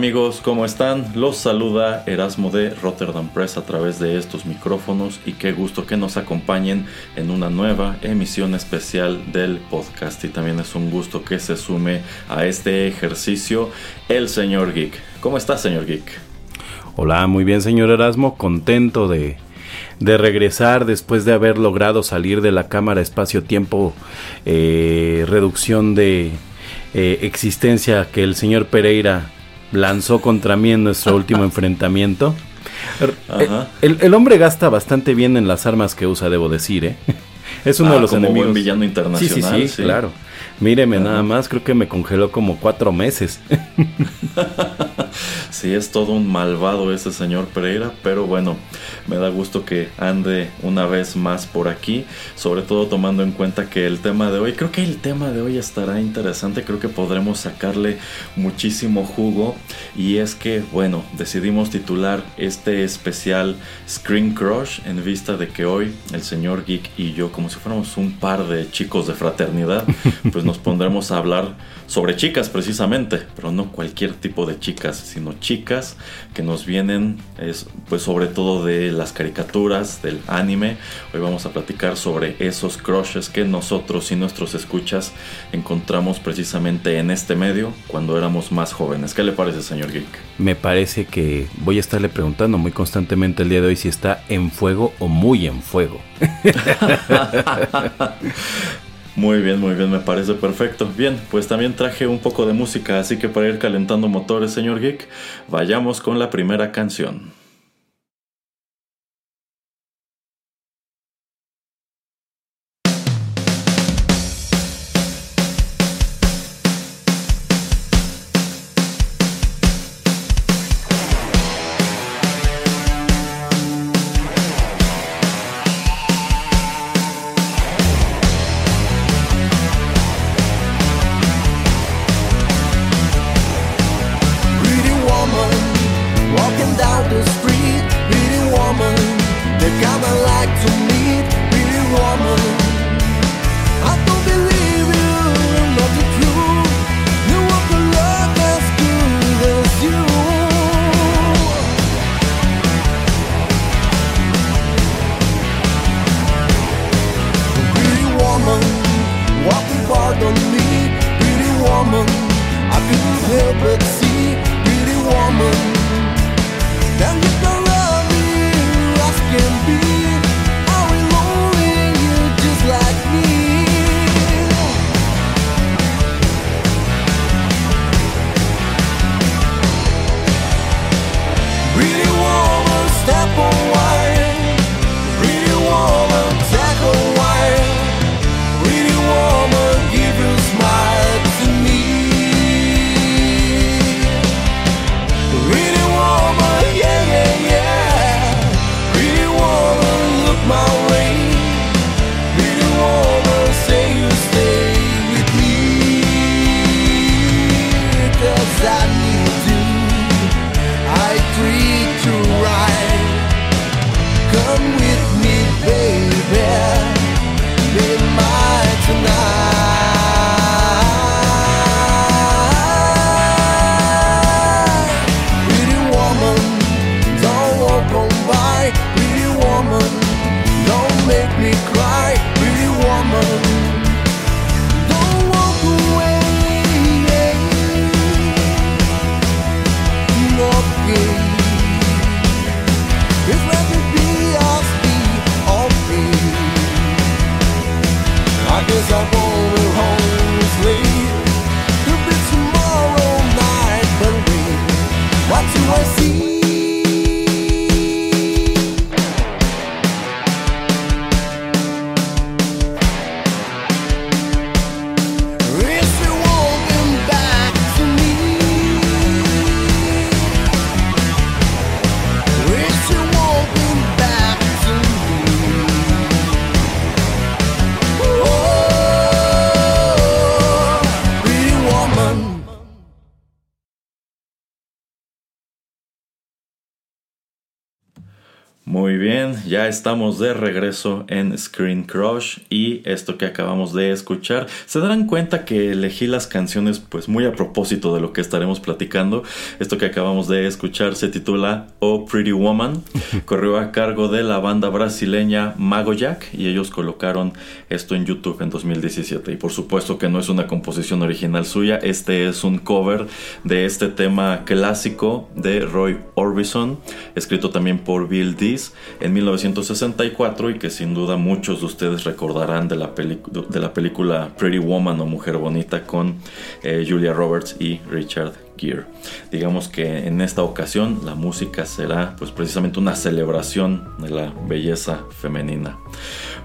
Amigos, ¿cómo están? Los saluda Erasmo de Rotterdam Press a través de estos micrófonos y qué gusto que nos acompañen en una nueva emisión especial del podcast y también es un gusto que se sume a este ejercicio el señor Geek. ¿Cómo está señor Geek? Hola, muy bien señor Erasmo, contento de, de regresar después de haber logrado salir de la cámara espacio-tiempo, eh, reducción de eh, existencia que el señor Pereira lanzó contra mí en nuestro último enfrentamiento. El, hombre gasta bastante bien en las armas que usa, debo decir, ¿eh? Es uno de ah, los como enemigos. Buen villano internacional. Sí, sí, sí, claro. Míreme nada más, creo que me congeló como cuatro meses. sí, es todo un malvado ese señor Pereira, pero bueno, me da gusto que ande una vez más por aquí, sobre todo tomando en cuenta que el tema de hoy, creo que el tema de hoy estará interesante, creo que podremos sacarle muchísimo jugo y es que, bueno, decidimos titular este especial Screen Crush en vista de que hoy el señor Geek y yo, como si fuéramos un par de chicos de fraternidad, pues nos pondremos a hablar sobre chicas precisamente, pero no cualquier tipo de chicas, sino chicas que nos vienen es, pues sobre todo de las caricaturas, del anime. Hoy vamos a platicar sobre esos crushes que nosotros y nuestros escuchas encontramos precisamente en este medio cuando éramos más jóvenes. ¿Qué le parece, señor Geek? Me parece que voy a estarle preguntando muy constantemente el día de hoy si está en fuego o muy en fuego. Muy bien, muy bien, me parece perfecto. Bien, pues también traje un poco de música, así que para ir calentando motores, señor Geek, vayamos con la primera canción. Ya estamos de regreso en Screen Crush y esto que acabamos de escuchar, se darán cuenta que elegí las canciones pues muy a propósito de lo que estaremos platicando. Esto que acabamos de escuchar se titula Oh Pretty Woman, corrió a cargo de la banda brasileña Mago Jack y ellos colocaron esto en YouTube en 2017 y por supuesto que no es una composición original suya, este es un cover de este tema clásico de Roy Orbison, escrito también por Bill Dees en 1964 y que sin duda muchos de ustedes recordarán de la, de la película Pretty Woman o Mujer Bonita con eh, Julia Roberts y Richard Digamos que en esta ocasión la música será pues precisamente una celebración de la belleza femenina.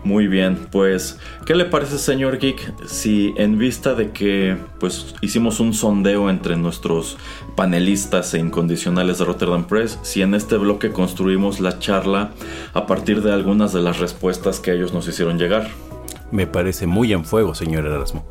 Muy bien, pues ¿qué le parece señor Geek si en vista de que pues hicimos un sondeo entre nuestros panelistas e incondicionales de Rotterdam Press, si en este bloque construimos la charla a partir de algunas de las respuestas que ellos nos hicieron llegar? Me parece muy en fuego, señor Erasmo.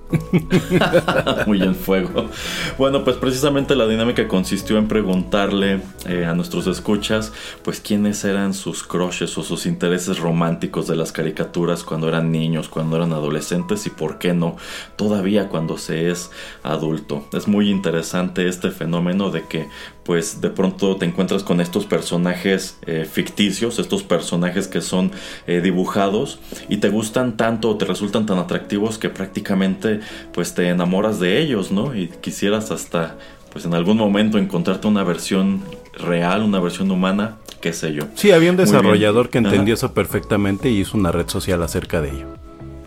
muy en fuego. Bueno, pues precisamente la dinámica consistió en preguntarle eh, a nuestros escuchas, pues quiénes eran sus crushes o sus intereses románticos de las caricaturas cuando eran niños, cuando eran adolescentes y por qué no, todavía cuando se es adulto. Es muy interesante este fenómeno de que pues de pronto te encuentras con estos personajes eh, ficticios, estos personajes que son eh, dibujados y te gustan tanto o te resultan tan atractivos que prácticamente pues te enamoras de ellos, ¿no? Y quisieras hasta pues en algún momento encontrarte una versión real, una versión humana, qué sé yo. Sí, había un desarrollador que entendió eso perfectamente y hizo una red social acerca de ello.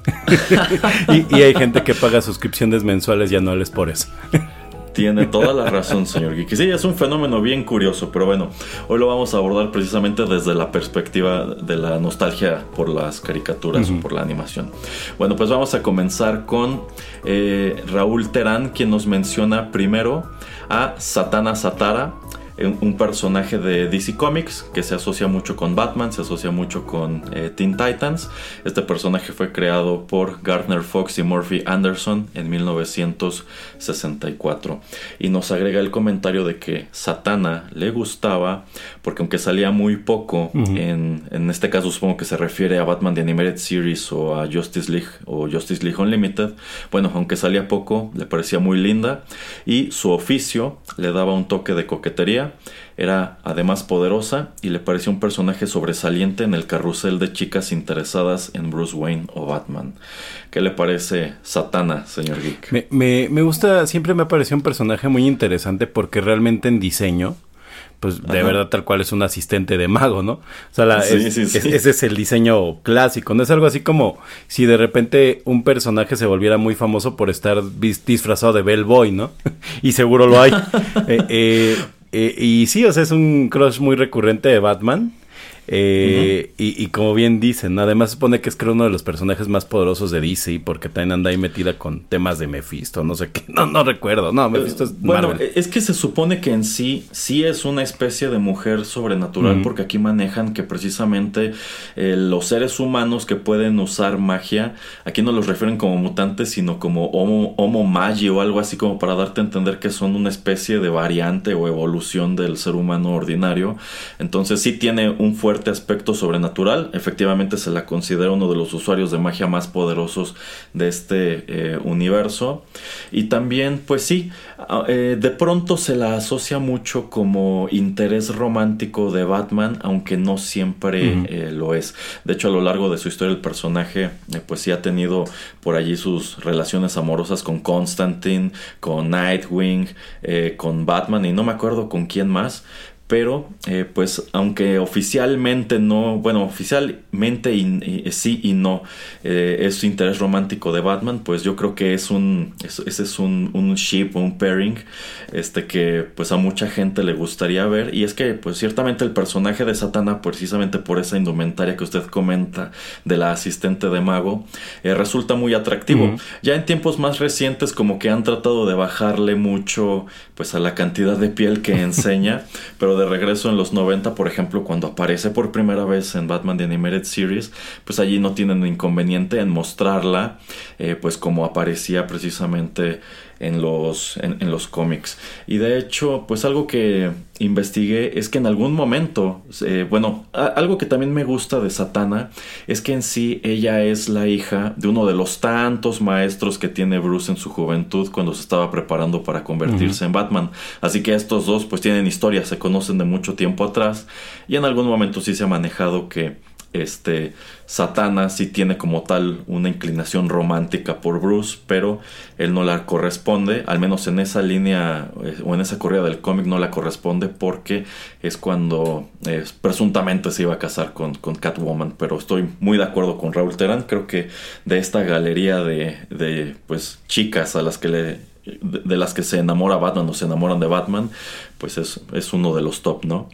y, y hay gente que paga suscripciones mensuales y anuales por eso. Tiene toda la razón, señor Geek. Sí, es un fenómeno bien curioso, pero bueno, hoy lo vamos a abordar precisamente desde la perspectiva de la nostalgia por las caricaturas o por la animación. Bueno, pues vamos a comenzar con eh, Raúl Terán, quien nos menciona primero a Satana Satara un personaje de DC Comics que se asocia mucho con Batman, se asocia mucho con eh, Teen Titans. Este personaje fue creado por Gardner Fox y Murphy Anderson en 1964. Y nos agrega el comentario de que Satana le gustaba porque aunque salía muy poco, en, en, este caso supongo que se refiere a Batman The Animated Series o a Justice League o Justice League Unlimited, bueno, aunque salía poco, le parecía muy linda y su oficio le daba un toque de coquetería era además poderosa y le pareció un personaje sobresaliente en el carrusel de chicas interesadas en Bruce Wayne o Batman. ¿Qué le parece Satana, señor Geek? Me, me, gusta, siempre me ha parecido un personaje muy interesante porque realmente en diseño, pues de verdad tal cual es un asistente de mago, ¿no? O sea, ese es el diseño clásico, no es algo así como si de repente un personaje se volviera muy famoso por estar disfrazado de Bellboy, ¿no? y seguro lo hay. eh, eh, eh, y sí, o sea, es un crush muy recurrente de Batman. Eh, y, como bien dicen, además supone que es creo uno de los personajes más poderosos de DC porque también anda ahí metida con temas de Mephisto, no sé qué, no, no recuerdo, no, Mephisto es Bueno, es que se supone que en sí, sí es una especie de mujer sobrenatural porque aquí manejan que precisamente eh, los seres humanos que pueden usar magia, aquí no los refieren como mutantes, sino como homo, homo magi o algo así como para darte a entender que son una especie de variante o evolución del ser humano ordinario, entonces sí tiene un fuerte aspecto sobrenatural. Efectivamente se la considera uno de los usuarios de magia más poderosos de este eh, universo. Y también, pues sí, ah, eh, de pronto se la asocia mucho como interés romántico de Batman, aunque no siempre eh, lo es. De hecho, a lo largo de su historia el personaje, pues sí ha tenido por allí sus relaciones amorosas con Constantine, con Nightwing, con Batman y no me acuerdo con quién más pero eh, pues aunque oficialmente no, bueno, oficialmente sí y no eh, es su interés romántico de Batman, pues yo creo que es un, ese es un, un ship, un pairing, este que pues a mucha gente le gustaría ver y es que pues ciertamente el personaje de Satana precisamente por esa indumentaria que usted comenta de la asistente de mago eh, resulta muy atractivo. Ya en tiempos más recientes como que han tratado de bajarle mucho pues a la cantidad de piel que enseña, pero de regreso en los 90, por ejemplo, cuando aparece por primera vez en Batman The Animated Series, pues allí no tienen inconveniente en mostrarla, eh, pues como aparecía precisamente en los, en, los cómics. Y de hecho, pues algo que investigué es que en algún momento, eh, bueno, algo que también me gusta de Satana es que en sí ella es la hija de uno de los tantos maestros que tiene Bruce en su juventud cuando se estaba preparando para convertirse en Batman. Así que estos dos pues tienen historia, se conocen de mucho tiempo atrás y en algún momento sí se ha manejado que este Satana sí tiene como tal una inclinación romántica por Bruce, pero él no la corresponde, al menos en esa línea eh, o en esa corrida del cómic no la corresponde porque es cuando eh, presuntamente se iba a casar con, con, Catwoman, pero estoy muy de acuerdo con Raúl Terán, creo que de esta galería de, de pues chicas a las que le de, las que se enamora Batman o se enamoran de Batman, pues es, es uno de los top, ¿no?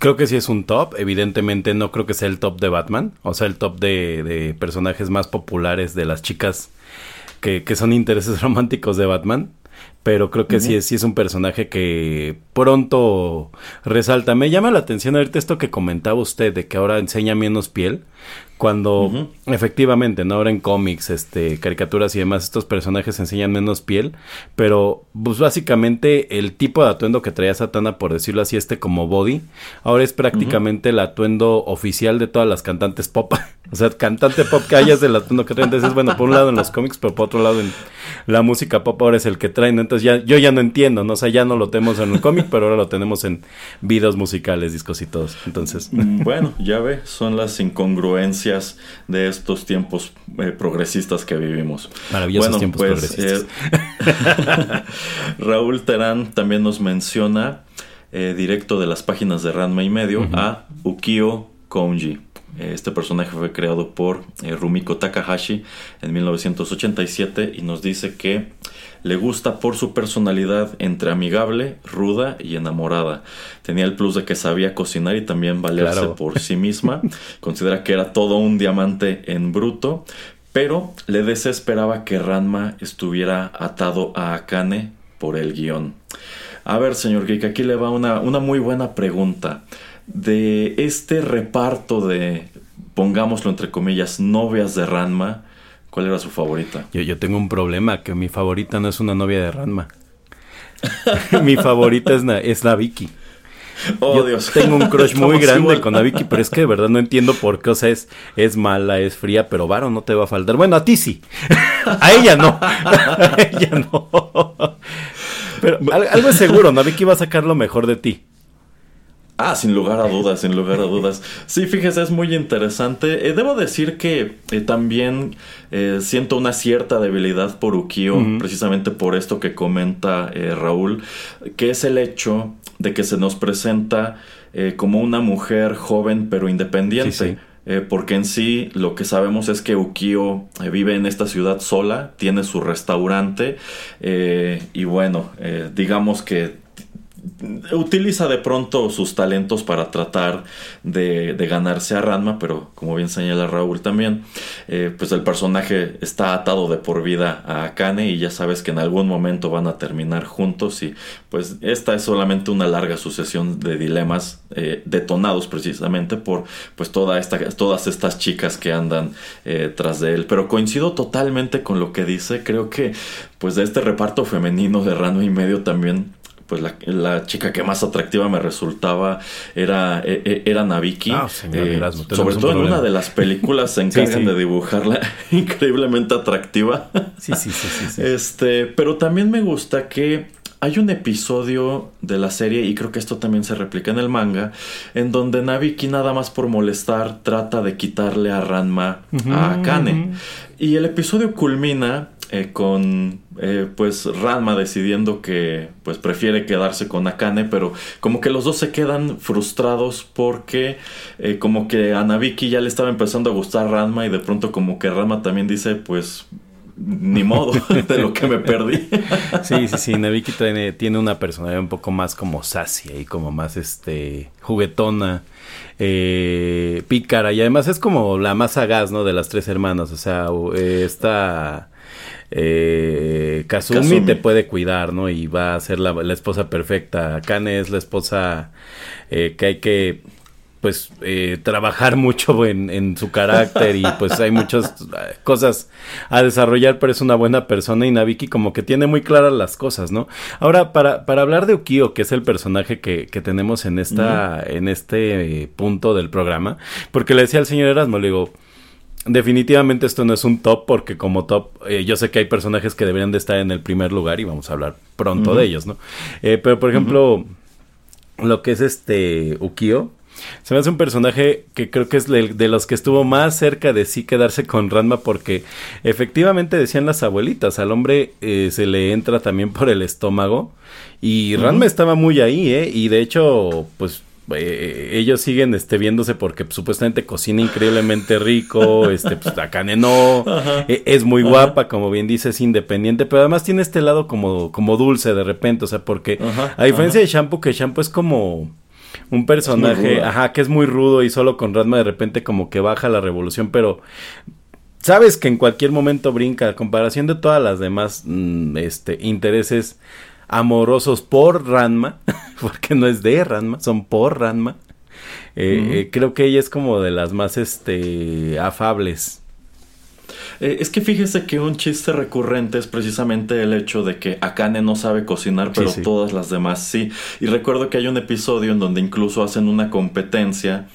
Creo que sí es un top. Evidentemente no creo que sea el top de Batman. O sea, el top de, personajes más populares de las chicas que, que, son intereses románticos de Batman. Pero creo que sí, es, sí es un personaje que pronto resalta. Me llama la atención ahorita esto que comentaba usted de que ahora enseña menos piel. Cuando efectivamente, ¿no? Ahora en cómics, este, caricaturas y demás, estos personajes enseñan menos piel, pero pues básicamente el tipo de atuendo que traía Satana, por decirlo así, este como body, ahora es prácticamente el atuendo oficial de todas las cantantes pop. o sea, cantante pop que hayas del atuendo que traen. Entonces, bueno, por un lado en los cómics, pero por otro lado en la música pop ahora es el que traen. Entonces ya, yo ya no entiendo, ¿no? O sea, ya no lo tenemos en el cómic, pero ahora lo tenemos en videos musicales, discos y todos. Entonces. Mm, bueno, ya ve, son las incongruencias de estos tiempos eh, progresistas que vivimos. Maravillosos tiempos pues, progresistas. Eh, Raúl Terán también nos menciona eh, directo de las páginas de Ranma y medio a Ukio Konji. Este personaje fue creado por Rumiko Takahashi en 1987 y nos dice que le gusta por su personalidad entre amigable, ruda y enamorada. Tenía el plus de que sabía cocinar y también valerse por sí misma. Considera que era todo un diamante en bruto, pero le desesperaba que Ranma estuviera atado a Akane por el guion. A ver, señor Geek, aquí le va una, una muy buena pregunta. De este reparto de, pongámoslo entre comillas, novias de Ranma, ¿Cuál era su favorita? Yo, yo tengo un problema, que mi favorita no es una novia de Ranma. mi favorita es, es la Vicky. Oh, Dios. Tengo un crush muy grande con la Vicky, pero es que de verdad no entiendo por qué. O sea, es, es mala, es fría, pero Varo no te va a faltar. Bueno, a ti sí. a ella no. a ella no. pero algo es seguro, ¿no? Vicky va a sacar lo mejor de ti. Ah, sin lugar a dudas, sin lugar a dudas. Sí, fíjese, es muy interesante. Eh, debo decir que eh, también eh, siento una cierta debilidad por Ukio, precisamente por esto que comenta Raúl, que es el hecho de que se nos presenta como una mujer joven pero independiente. porque en sí lo que sabemos es que Ukio vive en esta ciudad sola, tiene su restaurante y bueno, digamos que utiliza de pronto sus talentos para tratar de, ganarse a Ranma, pero como bien señala Raúl también, eh, pues el personaje está atado de por vida a Akane y ya sabes que en algún momento van a terminar juntos y pues esta es solamente una larga sucesión de dilemas eh, detonados precisamente por pues toda todas estas chicas que andan eh, tras de él. Pero coincido totalmente con lo que dice, creo que pues de este reparto femenino de Ranma y medio también pues la, chica que más atractiva me resultaba era, e, e, era Naviki. Ah, eh, sobre todo en una de las películas se encargan de dibujarla increíblemente atractiva. Sí, sí, sí, sí, Este, pero también me gusta que hay un episodio de la serie, y creo que esto también se replica en el manga, en donde Naviki nada más por molestar trata de quitarle a Ranma a Akane. Y el episodio culmina eh, con eh, pues Ranma decidiendo que pues prefiere quedarse con Akane, pero como que los dos se quedan frustrados porque eh, como que a Nabiki ya le estaba empezando a gustar Ranma y de pronto como que Ranma también dice pues ni modo de lo que me perdí. Sí, sí, sí, Nabiki tiene, tiene una personalidad un poco más como sassy y como más este juguetona. pícara y además es como la más sagaz, ¿no? De las tres hermanas, o sea, está eh, Kazumi, te puede cuidar, ¿no? Y va a ser la, esposa perfecta. Kane es la esposa eh, que hay que pues eh, trabajar mucho en, su carácter y pues hay muchas eh, cosas a desarrollar, pero es una buena persona y Nabiki como que tiene muy claras las cosas, ¿no? Ahora, para, para hablar de Ukio, que es el personaje que, que tenemos en esta, en este punto del programa, porque le decía al señor Erasmo, le digo, definitivamente esto no es un top porque como top eh, yo sé que hay personajes que deberían de estar en el primer lugar y vamos a hablar pronto de ellos, ¿no? pero por ejemplo, lo que es este Ukio, se me hace un personaje que creo que es de, los que estuvo más cerca de sí quedarse con Ranma porque efectivamente decían las abuelitas, al hombre eh, se le entra también por el estómago y Ranma estaba muy ahí, ¿eh? Y de hecho, pues eh, ellos siguen este viéndose porque pues, supuestamente cocina increíblemente rico, este pues Akane no, e, es muy guapa, como bien dice, es independiente, pero además tiene este lado como, como dulce de repente, o sea, porque a diferencia de Shampoo, que Shampoo es como un personaje, ajá, que es muy rudo y solo con Radma de repente como que baja la revolución, pero sabes que en cualquier momento brinca, a comparación de todas las demás mm, este, intereses amorosos por Ranma, porque no es de Ranma, son por Ranma. Eh, eh, creo que ella es como de las más este, afables eh, es que fíjese que un chiste recurrente es precisamente el hecho de que Akane no sabe cocinar, pero todas las demás sí. Y recuerdo que hay un episodio en donde incluso hacen una competencia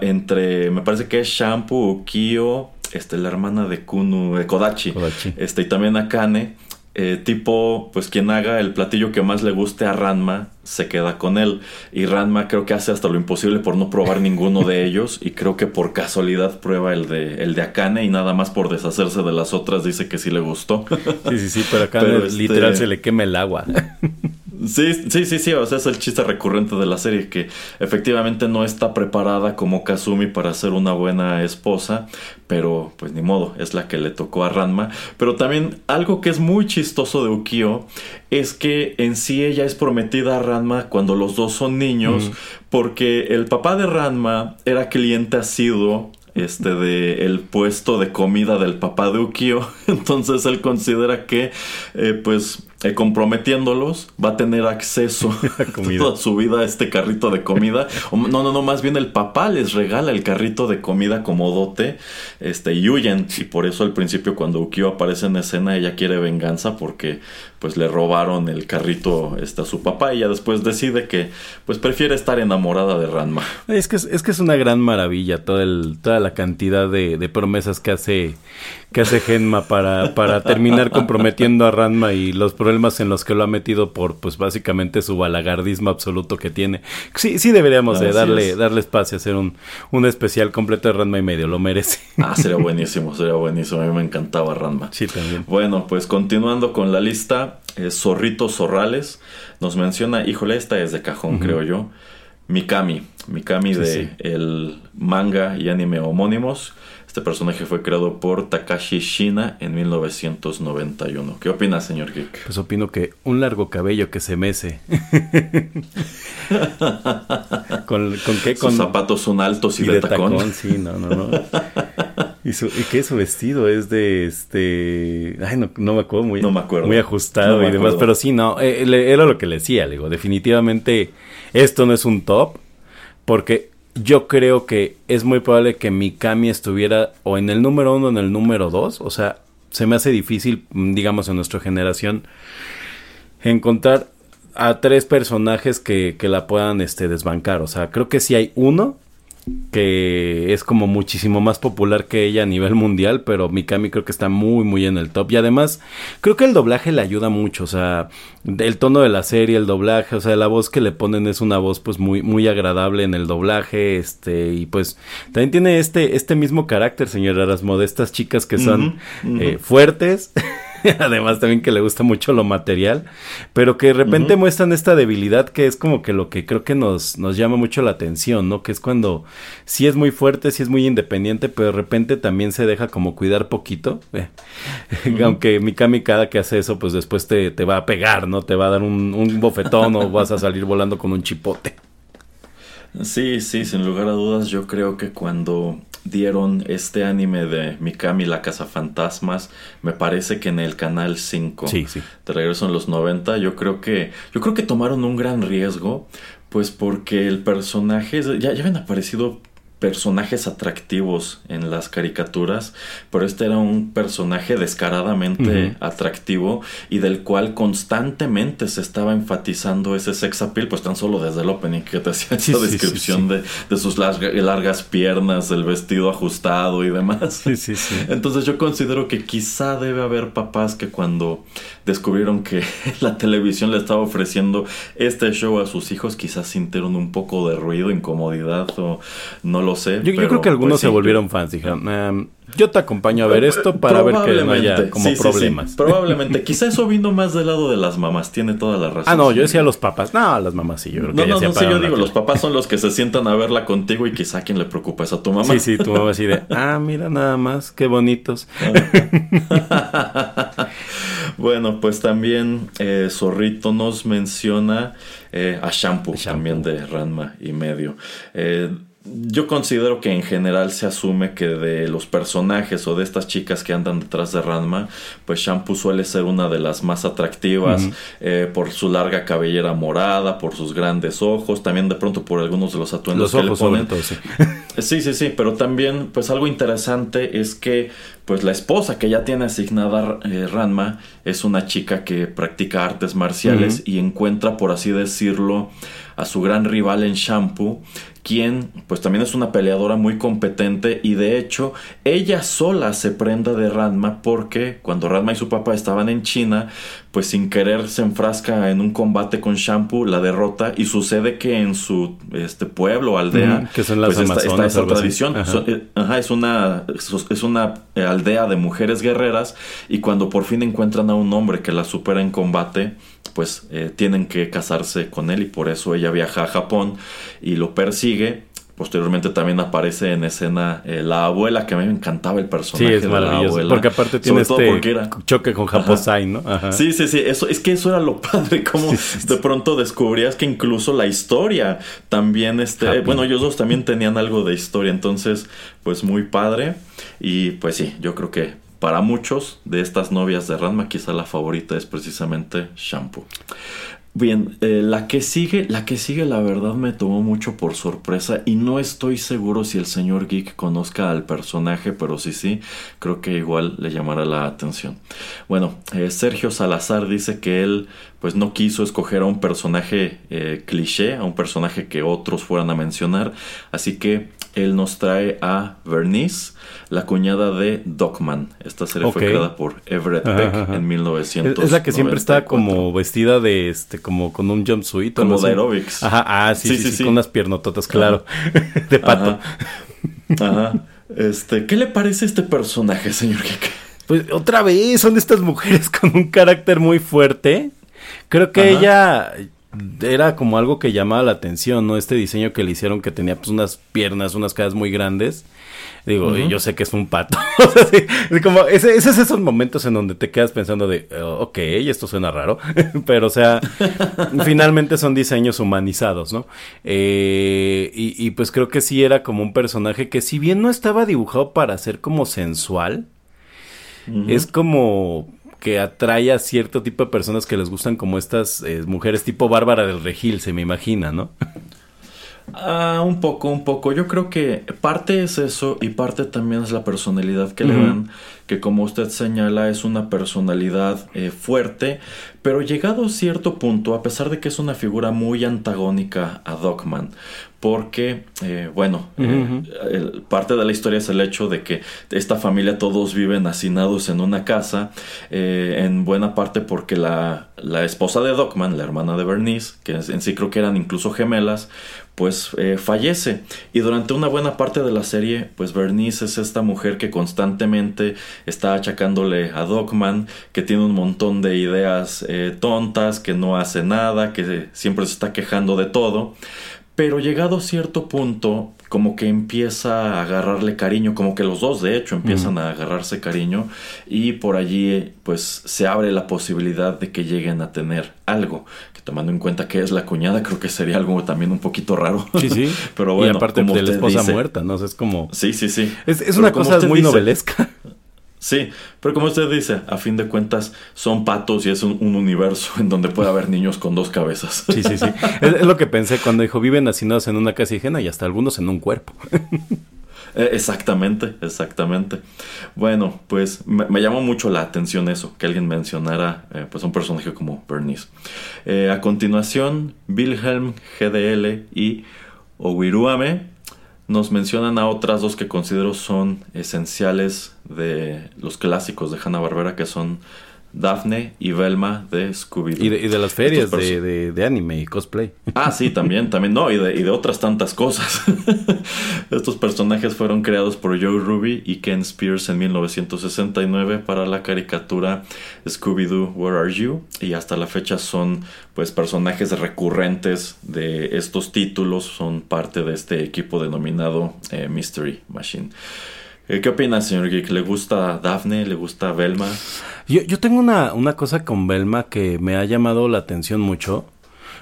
entre, me parece que es Shampoo, Kyo, este, la hermana de Kunu, de Kodachi, Kodachi. Este, y también Akane eh, tipo, pues quien haga el platillo que más le guste a Ranma se queda con él. Y Ranma creo que hace hasta lo imposible por no probar ninguno de ellos. Y creo que por casualidad prueba el de, el de Akane y nada más por deshacerse de las otras dice que sí le gustó. Sí, sí, sí, pero Akane literal este se le quema el agua. Sí, sí, sí, sí, o sea, es el chiste recurrente de la serie que efectivamente no está preparada como Kazumi para ser una buena esposa, pero pues ni modo, es la que le tocó a Ranma. Pero también algo que es muy chistoso de Ukio es que en sí ella es prometida a Ranma cuando los dos son niños, porque el papá de Ranma era cliente asiduo este de el puesto de comida del papá de Ukio entonces él considera que eh, pues eh, comprometiéndolos, va a tener acceso toda su vida a este carrito de comida. no, no, no, más bien el papá les regala el carrito de comida como dote este, y huyen. Y por eso al principio cuando Ukio aparece en escena, ella quiere venganza porque pues le robaron el carrito este, a su papá y ella después decide que pues prefiere estar enamorada de Ranma. Es que es, que es una gran maravilla toda, el, toda la cantidad de, de promesas que hace que hace Genma para, para terminar comprometiendo a Ranma y los problemas en los que lo ha metido por, pues básicamente su balagardismo absoluto que tiene. Sí, sí deberíamos de darle, darle espacio, hacer un, un especial completo de Ranma y medio, lo merece. Ah, sería buenísimo, sería buenísimo, a mí me encantaba Ranma. Sí, también. Bueno, pues continuando con la lista, eh, Zorritos Zorrales nos menciona, híjole, esta es de cajón, creo yo. Mikami, Mikami de el manga y anime homónimos. Este personaje fue creado por Takashi Shina en 1991. ¿Qué opina, señor Geek? Pues opino que un largo cabello que se mece. ¿Con, qué? Sus zapatos son altos y, de, tacón. Sí, no, no, no. ¿Y, su, ¿Y qué su vestido? Es de este. Ay, no, no me acuerdo muy, no me acuerdo. muy ajustado y demás. Pero sí, no. Eh, era lo que le decía, le digo. Definitivamente esto no es un top. Porque yo creo que es muy probable que Mikami estuviera o en el número uno o en el número dos. O sea, se me hace difícil, mm, digamos, en nuestra generación, encontrar a tres personajes que, que la puedan este, desbancar. O sea, creo que si hay uno que es como muchísimo más popular que ella a nivel mundial, pero Mikami creo que está muy muy en el top. Y además creo que el doblaje le ayuda mucho, o sea, el tono de la serie, el doblaje, o sea, la voz que le ponen es una voz pues muy muy agradable en el doblaje, este y pues también tiene este este mismo carácter, señor Erasmo, de estas chicas que son eh, fuertes además también que le gusta mucho lo material, pero que de repente muestran esta debilidad que es como que lo que creo que nos, nos llama mucho la atención, ¿no? Que es cuando sí es muy fuerte, sí es muy independiente, pero de repente también se deja como cuidar poquito. Eh, aunque Mikami cada que hace eso, pues después te, te, va a pegar, ¿no? Te va a dar un, un bofetón o vas a salir volando con un chipote. Sí, sí, sin lugar a dudas, yo creo que cuando dieron este anime de Mikami la Casa Fantasmas, me parece que en el canal 5 sí, sí. de regreso en los 90, yo creo que yo creo que tomaron un gran riesgo Pues porque el personaje, ya, ya habían aparecido personajes atractivos en las caricaturas, pero este era un personaje descaradamente atractivo y del cual constantemente se estaba enfatizando ese sex appeal, pues tan solo desde el opening que te hacía esa descripción De, sus largas piernas, el vestido ajustado y demás. Entonces yo considero que quizá debe haber papás que cuando descubrieron que la televisión le estaba ofreciendo este show a sus hijos, quizás sintieron un poco de ruido, incomodidad o no lo sé. Yo, creo que algunos pues se volvieron fans. Dijeron, em, yo te acompaño a ver esto para ver que no haya como problemas. probablemente. Quizá eso vino más del lado de las mamás. Tiene toda la razón. Ah, no, yo decía los papás. No, las mamás sí, yo creo que No, no, sí, yo digo, los papás son los que se sientan a verla contigo y quizá a quien le preocupa es a tu mamá. Sí, sí, tu mamá así de, ah, mira nada más, qué bonitos. bueno, pues también eh, Zorrito nos menciona eh, a Shampoo, también de Ranma y medio. Eh, yo considero que en general se asume que de los personajes o de estas chicas que andan detrás de Ranma, pues Shampoo suele ser una de las más atractivas eh, por su larga cabellera morada, por sus grandes ojos, también de pronto por algunos de los atuendos que le ponen. sí. sí, sí, sí, pero también pues algo interesante es que pues la esposa que ya tiene asignada eh, Ranma es una chica que practica artes marciales y encuentra, por así decirlo, a su gran rival en Shampoo, quien pues también es una peleadora muy competente y de hecho ella sola se prenda de Ranma porque cuando Ranma y su papá estaban en China, pues sin querer se enfrasca en un combate con Shampoo, la derrota y sucede que en su este pueblo, aldea, que son las pues está, esa tradición, eh, es una es una aldea de mujeres guerreras y cuando por fin encuentran a un hombre que la supera en combate, pues eh, tienen que casarse con él y por eso ella viaja a Japón y lo persigue. Posteriormente también aparece en escena eh, la abuela, que a mí me encantaba el personaje. Sí, es maravilloso. porque aparte tiene este choque con Japosai, ¿no? Sí, sí, sí. Eso, es que eso era lo padre. Como de pronto descubrías que incluso la historia también, este, bueno, ellos dos también tenían algo de historia. Entonces, pues muy padre. Y pues sí, yo creo que para muchos de estas novias de Ranma, quizá la favorita es precisamente Shampoo. Bien, eh, la que sigue, la que sigue la verdad me tomó mucho por sorpresa y no estoy seguro si el señor Geek conozca al personaje, pero sí sí, creo que igual le llamará la atención. Bueno, eh, Sergio Salazar dice que él pues no quiso escoger a un personaje eh, cliché, a un personaje que otros fueran a mencionar, así que él nos trae a Vernice, la cuñada de Docman. Esta serie fue creada por Everett Beck en 1900. Es la que siempre está como vestida de este, como con un jumpsuit. Como de aerobics. Ajá, ah, sí, sí, sí, con unas piernototas, claro. de pato. Ajá. Este, ¿qué le parece este personaje, señor Pues otra vez, son estas mujeres con un carácter muy fuerte. Creo que ella era como algo que llamaba la atención, ¿no? Este diseño que le hicieron que tenía pues unas piernas, unas caras muy grandes. Digo, yo sé que es un pato. es como, ese, es esos momentos en donde te quedas pensando de, oh, ok, esto suena raro. Pero, o sea, finalmente son diseños humanizados, ¿no? Eh, y, pues creo que sí era como un personaje que si bien no estaba dibujado para ser como sensual, es como que atrae a cierto tipo de personas que les gustan como estas eh, mujeres tipo Bárbara del Regil, se me imagina, ¿no? Ah, un poco, un poco. Yo creo que parte es eso y parte también es la personalidad que le dan, que como usted señala es una personalidad eh, fuerte, pero llegado a cierto punto, a pesar de que es una figura muy antagónica a Dogman, porque, eh, bueno, eh, parte de la historia es el hecho de que esta familia todos viven hacinados en una casa, eh, en buena parte porque la, la, esposa de Dogman, la hermana de Bernice, que en sí creo que eran incluso gemelas, pues fallece. Y durante una buena parte de la serie, pues Bernice es esta mujer que constantemente está achacándole a Dogman, que tiene un montón de ideas tontas, que no hace nada, que siempre se está quejando de todo. Pero llegado a cierto punto, como que empieza a agarrarle cariño, como que los dos de hecho empiezan a agarrarse cariño y por allí pues se abre la posibilidad de que lleguen a tener algo, que tomando en cuenta que es la cuñada creo que sería algo también un poquito raro. Sí, sí. Pero bueno, y aparte de la esposa muerta, ¿no? es como... Sí, sí, sí. Es, una cosa muy novelesca. Sí, pero como usted dice, a fin de cuentas son patos y es un, universo en donde puede haber niños con dos cabezas. Sí, sí, sí. es, lo que pensé cuando dijo, viven hacinados en una casa ajena y hasta algunos en un cuerpo. Eh, exactamente, exactamente. Bueno, pues me, llamó mucho la atención eso, que alguien mencionara eh, pues un personaje como Bernice. Eh, a continuación, Wilhelm GDL y Owiruame nos mencionan a otras dos que considero son esenciales de los clásicos de Hanna-Barbera, que son Daphne y Velma de Scooby-Doo. Y, de, las ferias de, anime y cosplay. Ah, sí, también, también, no, y de, otras tantas cosas. Estos personajes fueron creados por Joe Ruby y Ken Spears en 1969 para la caricatura Scooby-Doo, Where Are You? Y hasta la fecha son pues personajes recurrentes de estos títulos, son parte de este equipo denominado eh, Mystery Machine. Eh, ¿Qué opina, señor Geek? ¿Le gusta Daphne? ¿Le gusta Velma? Yo, yo tengo una, una cosa con Velma que me ha llamado la atención mucho.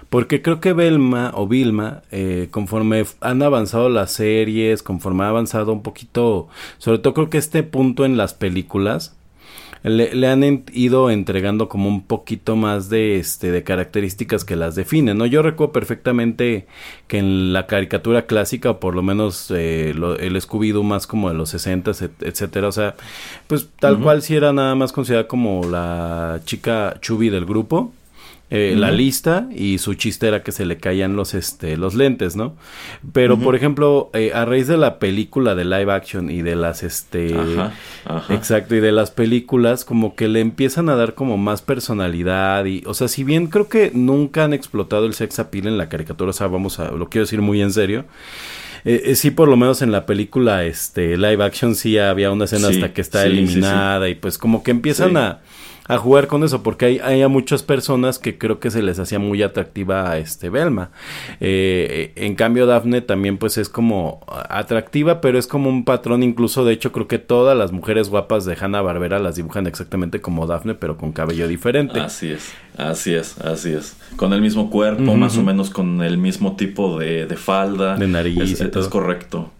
Porque creo que Velma o Vilma, eh, conforme han avanzado las series, conforme ha avanzado un poquito, sobre todo creo que este punto en las películas, le, han ido entregando como un poquito más de este de características que las definen, ¿no? Yo recuerdo perfectamente que en la caricatura clásica, o por lo menos eh, el Scooby-Doo más como de los 60, etcétera, o sea, pues tal cual si era nada más considerada como la chica chubby del grupo eh, la lista y su chiste era que se le caían los, este, los lentes, ¿no? Pero, por ejemplo, eh, a raíz de la película de live action y de las, este, exacto, y de las películas, como que le empiezan a dar como más personalidad y, o sea, si bien creo que nunca han explotado el sex appeal en la caricatura, o sea, vamos a, lo quiero decir muy en serio, eh, sí, por lo menos en la película este live action sí había una escena hasta que está eliminada y pues como que empiezan a a jugar con eso, porque hay, hay a muchas personas que creo que se les hacía muy atractiva a este Belma. Eh, en cambio, Daphne también pues es como atractiva, pero es como un patrón, incluso de hecho creo que todas las mujeres guapas de Hanna Barbera las dibujan exactamente como Daphne, pero con cabello diferente. Así es, así es, así es. Con el mismo cuerpo, más o menos con el mismo tipo de, de falda. De nariz. Es, es correcto.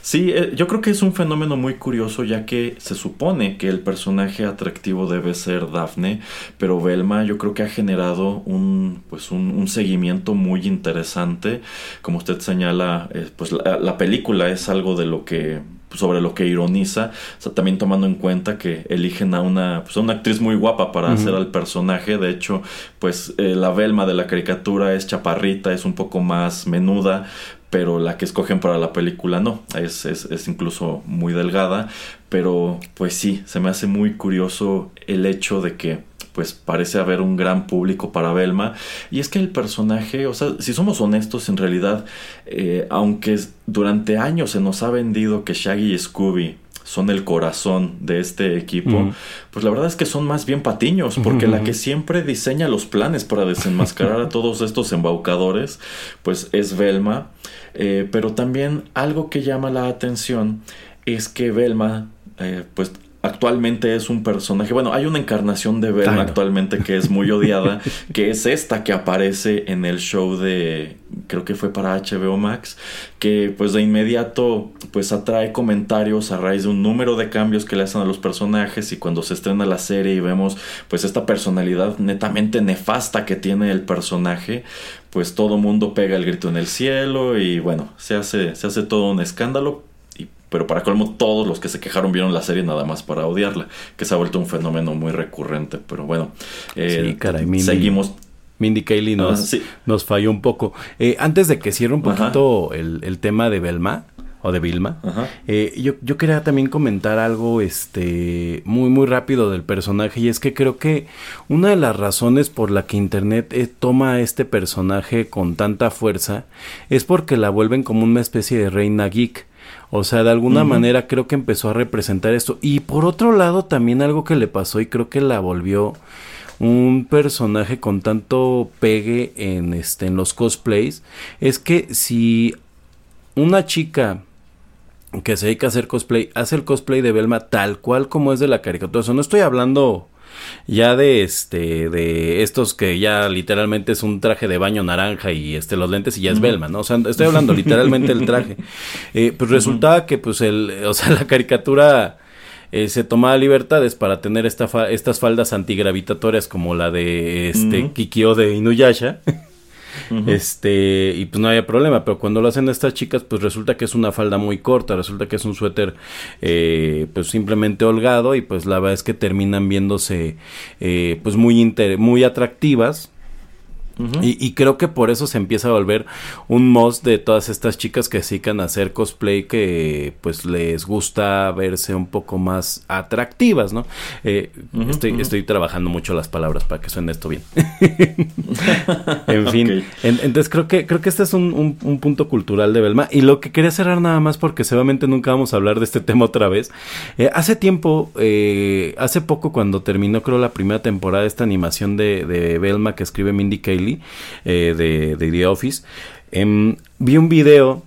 Sí, eh, yo creo que es un fenómeno muy curioso ya que se supone que el personaje atractivo debe ser Daphne, pero Velma yo creo que ha generado un, pues un, seguimiento muy interesante. Como usted señala, eh, pues la, película es algo de lo que sobre lo que ironiza, o sea, también tomando en cuenta que eligen a una, pues, una actriz muy guapa para hacer al personaje, de hecho, pues eh, la Velma de la caricatura es chaparrita, es un poco más menuda, pero la que escogen para la película no, es, es, incluso muy delgada, pero pues sí, se me hace muy curioso el hecho de que pues parece haber un gran público para Velma. Y es que el personaje, o sea, si somos honestos, en realidad, eh, aunque durante años se nos ha vendido que Shaggy y Scooby son el corazón de este equipo, pues la verdad es que son más bien patiños, porque la que siempre diseña los planes para desenmascarar a todos estos embaucadores, pues es Velma. Eh, pero también algo que llama la atención es que Velma, eh, pues actualmente es un personaje, bueno, hay una encarnación de Velma actualmente que es muy odiada, que es esta que aparece en el show de, creo que fue para HBO Max, que pues de inmediato pues atrae comentarios a raíz de un número de cambios que le hacen a los personajes y cuando se estrena la serie y vemos pues esta personalidad netamente nefasta que tiene el personaje, pues todo mundo pega el grito en el cielo y bueno, se hace, se hace todo un escándalo pero para colmo todos los que se quejaron vieron la serie nada más para odiarla, que se ha vuelto un fenómeno muy recurrente, pero bueno, eh, seguimos. Mindy Kaling nos, ah, nos falló un poco. Eh, antes de que cierre un poquito el, tema de Belma o de Vilma, eh, yo, yo, quería también comentar algo este, muy, muy rápido del personaje y es que creo que una de las razones por la que Internet toma a este personaje con tanta fuerza es porque la vuelven como una especie de reina geek. O sea, de alguna manera creo que empezó a representar esto. Y por otro lado, también algo que le pasó y creo que la volvió un personaje con tanto pegue en este en los cosplays es que si una chica que se dedica a hacer cosplay hace el cosplay de Belma tal cual como es de la caricatura, o sea, no estoy hablando ya de este de estos que ya literalmente es un traje de baño naranja y este los lentes y ya es Belma, ¿no? O sea, estoy hablando literalmente del traje. Eh, pues resultaba que pues el o sea, la caricatura eh, se tomaba libertades para tener esta estas faldas antigravitatorias como la de este Kikyo de Inuyasha. Este, y pues no había problema, pero cuando lo hacen estas chicas, pues resulta que es una falda muy corta, resulta que es un suéter, eh, pues simplemente holgado, y pues la verdad es que terminan viéndose, eh, pues muy, muy atractivas, y, creo que por eso se empieza a volver un must de todas estas chicas que se dedican a hacer cosplay que pues les gusta verse un poco más atractivas, ¿no? Eh, estoy, estoy trabajando mucho las palabras para que suene esto bien. en fin, entonces creo que creo que este es un, punto cultural de Belma y lo que quería cerrar nada más porque seguramente nunca vamos a hablar de este tema otra vez. Eh, hace tiempo, eh, hace poco cuando terminó creo la primera temporada de esta animación de, de Belma que escribe Mindy Kaling eh, de, The Office, em, vi un video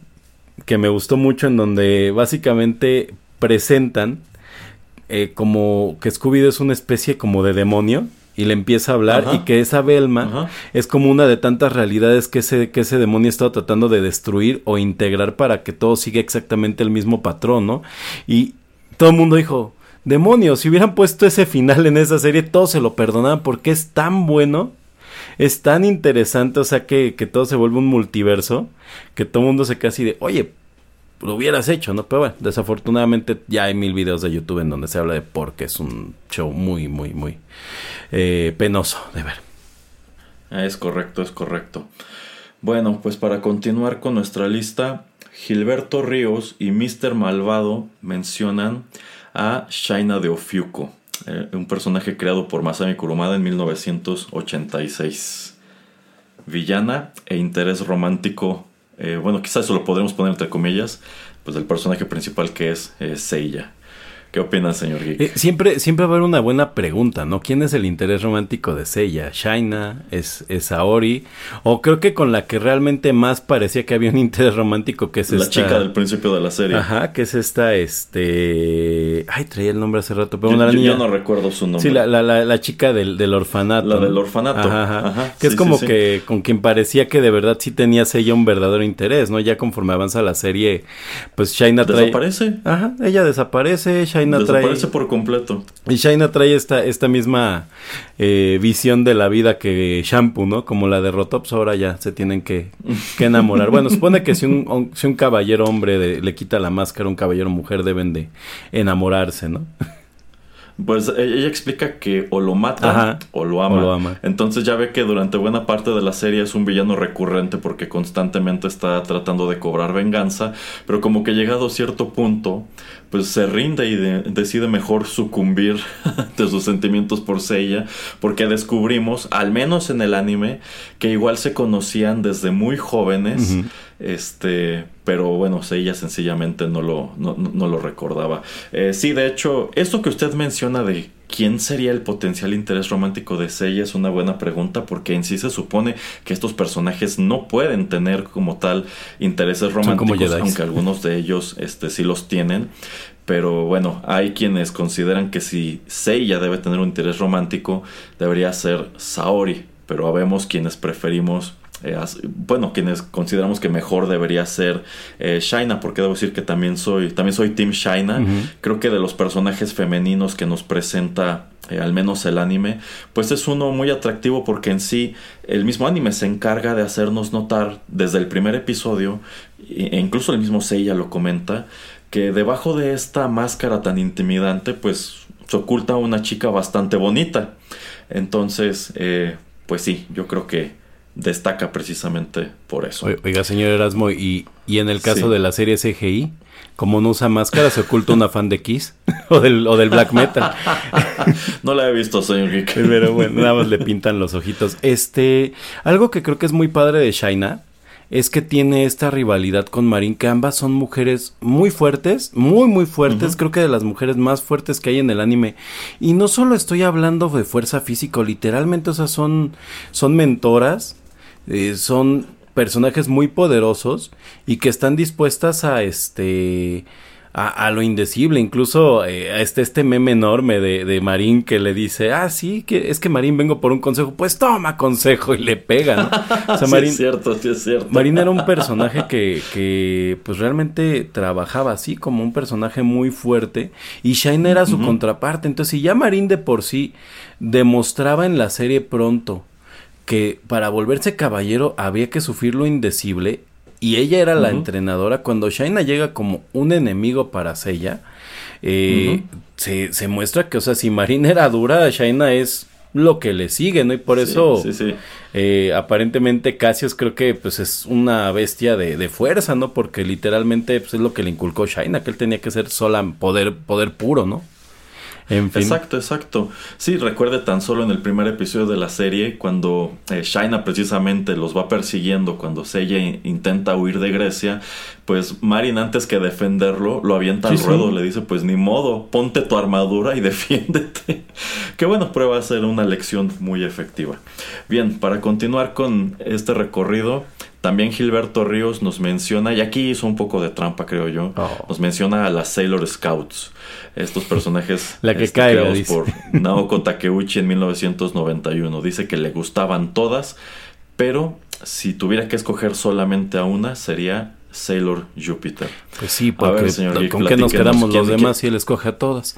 que me gustó mucho en donde básicamente presentan eh, como que Scooby-Doo es una especie como de demonio y le empieza a hablar y que esa Belma es como una de tantas realidades que ese, que ese demonio está tratando de destruir o integrar para que todo siga exactamente el mismo patrón, ¿no? Y todo el mundo dijo, demonios, si hubieran puesto ese final en esa serie, todos se lo perdonaban porque es tan bueno es tan interesante, o sea, que, todo se vuelve un multiverso, que todo el mundo se queda así de, oye, lo hubieras hecho, ¿no? Pero bueno, desafortunadamente ya hay mil videos de YouTube en donde se habla de por qué es un show muy, muy, muy eh, penoso de ver. Es correcto, es correcto. Bueno, pues para continuar con nuestra lista, Gilberto Ríos y Mr. Malvado mencionan a Shaina de Ofiuco. Eh, un personaje creado por Masami Kurumada en 1986. Villana e interés romántico, eh, bueno, quizás eso lo podremos poner entre comillas, pues del personaje principal que es eh, Seiya. ¿Qué opinas, señor Geek? Eh, siempre, siempre va a haber una buena pregunta, ¿no? ¿Quién es el interés romántico de Seiya? ¿Shaina? ¿Es, ¿Es Aori? O creo que con la que realmente más parecía que había un interés romántico que es la chica del principio de la serie. Ajá, que es esta, este... Ay, traía el nombre hace rato, pero yo, una niña... yo no recuerdo su nombre. Sí, la, la, la, chica del, del, orfanato. La del orfanato. Ajá, ajá. Que es como que con quien parecía que de verdad sí tenía Seiya un verdadero interés, ¿no? Ya conforme avanza la serie, pues Shaina trae... ¿Desaparece? Ajá, ella desaparece, Shaina Desaparece por completo. Y Shaina trae esta, esta misma eh, visión de la vida que Shampoo, ¿no? Como la de Rotops, ahora ya se tienen que, enamorar. bueno, supone que si un, si un caballero hombre le quita la máscara, un caballero mujer deben de enamorarse, ¿no? Pues e-, ella explica que o lo mata o, lo ama. Entonces ya ve que durante buena parte de la serie es un villano recurrente porque constantemente está tratando de cobrar venganza, pero como que llegado a cierto punto, pues se rinde y decide mejor sucumbir de sus sentimientos por Seiya, porque descubrimos, al menos en el anime, que igual se conocían desde muy jóvenes. Este, pero bueno, ella sencillamente no lo, no, lo recordaba. Eh, sí, de hecho, esto que usted menciona de quién sería el potencial interés romántico de Seiya es una buena pregunta porque en sí se supone que estos personajes no pueden tener como tal intereses románticos, aunque algunos de ellos este, sí los tienen. Pero bueno, hay quienes consideran que si Seiya debe tener un interés romántico, debería ser Saori. Pero vemos quienes preferimos eh, bueno, quienes consideramos que mejor debería ser eh, Shaina, porque debo decir que también soy, también soy Team Shaina. Creo que de los personajes femeninos que nos presenta eh, al menos el anime, pues es uno muy atractivo porque en sí el mismo anime se encarga de hacernos notar desde el primer episodio, e incluso el mismo Seiya lo comenta, que debajo de esta máscara tan intimidante, pues se oculta una chica bastante bonita. Entonces, pues sí, yo creo que destaca precisamente por eso. Oiga, señor Erasmo, y, y en el caso de la serie CGI, como no usa máscara, se oculta una fan de Kiss o del, o del black metal. no la he visto, señor Geek. Pero bueno, nada más le pintan los ojitos. Este, algo que creo que es muy padre de Shaina es que tiene esta rivalidad con Marin, que ambas son mujeres muy fuertes, muy, muy fuertes, creo que de las mujeres más fuertes que hay en el anime. Y no solo estoy hablando de fuerza física, literalmente, o sea, son, son mentoras eh, son personajes muy poderosos y que están dispuestas a este a, lo indecible. Incluso eh, este, este meme enorme de, de, Marín que le dice, ah, sí, que es que Marín vengo por un consejo. Pues toma consejo y le pega, ¿no? O sea, Marín, sí es cierto, sí es cierto. Marín era un personaje que, que pues realmente trabajaba así como un personaje muy fuerte y Shine era su contraparte. Entonces, si ya Marín de por sí demostraba en la serie pronto que para volverse caballero había que sufrir lo indecible y ella era la entrenadora. Cuando Shaina llega como un enemigo para Seiya, eh, se, se, muestra que, o sea, si Marina era dura, Shaina es lo que le sigue, ¿no? Y por eso, eh, aparentemente, Cassius creo que pues es una bestia de, de fuerza, ¿no? Porque literalmente pues, es lo que le inculcó Shaina, que él tenía que ser sola poder, poder puro, ¿no? Exacto, exacto. Sí, recuerde tan solo en el primer episodio de la serie, cuando eh, Shaina precisamente los va persiguiendo, cuando Seiya intenta huir de Grecia, pues Marin antes que defenderlo, lo avienta al ruedo, le dice, pues ni modo, ponte tu armadura y defiéndete. que bueno, prueba a ser una lección muy efectiva. Bien, para continuar con este recorrido, también Gilberto Ríos nos menciona, y aquí hizo un poco de trampa, creo yo, oh. nos menciona a las Sailor Scouts, estos personajes La que este, creados por Naoko Takeuchi en 1991. Dice que le gustaban todas, pero si tuviera que escoger solamente a una, sería Sailor Jupiter. Pues sí, porque ¿con qué nos quedamos los demás si él escoge a todas?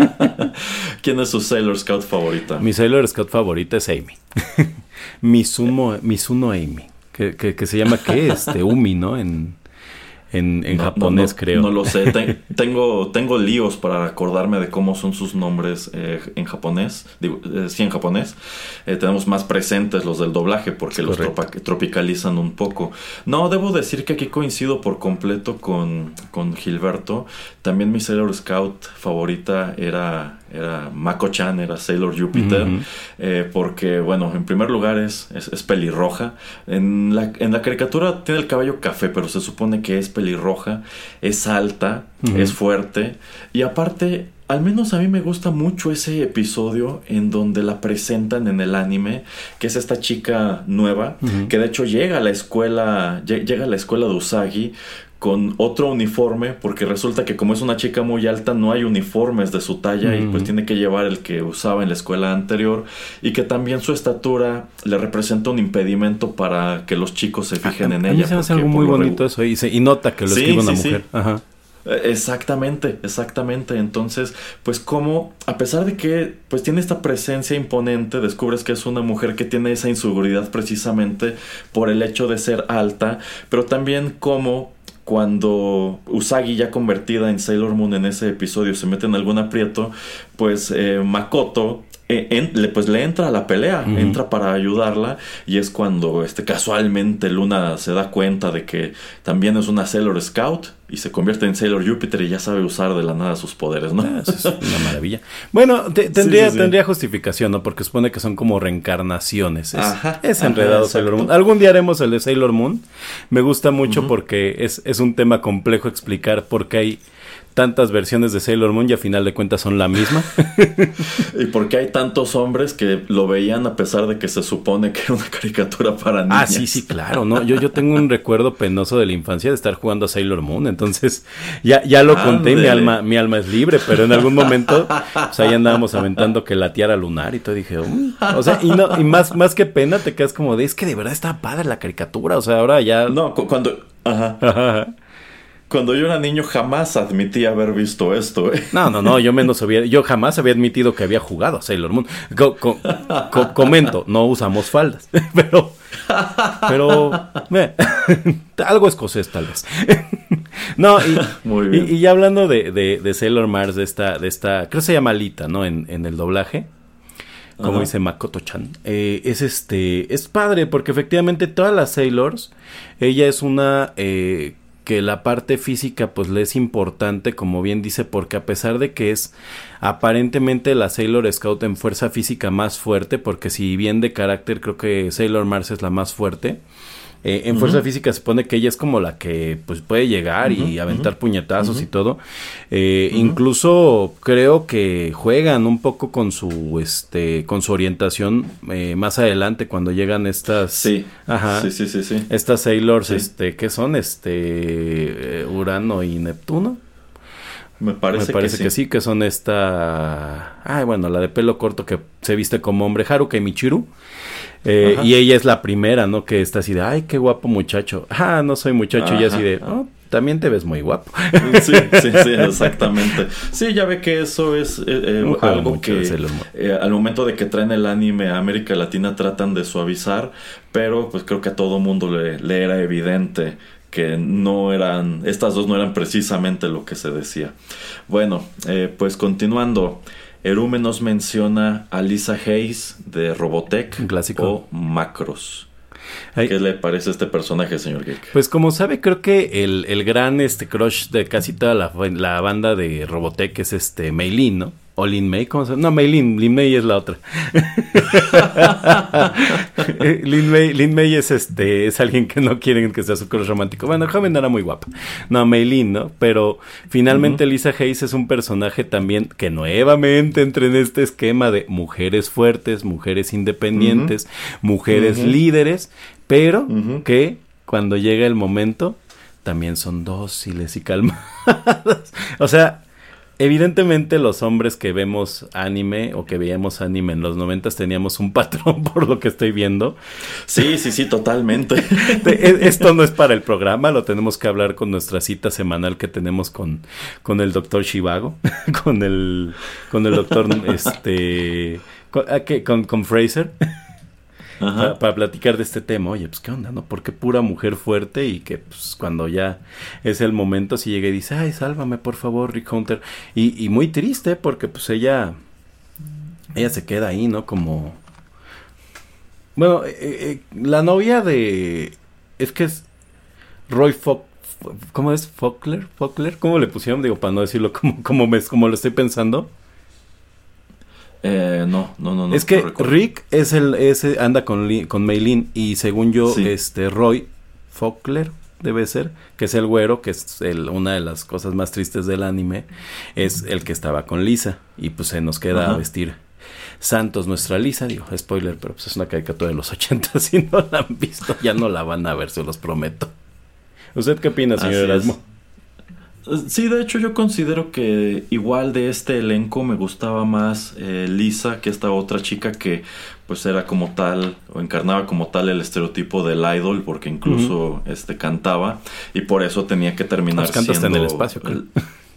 ¿Quién es su Sailor Scout favorita? Mi Sailor Scout favorita es Amy. Misumo, Misuno Amy que, se llama ¿qué? Este, Umi, ¿no? En, en, japonés, creo. No lo sé. tengo, tengo líos para acordarme de cómo son sus nombres eh, en japonés. Digo, eh, sí, en japonés. Eh, tenemos más presentes los del doblaje porque los tropicalizan un poco. No, debo decir que aquí coincido por completo con, con Gilberto. También mi Sailor Scout favorita era era Mako-chan, era Sailor Jupiter, eh, porque, bueno, en primer lugar es, es, pelirroja. En la, en la, caricatura tiene el cabello café, pero se supone que es pelirroja, es alta, es fuerte, y aparte, al menos a mí me gusta mucho ese episodio en donde la presentan en el anime, que es esta chica nueva, que de hecho llega a la escuela, llega a la escuela de Usagi con otro uniforme, porque resulta que como es una chica muy alta no hay uniformes de su talla y pues tiene que llevar el que usaba en la escuela anterior y que también su estatura le representa un impedimento para que los chicos se fijen en ella. se hace algo muy bonito eso y, y, nota que lo escribe una mujer. Eh, exactamente, exactamente. Entonces, pues como a pesar de que pues tiene esta presencia imponente, descubres que es una mujer que tiene esa inseguridad precisamente por el hecho de ser alta, pero también como cuando Usagi ya convertida en Sailor Moon en ese episodio se mete en algún aprieto, pues eh, Makoto eh, le, pues le entra a la pelea, entra para ayudarla y es cuando este, casualmente Luna se da cuenta de que también es una Sailor Scout y se convierte en Sailor Jupiter y ya sabe usar de la nada sus poderes, ¿no? Ah, es una maravilla. Bueno, tendría, tendría justificación, ¿no? Porque supone que son como reencarnaciones. Es, enredado Sailor Moon. Algún día haremos el de Sailor Moon. Me gusta mucho porque es, es un tema complejo explicar porque hay tantas versiones de Sailor Moon y a final de cuentas son la misma. ¿Y por qué hay tantos hombres que lo veían a pesar de que se supone que era una caricatura para niños? Ah, sí, sí, claro, ¿no? Yo, yo tengo un recuerdo penoso de la infancia de estar jugando a Sailor Moon, entonces ya, ya lo conté, mi alma, mi alma es libre, pero en algún momento, pues ahí andábamos aventando que la tiara lunar y todo, dije, o sea, y, no, y más, más que pena te quedas como de, es que de verdad está padre la caricatura, o sea, ahora ya... No, cuando... Ajá. Ajá. Cuando yo era niño jamás admití haber visto esto. ¿eh? No, no, no, yo menos había, yo jamás había admitido que había jugado a Sailor Moon. comento, no usamos faldas, pero, pero, eh, algo escocés tal vez. no, y, Muy bien. y, ya hablando de, de, Sailor Mars, de esta, de esta, creo que se llama Alita, ¿no? En, en el doblaje como dice Makoto-chan. Eh, es este, es padre porque efectivamente todas las Sailors, ella es una eh, que la parte física pues le es importante, como bien dice, porque a pesar de que es aparentemente la Sailor Scout en fuerza física más fuerte, porque si bien de carácter creo que Sailor Mars es la más fuerte, eh, en fuerza física se pone que ella es como la que pues puede llegar y aventar puñetazos y todo. Eh, incluso creo que juegan un poco con su este con su orientación eh, más adelante cuando llegan estas sí ajá sí sí sí, sí. estas Sailors este qué son este Urano y Neptuno Me parece, Me parece que, que, sí. sí. que son esta... Ay, bueno, la de pelo corto que se viste como hombre, Haruka Michiru. Eh, y ella es la primera, ¿no? Que está así de, ay, qué guapo muchacho. Ah, no soy muchacho. y así de, oh, también te ves muy guapo. Sí, sí, sí, exactamente. Sí, ya ve que eso es eh, eh, algo mucho que eh, al momento de que traen el anime a América Latina tratan de suavizar, pero pues creo que a todo mundo le, le era evidente que no eran, estas dos no eran precisamente lo que se decía. Bueno, eh, pues continuando. Erume nos menciona a Lisa Hayes de Robotech Un clásico. o Macros. Ay, ¿Qué le parece este personaje, señor Geek? Pues como sabe, creo que el, el gran este crush de casi toda la, la banda de Robotech es este Meilin, ¿no? O Lin May, ¿cómo se llama? No, Meilin, Lin May es la otra. Eh, Lin May, Lin May es este, es alguien que no quieren que sea su crush romántico. Bueno, joven era muy guapa. No, Meilin, ¿no? Pero finalmente Lisa Hayes es un personaje también que nuevamente entra en este esquema de mujeres fuertes, mujeres independientes, mujeres líderes, pero que cuando llega el momento también son dóciles y calmadas. o sea, evidentemente los hombres que vemos anime o que veíamos anime en los noventas teníamos un patrón por lo que estoy viendo. Sí, sí, sí, totalmente. Te- e- Esto no es para el programa, lo tenemos que hablar con nuestra cita semanal que tenemos con, con el doctor Shivago, con el, con el doctor este, con, ah, con, con Fraser. Para, platicar de este tema. Oye, pues qué onda, ¿no? Porque pura mujer fuerte y que pues, cuando ya es el momento, si llega y dice, ay, sálvame por favor, Rick Hunter. Y, y muy triste porque pues ella, ella se queda ahí, ¿no? Como... Bueno, eh, eh, la novia de... Es que es Roy Fock. ¿Cómo es? ¿Fockler? ¿Fockler? ¿Cómo le pusieron? Digo, para no decirlo como, como, me, como lo estoy pensando. Eh, no, no, no, no. es que no. Rick es el ese anda con con Meilin y según yo Sí. este Roy Fockler debe ser que es el güero que es el- una de las cosas más tristes del anime es el que estaba con Lisa y pues se nos queda Ajá. a vestir Santos nuestra Lisa digo spoiler pero pues es una caricatura de los 80 si no la han visto ya no la van a ver se los prometo ¿Usted qué opina señor es. Sí, de hecho yo considero que igual de este elenco me gustaba más eh, Lisa que esta otra chica que pues era como tal o encarnaba como tal el estereotipo del idol porque incluso este cantaba y por eso tenía que terminar Pues canta hasta en siendo el espacio.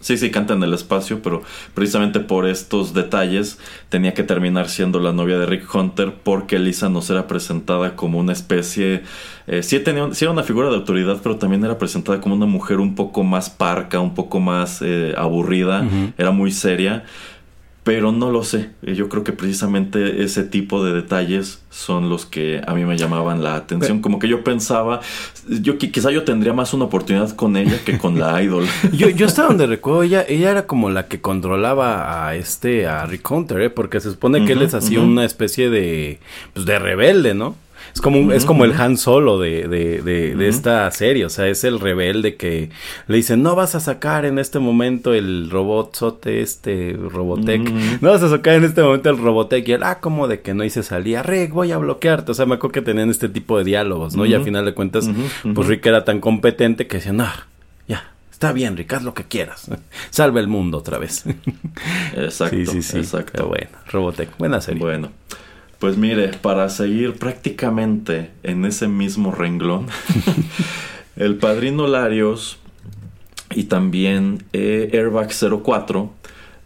Sí, sí, canta en el espacio, pero precisamente por estos detalles tenía que terminar siendo la novia de Rick Hunter porque Lisa nos era presentada como una especie, eh, sí, tenía, sí era una figura de autoridad, pero también era presentada como una mujer un poco más parca, un poco más eh, aburrida, era muy seria, pero no lo sé, Eh, yo creo que precisamente ese tipo de detalles son los que a mí me llamaban la atención, como que yo pensaba, yo qui- quizá yo tendría más una oportunidad con ella que con la idol. Yo, yo hasta donde recuerdo, ella, ella era como la que controlaba a este, a Rick Hunter, ¿eh? porque se supone que él Ujú, es así una especie de, pues de rebelde, ¿no? Es como, un- es como el. Han Solo de, de, de, de esta serie, o sea, es el rebelde que le dicen, no vas a sacar en este momento el robotzote, este Robotech, no vas a sacar en este momento el Robotech, y él, ah, como de que no hice salía, Rick, voy a bloquearte, o sea, me acuerdo que tenían este tipo de diálogos, ¿no? Y al final de cuentas, pues. Rick era tan competente que decía, no, ya, está bien, Rick, haz lo que quieras. Salva el mundo otra vez. Exacto, sí, sí, sí. exacto. Pero bueno, Robotech, buena serie. Bueno, pues mire, para seguir prácticamente en ese mismo renglón, el padrino Larios y también eh, Airbag 04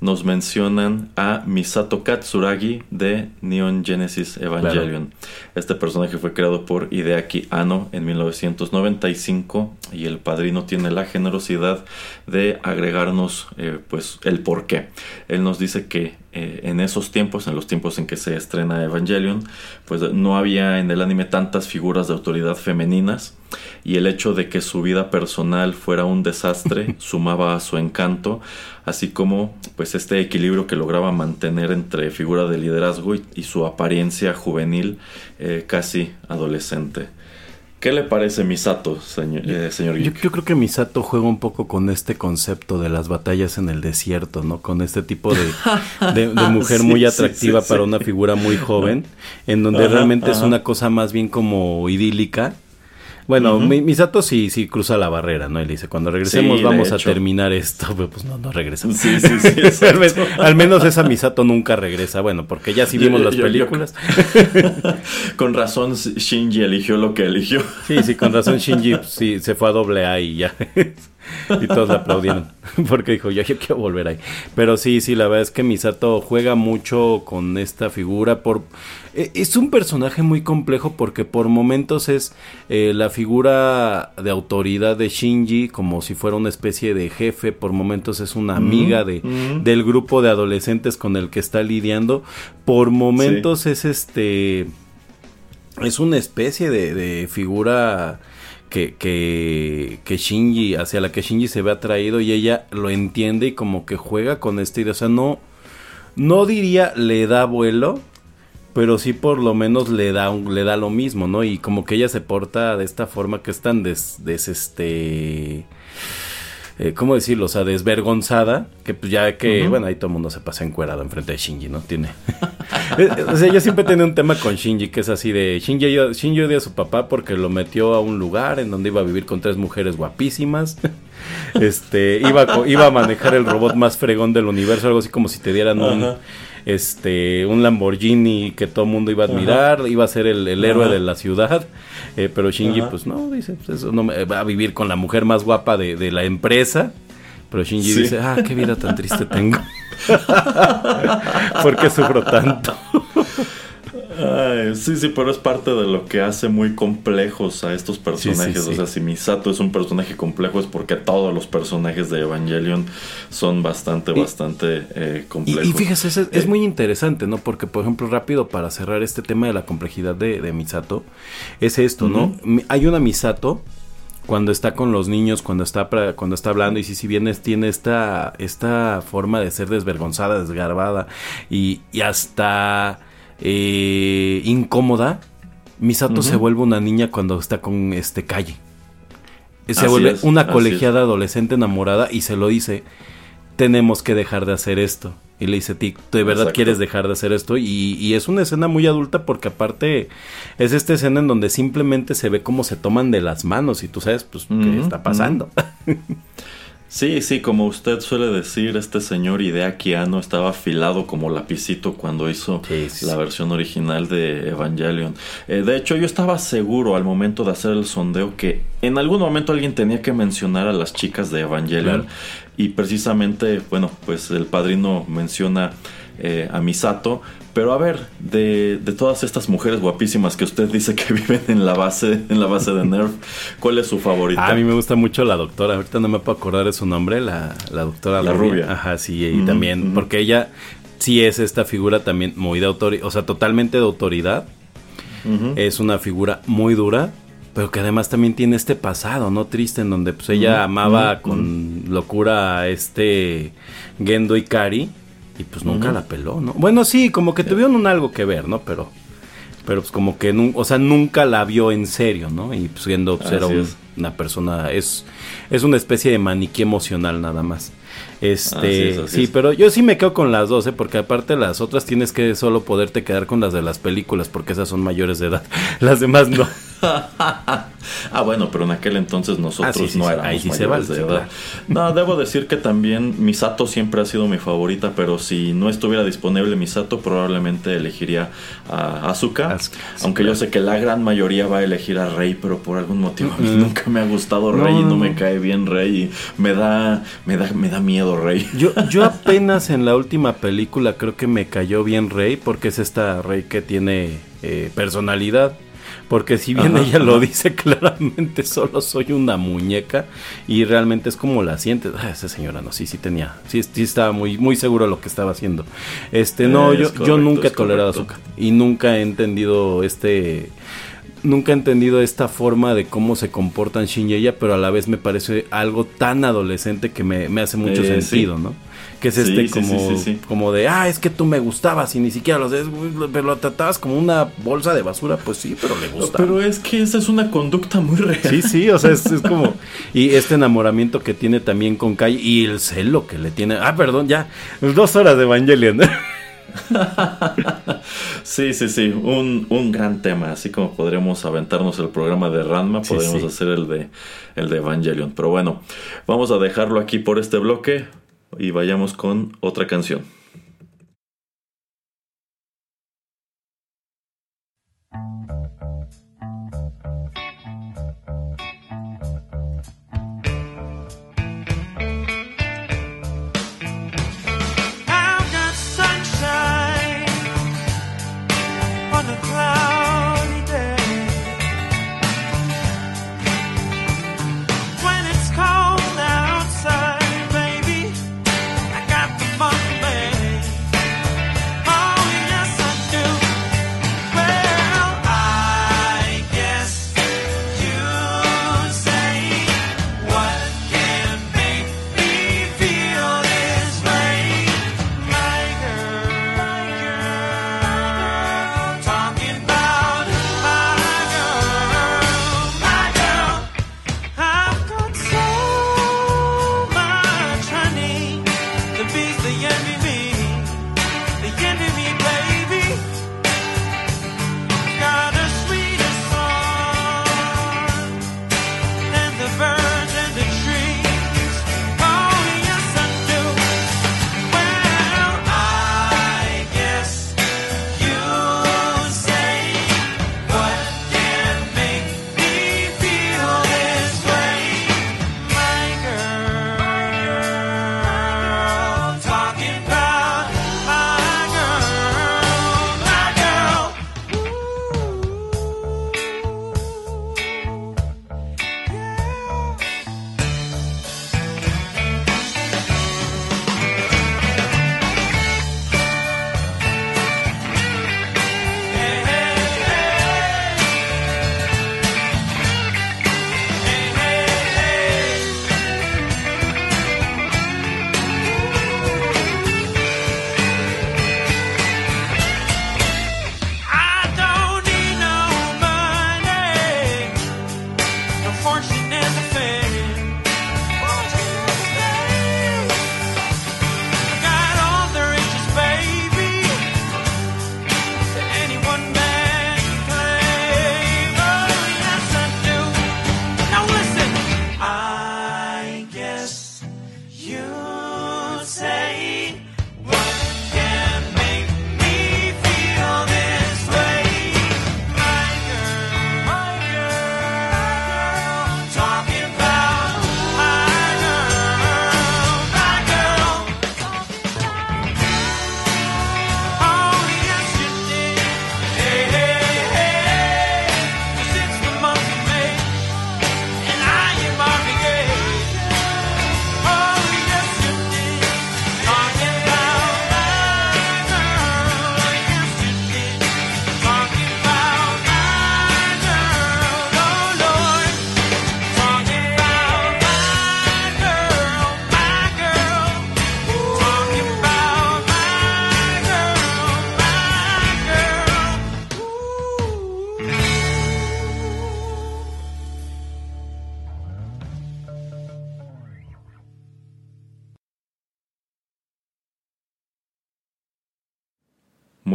nos mencionan a Misato Katsuragi de Neon Genesis Evangelion. Este personaje fue creado por Hideaki Anno en 1995 y el padrino tiene la generosidad de agregarnos eh, pues el por qué. Él nos dice que eh, en esos tiempos, en los tiempos en que se estrena Evangelion, pues no había en el anime tantas figuras de autoridad femeninas y el hecho de que su vida personal fuera un desastre sumaba a su encanto, así como pues este equilibrio que lograba mantener entre figura de liderazgo y, y su apariencia juvenil eh, casi adolescente. ¿Qué le parece Misato, señor, eh, señor Yo, Geek? yo creo que Misato juega un poco con este concepto de las batallas en el desierto, ¿no? Con este tipo de, de, de mujer Sí, muy atractiva sí, para una figura muy joven, en donde Ajá, realmente es una cosa más bien como idílica. Bueno, Misato sí, sí cruza la barrera, ¿no? Le dice, cuando regresemos vamos a terminar esto. pues no, no regresa. Sí, sí, sí. al, menos, esa Misato nunca regresa. Bueno, porque ya sí vimos las películas. con razón Shinji eligió lo que eligió. sí, sí, con razón Shinji sí, se fue a doble A y ya. y todos le aplaudieron porque dijo, yo, yo quiero volver ahí. Pero sí, sí, la verdad es que Misato juega mucho con esta figura. por Es un personaje muy complejo porque por momentos es eh, la figura de autoridad de Shinji, como si fuera una especie de jefe, por momentos es una amiga de, del grupo de adolescentes con el que está lidiando, por momentos es este... Es una especie de, de figura que, que, que, Shinji, hacia la que Shinji se ve atraído y ella lo entiende y como que juega con esta idea. O sea, no, no diría le da vuelo, pero sí por lo menos le da, le da lo mismo, ¿no? Y como que ella se porta de esta forma que es tan des, des este eh, ¿cómo decirlo? O sea, desvergonzada, que pues ya que, bueno, ahí todo el mundo se pasa encuerado enfrente de Shinji, ¿no? Tiene... Eh, o sea, yo siempre tenía un tema con Shinji, que es así de, Shinji, Shinji odia a su papá porque lo metió a un lugar en donde iba a vivir con tres mujeres guapísimas. Este, iba, iba a manejar el robot más fregón del universo, algo así como si te dieran un este un Lamborghini que todo el mundo iba a admirar, iba a ser el, héroe de la ciudad, eh, pero Shinji pues no, dice, pues eso no me, va a vivir con la mujer más guapa de, de la empresa, pero Shinji dice, ah, qué vida tan triste tengo. ¿Por qué sufro tanto? Sí, sí, pero es parte de lo que hace muy complejos a estos personajes. o sea, si Misato es un personaje complejo es porque todos los personajes de Evangelion son bastante, bastante eh, complejos. Y, fíjese, es, es, muy interesante, ¿no? Porque, por ejemplo, rápido para cerrar este tema de la complejidad de, Misato, es esto, ¿no? Hay una Misato cuando está con los niños, cuando está cuando está hablando y si si bien tiene esta esta forma de ser desvergonzada, desgarbada y, y hasta eh, incómoda, Misato se vuelve una niña cuando está con este calle. Se vuelve una colegiada adolescente enamorada y se lo dice, tenemos que dejar de hacer esto. Y le dice, ¿tú de verdad quieres dejar de hacer esto? Y, es una escena muy adulta porque aparte es esta escena en donde simplemente se ve cómo se toman de las manos y tú sabes, pues, qué está pasando. Sí, sí, como usted suele decir, este señor Hideaki Anno estaba afilado como lapicito cuando hizo la versión original de Evangelion. Eh, de hecho, yo estaba seguro al momento de hacer el sondeo que en algún momento alguien tenía que mencionar a las chicas de Evangelion. Y precisamente, bueno, pues el padrino menciona eh, a Misato, pero a ver, de, todas estas mujeres guapísimas que usted dice que viven en la base, en la base de Nerf, ¿cuál es su favorita? A mí me gusta mucho la doctora, ahorita no me puedo acordar de su nombre, la, la doctora la rubia. Ajá, sí, y también, porque ella sí es esta figura también muy de autoridad, o sea, totalmente de autoridad. Es una figura muy dura, pero que además también tiene este pasado, ¿no? Triste, en donde pues ella amaba con locura a este Gendo Ikari y pues nunca la peló, ¿no? Bueno, sí, como que tuvieron un algo que ver, ¿no? Pero, pero pues como que, o sea, nunca la vio en serio, ¿no? Y pues siendo pues, era una persona, es, es una especie de maniquí emocional nada más. Este, sí, pero yo sí me quedo con las dos, ¿eh? porque aparte las otras tienes que solo poderte quedar con las de las películas, porque esas son mayores de edad. Las demás no. ah, bueno, pero en aquel entonces nosotros ah, no éramos mayores de edad. No, debo decir que también Misato siempre ha sido mi favorita, pero si no estuviera disponible Misato, probablemente elegiría a Asuka. aunque yo sé que la gran mayoría va a elegir a Rey, pero por algún motivo a mí nunca me ha gustado Rey y no me cae bien Rey y me da, me da, me da miedo Rey. Yo, yo apenas en la última película creo que me cayó bien Rey, porque es esta Rey que tiene eh, personalidad. Porque si bien ella lo dice claramente, solo soy una muñeca y realmente es como la siente. Ah, esa señora no, sí, sí tenía, sí, sí estaba muy, muy seguro de lo que estaba haciendo. Este, no, yo, yo nunca he tolerado azúcar y nunca he entendido este nunca he entendido esta forma de cómo se comportan Shin y ella, pero a la vez me parece algo tan adolescente que me, me hace mucho eh, sentido, ¿no? que es este como, como de, ah, es que tú me gustabas y ni siquiera lo pero lo tratabas como una bolsa de basura, pues sí, pero le gusta. Pero es que esa es una conducta muy real. Sí, sí, o sea, es, como, y este enamoramiento que tiene también con Kai y el celo que le tiene, ah, perdón, ya, dos horas de Evangelion. sí, sí, sí, un, un, gran tema, así como podríamos aventarnos el programa de Ranma, podríamos hacer el de, el de Evangelion. Pero bueno, vamos a dejarlo aquí por este bloque y vayamos con otra canción.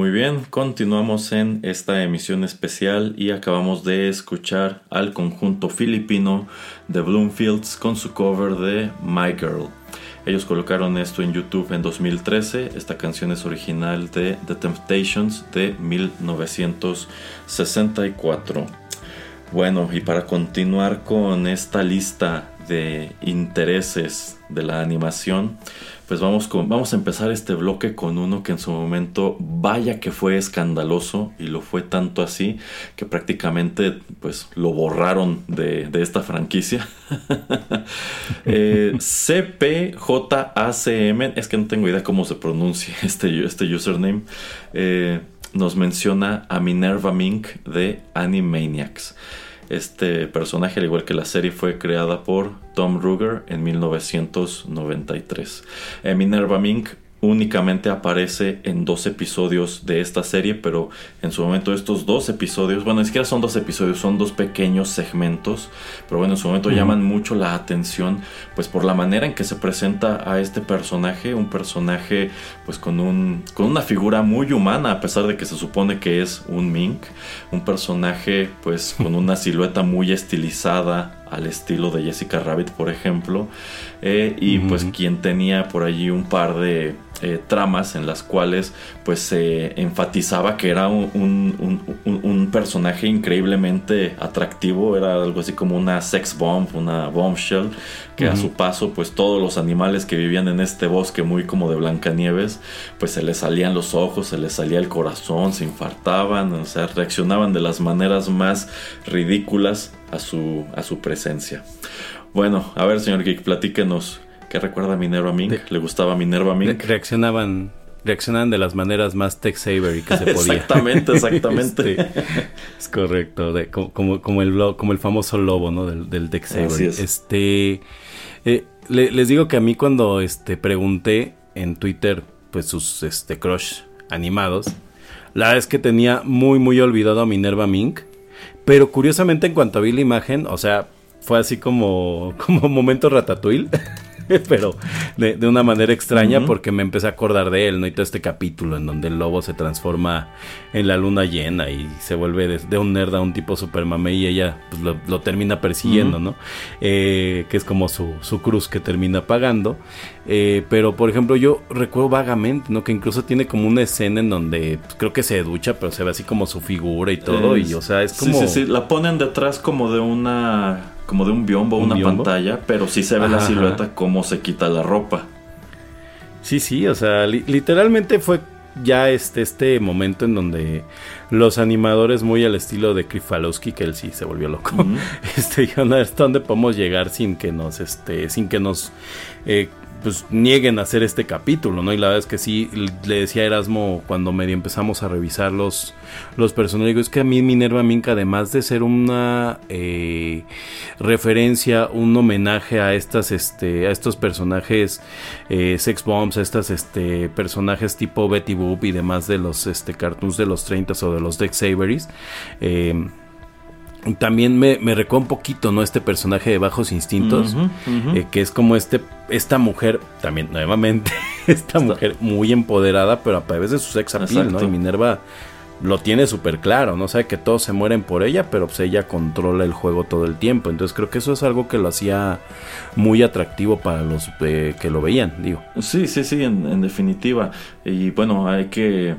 Muy bien, continuamos en esta emisión especial y acabamos de escuchar al conjunto filipino de Bloomfields con su cover de My Girl. Ellos colocaron esto en YouTube en 2013. Esta canción es original de The Temptations de 1964. Bueno, y para continuar con esta lista de intereses de la animación, pues vamos, con, vamos a empezar este bloque con uno que en su momento vaya que fue escandaloso y lo fue tanto así que prácticamente pues lo borraron de, esta franquicia. eh, CPJACM, es que no tengo idea cómo se pronuncia este, este username, eh, nos menciona a Minerva Mink de Animaniacs. Este personaje, al igual que la serie, fue creada por Tom Ruger en 1993. Eh, Minerva Mink únicamente aparece en dos episodios de esta serie, pero en su momento estos dos episodios, bueno, ni siquiera son dos episodios, son dos pequeños segmentos, pero bueno, en su momento llaman mucho la atención, pues por la manera en que se presenta a este personaje, un personaje pues con, un, con una figura muy humana, a pesar de que se supone que es un mink, un personaje pues con una silueta muy estilizada, al estilo de Jessica Rabbit, por ejemplo, eh, y pues quien tenía por allí un par de eh, tramas en las cuales pues se enfatizaba que era un, personaje increíblemente atractivo, era algo así como una sex bomb, una bombshell, que a su paso pues todos los animales que vivían en este bosque muy como de Blancanieves, pues se les salían los ojos, se les salía el corazón, se infartaban, o sea, reaccionaban de las maneras más ridículas a su, a su presencia. Bueno, a ver señor Geek, platíquenos ¿Qué recuerda a Minerva Mink? ¿Le gustaba Minerva Mink? reaccionaban reaccionaban de las maneras más tech saver que se podía. exactamente, exactamente. Este, es correcto, como, como, el como el famoso lobo, ¿no? Del, del tech saver. Este eh, les digo que a mí cuando este pregunté en Twitter pues sus este crush animados, la verdad es que tenía muy muy olvidado a Minerva Mink, pero curiosamente en cuanto vi la imagen, o sea, fue así como como momento ratatouille. pero de, una manera extraña porque me empecé a acordar de él, ¿no? Y todo este capítulo en donde el lobo se transforma en la luna llena y se vuelve de, un nerd a un tipo super mame y ella pues, lo, termina persiguiendo, ¿no? Eh, que es como su, su, cruz que termina pagando. Eh, pero, por ejemplo, yo recuerdo vagamente, ¿no? Que incluso tiene como una escena en donde pues, creo que se ducha, pero se ve así como su figura y todo. y, o sea, es como... Sí, sí, sí. La ponen detrás como de una como de un biombo, una pantalla, pero sí se ve la silueta cómo se quita la ropa. Sí, sí, o sea, literalmente fue ya este, este momento en donde los animadores muy al estilo de Krifalowski, que él sí se volvió loco, este, dijeron, a ver, dónde podemos llegar sin que nos, este, sin que nos eh, pues nieguen a hacer este capítulo, ¿no? Y la verdad es que sí, le decía Erasmo cuando medio empezamos a revisar los, los personajes, es que a mí Minerva Mink, además de ser una eh, referencia, un homenaje a estas, este, a estos personajes eh, sex bombs, a estas, este, personajes tipo Betty Boop y demás de los, este, cartoons de los 30 o de los Dex Saveries, eh, también me, me recuerda un poquito, ¿no? Este personaje de bajos instintos, eh, que es como este, esta mujer, también nuevamente, esta mujer muy empoderada, pero a través de su sex appeal, ¿no? Y Minerva lo tiene súper claro, ¿no? Sabe que todos se mueren por ella, pero pues ella controla el juego todo el tiempo. Entonces creo que eso es algo que lo hacía muy atractivo para los eh, que lo veían, digo. Sí, sí, sí, en, definitiva. Y bueno, hay que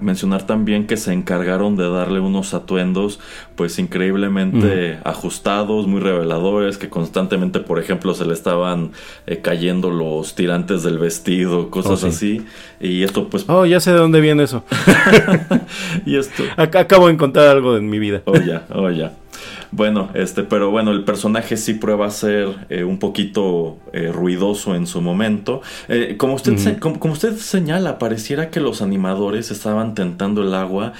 mencionar también que se encargaron de darle unos atuendos pues increíblemente ajustados, muy reveladores, que constantemente, por ejemplo, se le estaban eh, cayendo los tirantes del vestido, cosas oh, así. Y esto pues... Oh, ya sé de dónde viene eso. y esto... Acabo de encontrar algo en mi vida. Oh, ya, oh, ya. Bueno, este, pero bueno, el personaje sí prueba a ser eh, un poquito eh, ruidoso en su momento. Eh, como, usted como, usted señala, pareciera que los animadores estaban tentando el agua,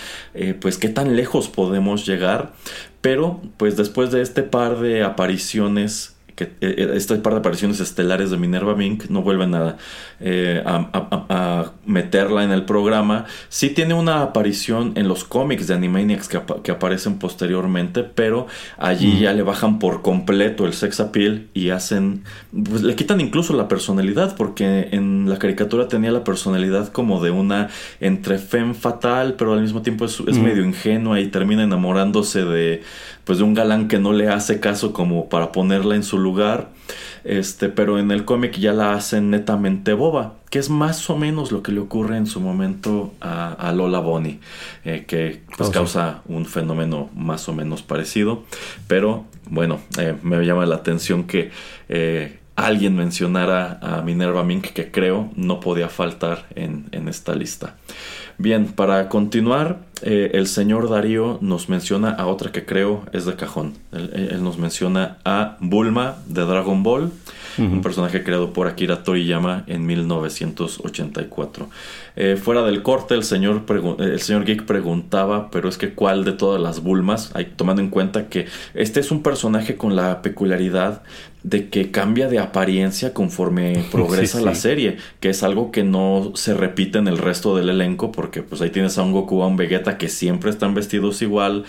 pues qué tan lejos podemos llegar. Pero, pues después de este par de apariciones que eh, este par de apariciones estelares de Minerva Mink no vuelven a, eh, a, meterla en el programa. Sí tiene una aparición en los cómics de Animaniacs que, aparecen posteriormente, pero allí ya le bajan por completo el sex appeal y hacen, pues le quitan incluso la personalidad, porque en la caricatura tenía la personalidad como de una entre femme fatal, pero al mismo tiempo es, medio ingenua y termina enamorándose de pues de un galán que no le hace caso como para ponerla en su lugar. Este, pero en el cómic ya la hacen netamente boba, que es más o menos lo que le ocurre en su momento a, Lola Bonnie, eh, que pues, oh, causa un fenómeno más o menos parecido. Pero bueno, eh, me llama la atención que eh, alguien mencionara a Minerva Mink, que creo no podía faltar en, en esta lista. Bien, para continuar, eh, el señor Darío nos menciona a otra que creo es de cajón. Él, nos menciona a Bulma de Dragon Ball. Un personaje creado por Akira Toriyama en 1984. Eh, fuera del corte, el señor, el señor Geek preguntaba, pero es que cuál de todas las Bulmas, hay, tomando en cuenta que este es un personaje con la peculiaridad de que cambia de apariencia conforme progresa la serie, que es algo que no se repite en el resto del elenco, porque pues ahí tienes a un Goku, a un Vegeta que siempre están vestidos igual,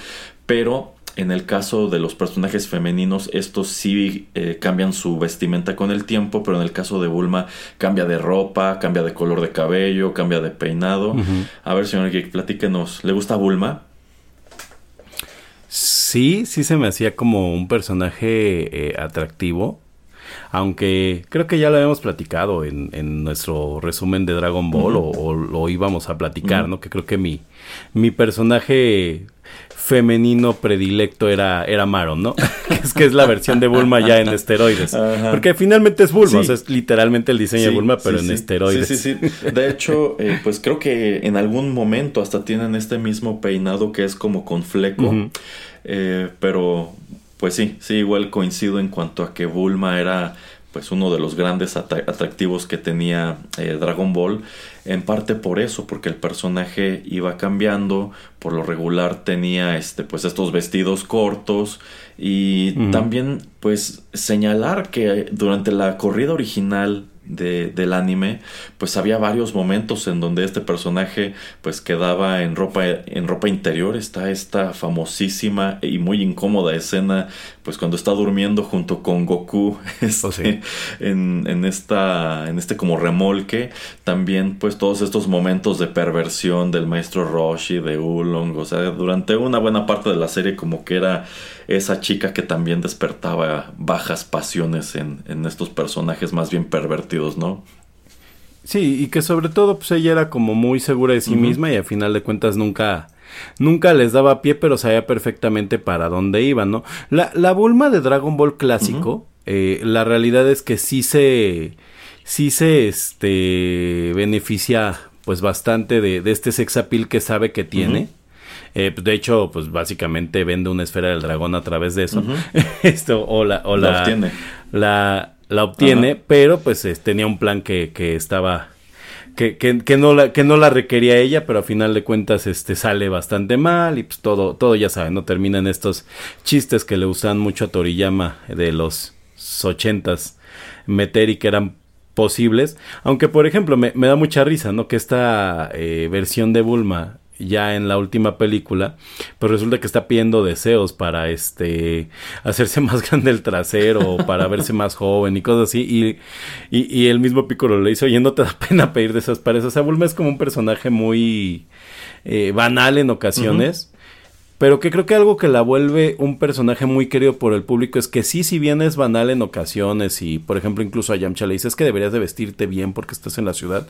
pero en el caso de los personajes femeninos, estos sí eh, cambian su vestimenta con el tiempo, pero en el caso de Bulma cambia de ropa, cambia de color de cabello, cambia de peinado. A ver, señor Geek, platíquenos. ¿Le gusta Bulma? Sí, sí se me hacía como un personaje eh, atractivo. Aunque creo que ya lo habíamos platicado en, nuestro resumen de Dragon Ball o, lo íbamos a platicar, ¿no? Que creo que mi, mi personaje femenino predilecto era, era Maron, ¿no? es que es la versión de Bulma ya en esteroides. Porque finalmente es Bulma, o sea, es literalmente el diseño de Bulma, pero en esteroides. Sí, sí, sí. De hecho, eh, pues creo que en algún momento hasta tienen este mismo peinado que es como con fleco. Eh, pero, pues sí, sí, igual coincido en cuanto a que Bulma era pues uno de los grandes atractivos que tenía eh, Dragon Ball, en parte por eso, porque el personaje iba cambiando, por lo regular tenía este pues estos vestidos cortos y también pues señalar que durante la corrida original de, del anime, pues había varios momentos en donde este personaje pues quedaba en ropa, en ropa interior. Está esta famosísima y muy incómoda escena, pues cuando está durmiendo junto con Goku este, oh, en, en, esta, en este como remolque. También pues todos estos momentos de perversión del maestro Roshi, de Ulong. O sea, durante una buena parte de la serie como que era esa chica que también despertaba bajas pasiones en, en estos personajes más bien pervertidos, ¿no? Sí, y que sobre todo pues ella era como muy segura de sí misma y al final de cuentas nunca nunca les daba pie, pero sabía perfectamente para dónde iban, ¿no? La, la Bulma de Dragon Ball clásico, eh, la realidad es que sí se sí se este beneficia pues bastante de, de este sex appeal que sabe que tiene. Eh, de hecho, pues básicamente vende una esfera del dragón a través de eso. Esto, o la, o la, obtiene. La, la obtiene, pero pues tenía un plan que, que estaba. Que, que, que, no la, que no la requería ella, pero a final de cuentas este, sale bastante mal y pues todo, todo ya saben, ¿no? Terminan estos chistes que le gustan mucho a Toriyama de los ochentas meter y que eran posibles. Aunque, por ejemplo, me, me da mucha risa, ¿no? Que esta eh, versión de Bulma ya en la última película, pues resulta que está pidiendo deseos para este hacerse más grande el trasero, para verse más joven y cosas así. Y, y, el mismo Piccolo le dice, oye, no te da pena pedir de esas paredes. O sea, Bulma es como un personaje muy eh, banal en ocasiones pero que creo que algo que la vuelve un personaje muy querido por el público es que sí, si bien es banal en ocasiones y por ejemplo incluso a Yamcha le dices que deberías de vestirte bien porque estás en la ciudad,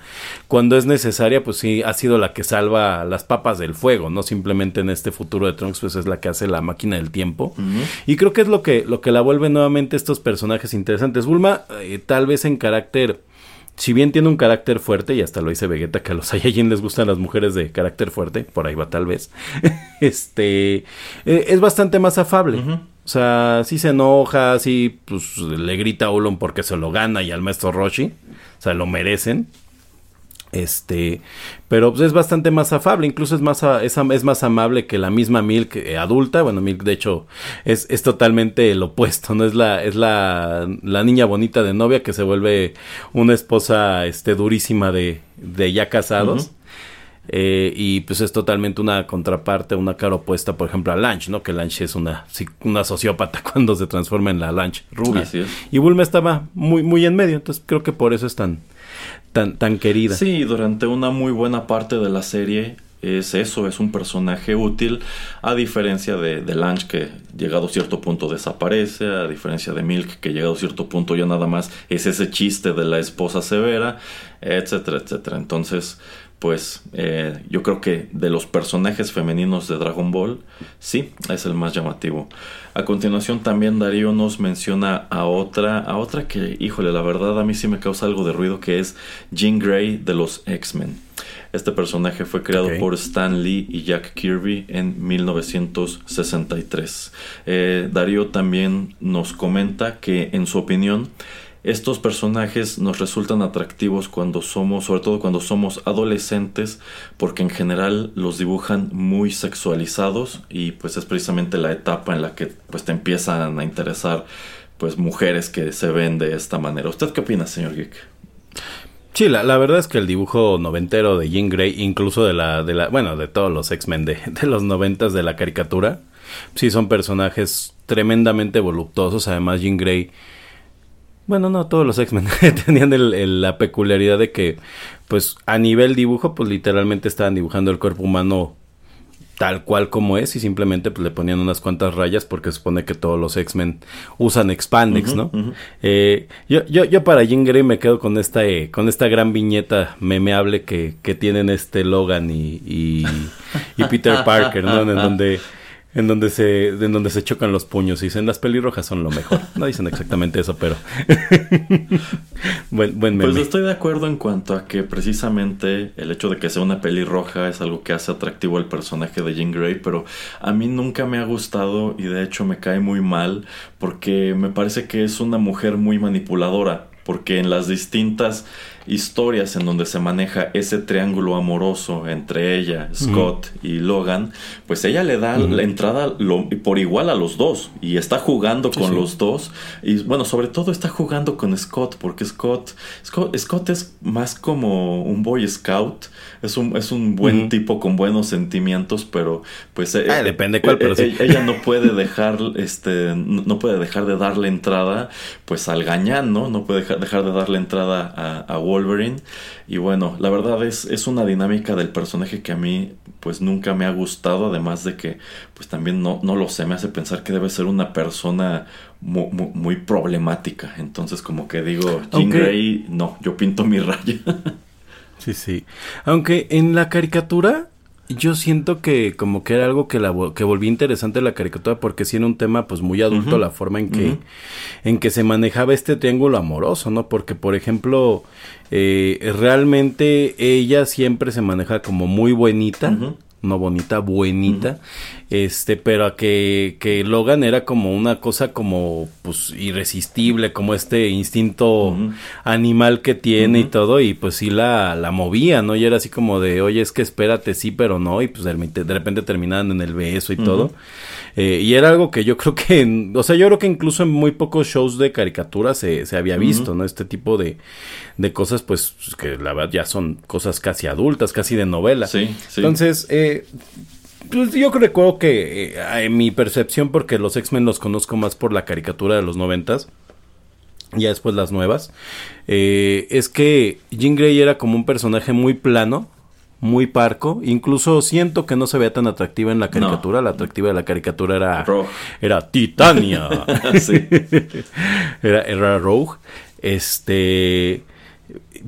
cuando es necesaria pues sí ha sido la que salva las papas del fuego, no simplemente en este futuro de Trunks pues es la que hace la máquina del tiempo. Y creo que es lo que, lo que la vuelve nuevamente estos personajes interesantes. Bulma eh, tal vez en carácter si bien tiene un carácter fuerte, y hasta lo dice Vegeta, que a los Saiyajin les gustan las mujeres de carácter fuerte, por ahí va tal vez, este, eh, es bastante más afable. O sea, sí se enoja, sí, pues le grita a Ulon porque se lo gana y al maestro Roshi, o sea, lo merecen. Este, pero pues, es bastante más afable, incluso es más, es, es más amable que la misma Milk eh, adulta. Bueno, Milk de hecho es, es totalmente el opuesto, ¿no? Es la, es la, la niña bonita de novia que se vuelve una esposa este, durísima de, de ya casados. Eh, y pues es totalmente una contraparte, una cara opuesta, por ejemplo, a Lanch, ¿no? Que Lanch es una, una sociópata cuando se transforma en la Lanch rubia. Y Bulma estaba muy, muy en medio, entonces creo que por eso es tan, tan, tan querida. Sí, durante una muy buena parte de la serie es eso, es un personaje útil, a diferencia de, de Lange que llegado a cierto punto desaparece, a diferencia de Milk que llegado a cierto punto ya nada más es ese chiste de la esposa severa, etcétera, etcétera. Entonces, pues eh, yo creo que de los personajes femeninos de Dragon Ball, sí, es el más llamativo. A continuación también Darío nos menciona a otra, a otra que, híjole, la verdad a mí sí me causa algo de ruido, que es Jean Grey de los X-Men. Este personaje fue creado por Stan Lee y Jack Kirby en 1963. Eh, Darío también nos comenta que en su opinión, estos personajes nos resultan atractivos cuando somos, sobre todo cuando somos adolescentes, porque en general los dibujan muy sexualizados y pues es precisamente la etapa en la que pues te empiezan a interesar pues mujeres que se ven de esta manera. ¿Usted qué opina, señor Geek? Sí, la, la, verdad es que el dibujo noventero de Jean Grey, incluso de la, de la, bueno, de todos los X-Men de, de, los noventas de la caricatura, sí son personajes tremendamente voluptuosos. Además, Jean Grey, bueno, no, todos los X-Men tenían el, la peculiaridad de que, pues, a nivel dibujo, pues literalmente estaban dibujando el cuerpo humano tal cual como es y simplemente pues, le ponían unas cuantas rayas porque se supone que todos los X-Men usan Expandex, ¿no? eh, yo, yo, yo para Jean Grey me quedo con esta, eh, con esta gran viñeta memeable que, que tienen este Logan y, y, y Peter Parker, ¿no? En donde en donde se en donde se chocan los puños y dicen las pelirrojas son lo mejor. No dicen exactamente eso, pero buen, buen meme. Pues estoy de acuerdo en cuanto a que precisamente el hecho de que sea una pelirroja es algo que hace atractivo al personaje de Jean Grey, pero a mí nunca me ha gustado y de hecho me cae muy mal porque me parece que es una mujer muy manipuladora, porque en las distintas historias en donde se maneja ese triángulo amoroso entre ella, Scott y Logan, pues ella le da la entrada por igual a los dos y está jugando con los dos. Y bueno, sobre todo está jugando con Scott porque Scott, Scott, es más como un boy scout, es un, es un buen tipo con buenos sentimientos, pero pues eh, ah, depende cuál, pero eh, ella no puede dejar este no puede dejar de darle entrada pues al gañán, ¿no? No puede dejar, de darle entrada a, a Wolverine. Y bueno, la verdad es, es una dinámica del personaje que a mí pues nunca me ha gustado, además de que pues también no, no lo sé, me hace pensar que debe ser una persona muy, muy, problemática. Entonces como que digo, Jean Grey, no, yo pinto mi raya. sí, sí. Aunque en la caricatura yo siento que como que era algo que la que volví interesante la caricatura porque sí era un tema pues muy adulto la forma en que en que se manejaba este triángulo amoroso no porque por ejemplo eh, realmente ella siempre se maneja como muy buenita no bonita, buenita, este, pero que, que Logan era como una cosa como, pues, irresistible, como este instinto animal que tiene y todo, y pues sí la, la movía, ¿no? Y era así como de, oye, es que espérate, sí, pero no, y pues de, repente terminaban en el beso y todo. Eh, y era algo que yo creo que, o sea, yo creo que incluso en muy pocos shows de caricatura se, se había visto, ¿no? Este tipo de, de cosas, pues, que la verdad ya son cosas casi adultas, casi de novela. Sí, sí. Entonces, eh, pues yo recuerdo que eh, en mi percepción, porque los X-Men los conozco más por la caricatura de los noventas, ya después las nuevas, eh, es que Jean Grey era como un personaje muy plano, muy parco. Incluso siento que no se veía tan atractiva en la caricatura. La atractiva de la caricatura era, era Titania. era, era Rogue. Este.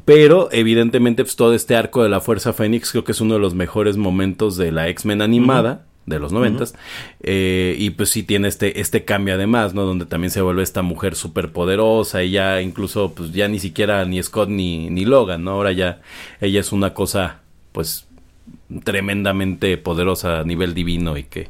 Pero evidentemente pues, todo este arco de la Fuerza Fénix creo que es uno de los mejores momentos de la X-Men animada. de los noventas eh, y pues sí tiene este este cambio además no donde también se vuelve esta mujer súper poderosa y ya incluso pues ya ni siquiera ni Scott ni, ni Logan no ahora ya ella es una cosa pues tremendamente poderosa a nivel divino y que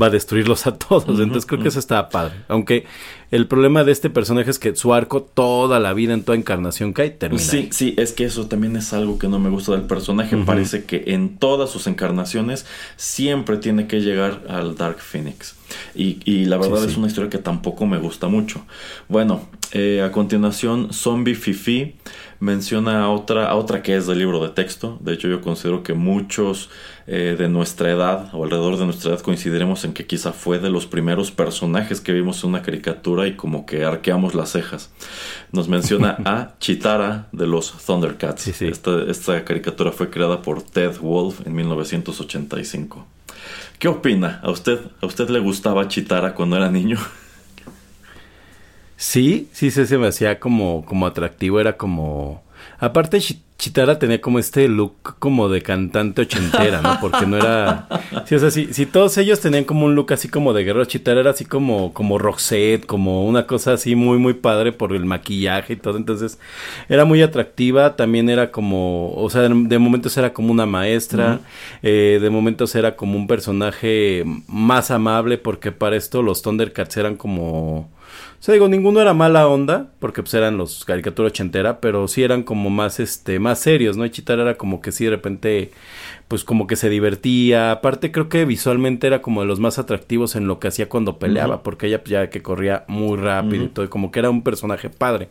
va a destruirlos a todos. Entonces creo que eso está padre. Aunque el problema de este personaje es que su arco toda la vida en toda encarnación cae termina. Sí, sí, es que eso también es algo que no me gusta del personaje. Parece que en todas sus encarnaciones siempre tiene que llegar al Dark Phoenix. Y, la verdad es una historia que tampoco me gusta mucho. Bueno, eh, a continuación, Zombie Fifi menciona a otra, a otra que es del libro de texto. De hecho, yo considero que muchos eh, de nuestra edad o alrededor de nuestra edad coincidiremos en que quizá fue de los primeros personajes que vimos en una caricatura y como que arqueamos las cejas. Nos menciona a Chitara de los Thundercats. Esta, esta caricatura fue creada por Ted Wolf en 1985. ¿Qué opina? ¿A usted, ¿A usted le gustaba Chitara cuando era niño? Sí, sí, se me hacía como, como atractivo, era como... Aparte, Chitara tenía como este look como de cantante ochentera, ¿no? Porque no era... Sí, o sea, si, si todos ellos tenían como un look así como de guerrero, Chitara era así como, como Roxette, como una cosa así muy, muy padre por el maquillaje y todo. Entonces, era muy atractiva, también era como... O sea, de, momentos era como una maestra, eh, de momentos era como un personaje más amable, porque para esto los Thundercats eran como O sea, digo, ninguno era mala onda, porque pues eran los caricatura ochentera, pero sí eran como más, este, más serios, ¿no? Y Chitara era como que sí, de repente, pues como que se divertía. Aparte, creo que visualmente era como de los más atractivos en lo que hacía cuando peleaba, porque ella pues, ya que corría muy rápido y todo, y como que era un personaje padre.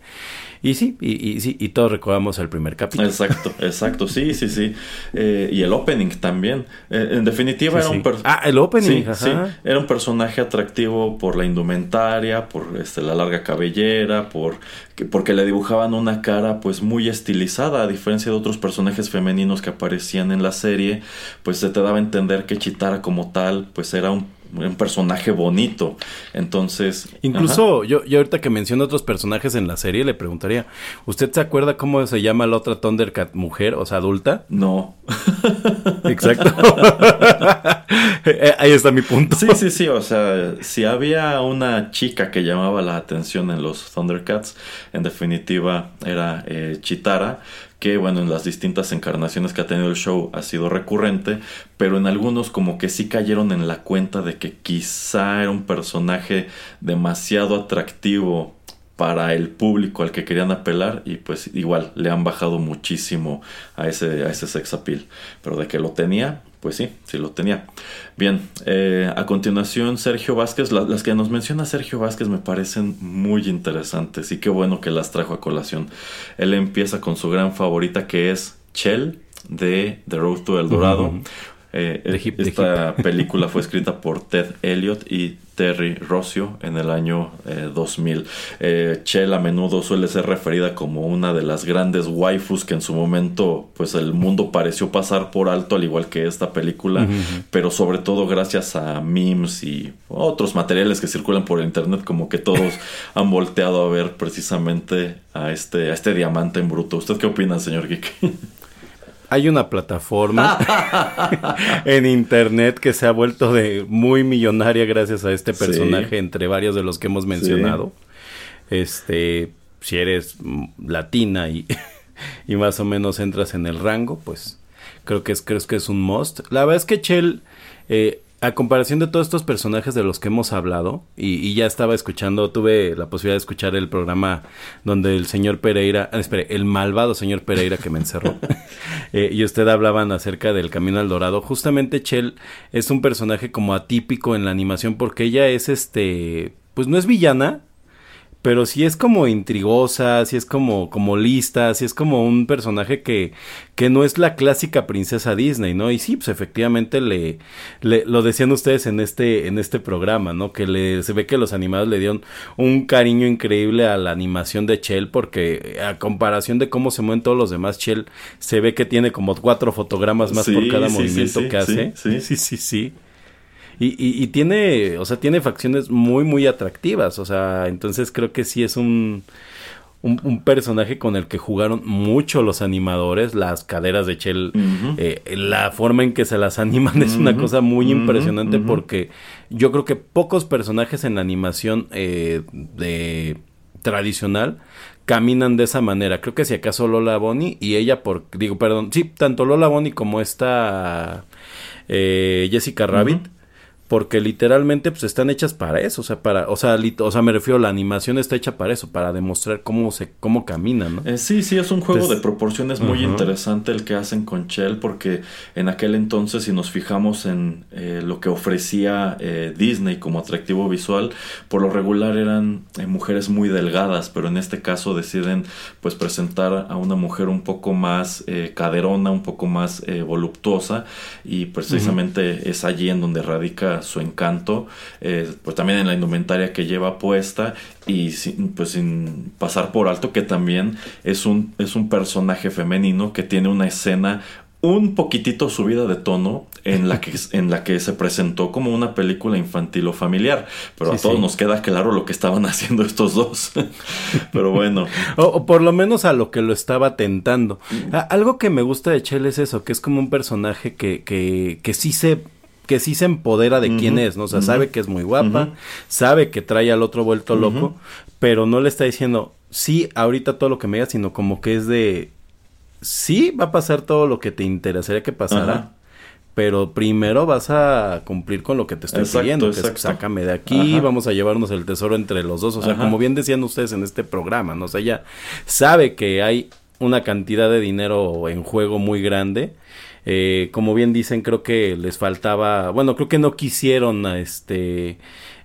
Y sí, y, y, sí, y todos recordamos el primer capítulo. Exacto, exacto, sí, sí, sí. Eh, y el opening también. Eh, en definitiva era un Ah, el opening, sí, Era un personaje atractivo por la indumentaria, por este, la larga cabellera, por porque le dibujaban una cara pues muy estilizada, a diferencia de otros personajes femeninos que aparecían en la serie, pues se te daba a entender que Chitara como tal pues era un un personaje bonito. Entonces. Incluso yo, yo ahorita que menciono otros personajes en la serie, le preguntaría: ¿Usted se acuerda cómo se llama la otra Thundercat mujer, o sea, adulta? No. Exacto. Eh, ahí está mi punto. Sí, sí, sí. O sea, si había una chica que llamaba la atención en los Thundercats, en definitiva era eh, Chitara que bueno, en las distintas encarnaciones que ha tenido el show ha sido recurrente, pero en algunos como que sí cayeron en la cuenta de que quizá era un personaje demasiado atractivo para el público al que querían apelar y pues igual le han bajado muchísimo a ese, a ese sex appeal, pero de que lo tenía, pues sí, sí lo tenía. Bien, eh, a continuación Sergio Vázquez, las que nos menciona Sergio Vázquez me parecen muy interesantes y qué bueno que las trajo a colación. Él empieza con su gran favorita que es Chell de The Road to El Dorado. Eh, esta película fue escrita por Ted Elliott y Terry Rossio en el año 2000. Eh, Chell a menudo suele ser referida como una de las grandes waifus que en su momento pues el mundo pareció pasar por alto al igual que esta película, pero sobre todo gracias a memes y otros materiales que circulan por el internet como que todos han volteado a ver precisamente a este, a este diamante en bruto. ¿Usted qué opina, señor Geek? hay una plataforma en internet que se ha vuelto de muy millonaria gracias a este personaje entre varios de los que hemos mencionado. Este, si eres latina y, y más o menos entras en el rango, pues creo que es creo que es un must. La verdad es que Chell eh, a comparación de todos estos personajes de los que hemos hablado, y, ya estaba escuchando, tuve la posibilidad de escuchar el programa donde el señor Pereira, ah, espere, el malvado señor Pereira que me encerró, eh, y usted hablaban acerca del Camino al Dorado. Justamente Chell es un personaje como atípico en la animación porque ella es este, pues no es villana, pero sí es como intrigosa, sí es como, como lista, sí es como un personaje que, que no es la clásica princesa Disney, ¿no? Y sí, pues efectivamente le, le lo decían ustedes en este, en este programa, ¿no? Que le, se ve que los animados le dieron un cariño increíble a la animación de Chell, porque a comparación de cómo se mueven todos los demás, Chell se ve que tiene como cuatro fotogramas más por cada movimiento que hace. Sí, sí, sí. sí. Y, y, tiene, o sea, tiene facciones muy, muy atractivas. O sea, entonces creo que sí es un, un, personaje con el que jugaron mucho los animadores. Las caderas de Chell, eh, la forma en que se las animan es una cosa muy impresionante porque yo creo que pocos personajes en la animación eh, de tradicional caminan de esa manera. Creo que si acaso Lola Bonnie y ella por digo, perdón, sí, tanto Lola Bonnie como esta eh, Jessica Rabbit porque literalmente pues están hechas para eso, o sea, para, o sea, o sea, me refiero, la animación está hecha para eso, para demostrar cómo se, cómo camina, ¿no? Eh, sí, sí, es un juego de proporciones muy interesante el que hacen con Shell, porque en aquel entonces, si nos fijamos en eh, lo que ofrecía eh, Disney como atractivo visual, por lo regular eran mujeres muy delgadas, pero en este caso deciden pues presentar a una mujer un poco más caderona, un poco más voluptuosa, y precisamente es allí en donde radica su encanto, eh, pues también en la indumentaria que lleva puesta y sin, pues sin pasar por alto que también es un, es un personaje femenino que tiene una escena un poquitito subida de tono en la que en la que se presentó como una película infantil o familiar pero a todos nos queda claro lo que estaban haciendo estos dos. Pero bueno. O, por lo menos a lo que lo estaba tentando. Algo que me gusta de Chell es eso que es como un personaje que que, que sí se que sí se empodera de quién es, ¿no? O sea, sabe que es muy guapa, sabe que trae al otro vuelto loco, pero no le está diciendo, sí, ahorita todo lo que me digas, sino como que es de, sí, va a pasar todo lo que te interesaría que pasara, pero primero vas a cumplir con lo que te estoy pidiendo, que es sácame de aquí, vamos a llevarnos el tesoro entre los dos, o sea, como bien decían ustedes en este programa, ¿no? O sea, ella sabe que hay una cantidad de dinero en juego muy grande. Eh, como bien dicen, creo que les faltaba, bueno, creo que no quisieron a este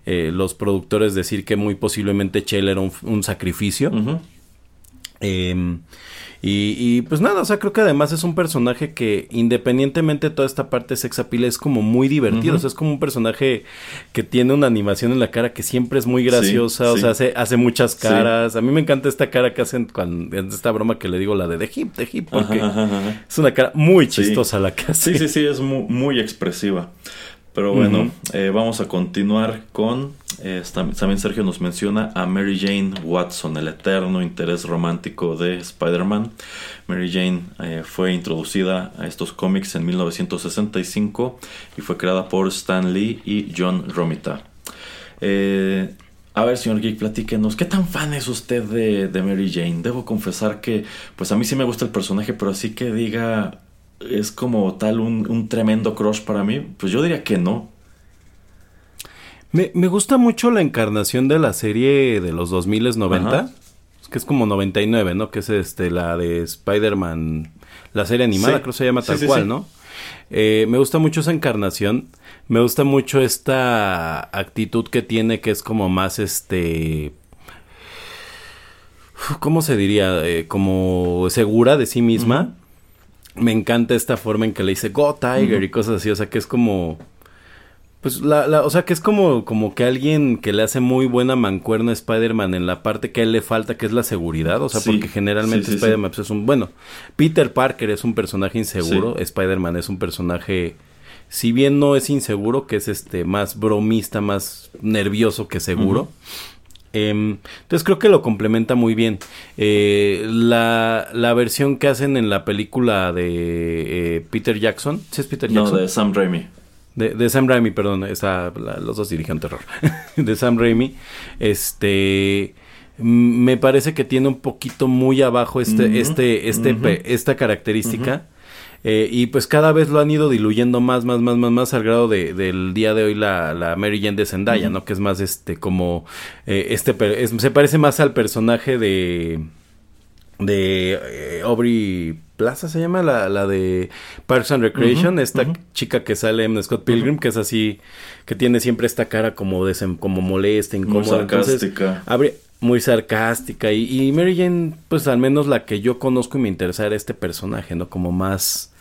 eh, los productores decir que muy posiblemente Chell era un, sacrificio. Y, pues nada, o sea, creo que además es un personaje que independientemente de toda esta parte sex appeal es como muy divertido, o sea, es como un personaje que tiene una animación en la cara que siempre es muy graciosa, o sea, hace, hace muchas caras. A mí me encanta esta cara que hacen cuando esta broma que le digo la de The Hip, The Hip, porque es una cara muy chistosa la que hace. Sí, sí, sí, es muy, muy expresiva. Pero bueno, eh, vamos a continuar con, eh, también Sergio nos menciona a Mary Jane Watson, el eterno interés romántico de Spider-Man. Mary Jane eh, fue introducida a estos cómics en 1965 y fue creada por Stan Lee y John Romita. a ver, señor Geek, platíquenos, ¿qué tan fan es usted de, de Mary Jane? Debo confesar que, pues a mí sí me gusta el personaje, pero así que diga, es como tal un, tremendo crush para mí, pues yo diría que no. Me, gusta mucho la encarnación de la serie de los 2090, que es como 99, ¿no? Que es este la de Spider-Man, la serie animada, creo que se llama tal cual, ¿no? Eh, me gusta mucho esa encarnación, me gusta mucho esta actitud que tiene que es como más este... ¿Cómo se diría? Eh, como segura de sí misma me encanta esta forma en que le dice Go Tiger y cosas así, o sea que es como pues la, la, o sea que es como, como que alguien que le hace muy buena mancuerna a Spider-Man en la parte que a él le falta, que es la seguridad, o sea, porque generalmente Spider-Man pues, es un, bueno, Peter Parker es un personaje inseguro, Spider-Man es un personaje, si bien no es inseguro, que es este más bromista, más nervioso que seguro. Entonces creo que lo complementa muy bien. Eh, la, la, versión que hacen en la película de eh, Peter Jackson, ¿sí es Peter Jackson? No, de Sam Raimi. De, Sam Raimi, perdón, los dos dirigen terror. de Sam Raimi. Este me parece que tiene un poquito muy abajo este, este, este, esta característica. Eh, y pues cada vez lo han ido diluyendo más, más, más, más, más al grado de, del día de hoy la, la Mary Jane de Zendaya, ¿no? Que es más este como eh, este se parece más al personaje de de eh, Aubrey Plaza se llama la, la de Parks and Recreation, esta chica que sale en Scott Pilgrim, que es así, que tiene siempre esta cara como como molesta, incómoda. Muy sarcástica. muy sarcástica. Y, y, Mary Jane, pues al menos la que yo conozco y me interesa era este personaje, ¿no? Como más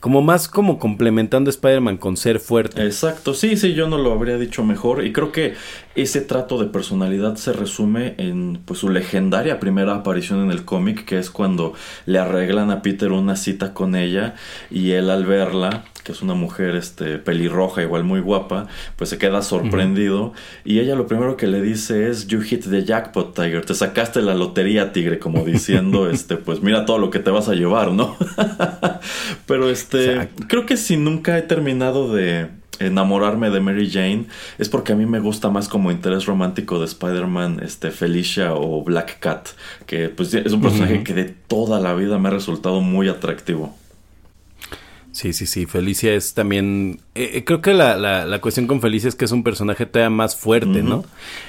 como más como complementando a Spider-Man con ser fuerte. Exacto, sí, sí, yo no lo habría dicho mejor y creo que ese trato de personalidad se resume en pues su legendaria primera aparición en el cómic, que es cuando le arreglan a Peter una cita con ella y él al verla que es una mujer este pelirroja, igual muy guapa, pues se queda sorprendido. Y ella lo primero que le dice es you hit the jackpot tiger, te sacaste la lotería tigre, como diciendo este pues mira todo lo que te vas a llevar, ¿no? Pero este creo que si nunca he terminado de enamorarme de Mary Jane es porque a mí me gusta más como interés romántico de Spider-Man, este Felicia o Black Cat, que pues es un personaje que de toda la vida me ha resultado muy atractivo. Sí, sí, sí. Felicia es también. Eh, eh, creo que la, la, cuestión con Felicia es que es un personaje todavía más fuerte, ¿no?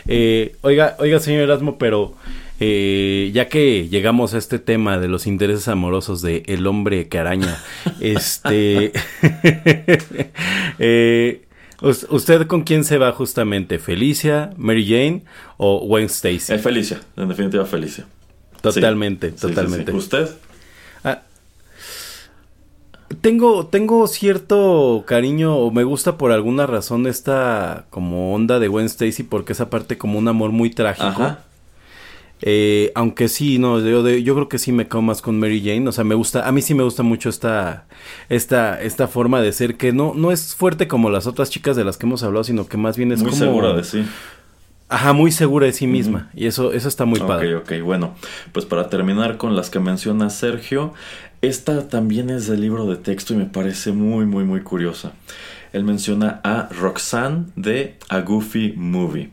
Eh, oiga, oiga, señor Erasmo, pero ya que llegamos a este tema de los intereses amorosos de el hombre que araña, este. ¿Usted con quién se va justamente? ¿Felicia, Mary Jane o Gwen Stacy? Felicia, en definitiva Felicia. Totalmente, totalmente. ¿Usted? Tengo, tengo cierto cariño o me gusta por alguna razón esta como onda de Gwen Stacy porque esa parte como un amor muy trágico. Eh, aunque sí, no, yo, yo creo que sí me cago más con Mary Jane. O sea, me gusta, a mí sí me gusta mucho esta, esta, esta forma de ser que no, no es fuerte como las otras chicas de las que hemos hablado, sino que más bien es muy segura de sí. Ajá, muy segura de sí misma. Y eso, eso está muy padre. Ok, ok, bueno. Pues para terminar con las que menciona Sergio, esta también es del libro de texto y me parece muy, muy, muy curiosa. Él menciona a Roxanne de A Goofy Movie.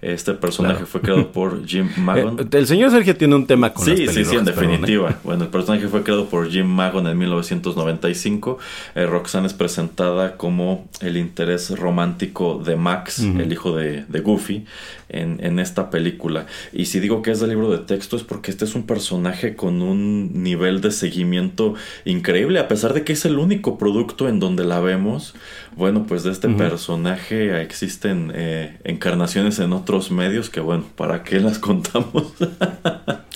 Este personaje fue creado por Jim Magon. Eh, el señor Sergio tiene un tema con Sí, sí, sí, en definitiva. Bueno, el personaje fue creado por Jim Magon en 1995. Eh, Roxanne es presentada como el interés romántico de Max, el hijo de, Goofy, en, en, esta película. Y si digo que es del libro de texto es porque este es un personaje con un nivel de seguimiento increíble, a pesar de que es el único producto en donde la vemos. Bueno, pues de este personaje existen eh, encarnaciones en otros medios que, bueno, ¿para qué las contamos?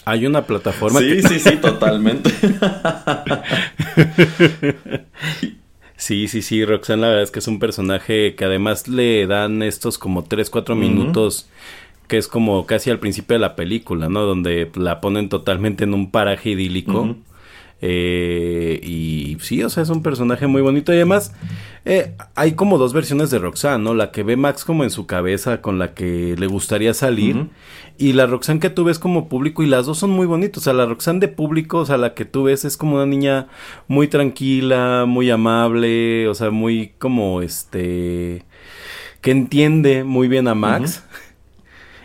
Hay una plataforma. Sí, sí, sí, totalmente. Sí, sí, sí, Roxanne la verdad es que es un personaje que además le dan estos como 3, 4 minutos que es como casi al principio de la película, ¿no? Donde la ponen totalmente en un paraje idílico. Eh, y sí, o sea, es un personaje muy bonito. Y además, eh, hay como dos versiones de Roxanne, ¿no? La que ve Max como en su cabeza, con la que le gustaría salir. Y la Roxanne que tú ves como público. Y las dos son muy bonitas. O sea, la Roxanne de público, o sea, la que tú ves es como una niña muy tranquila, muy amable. O sea, muy como este. que entiende muy bien a Max.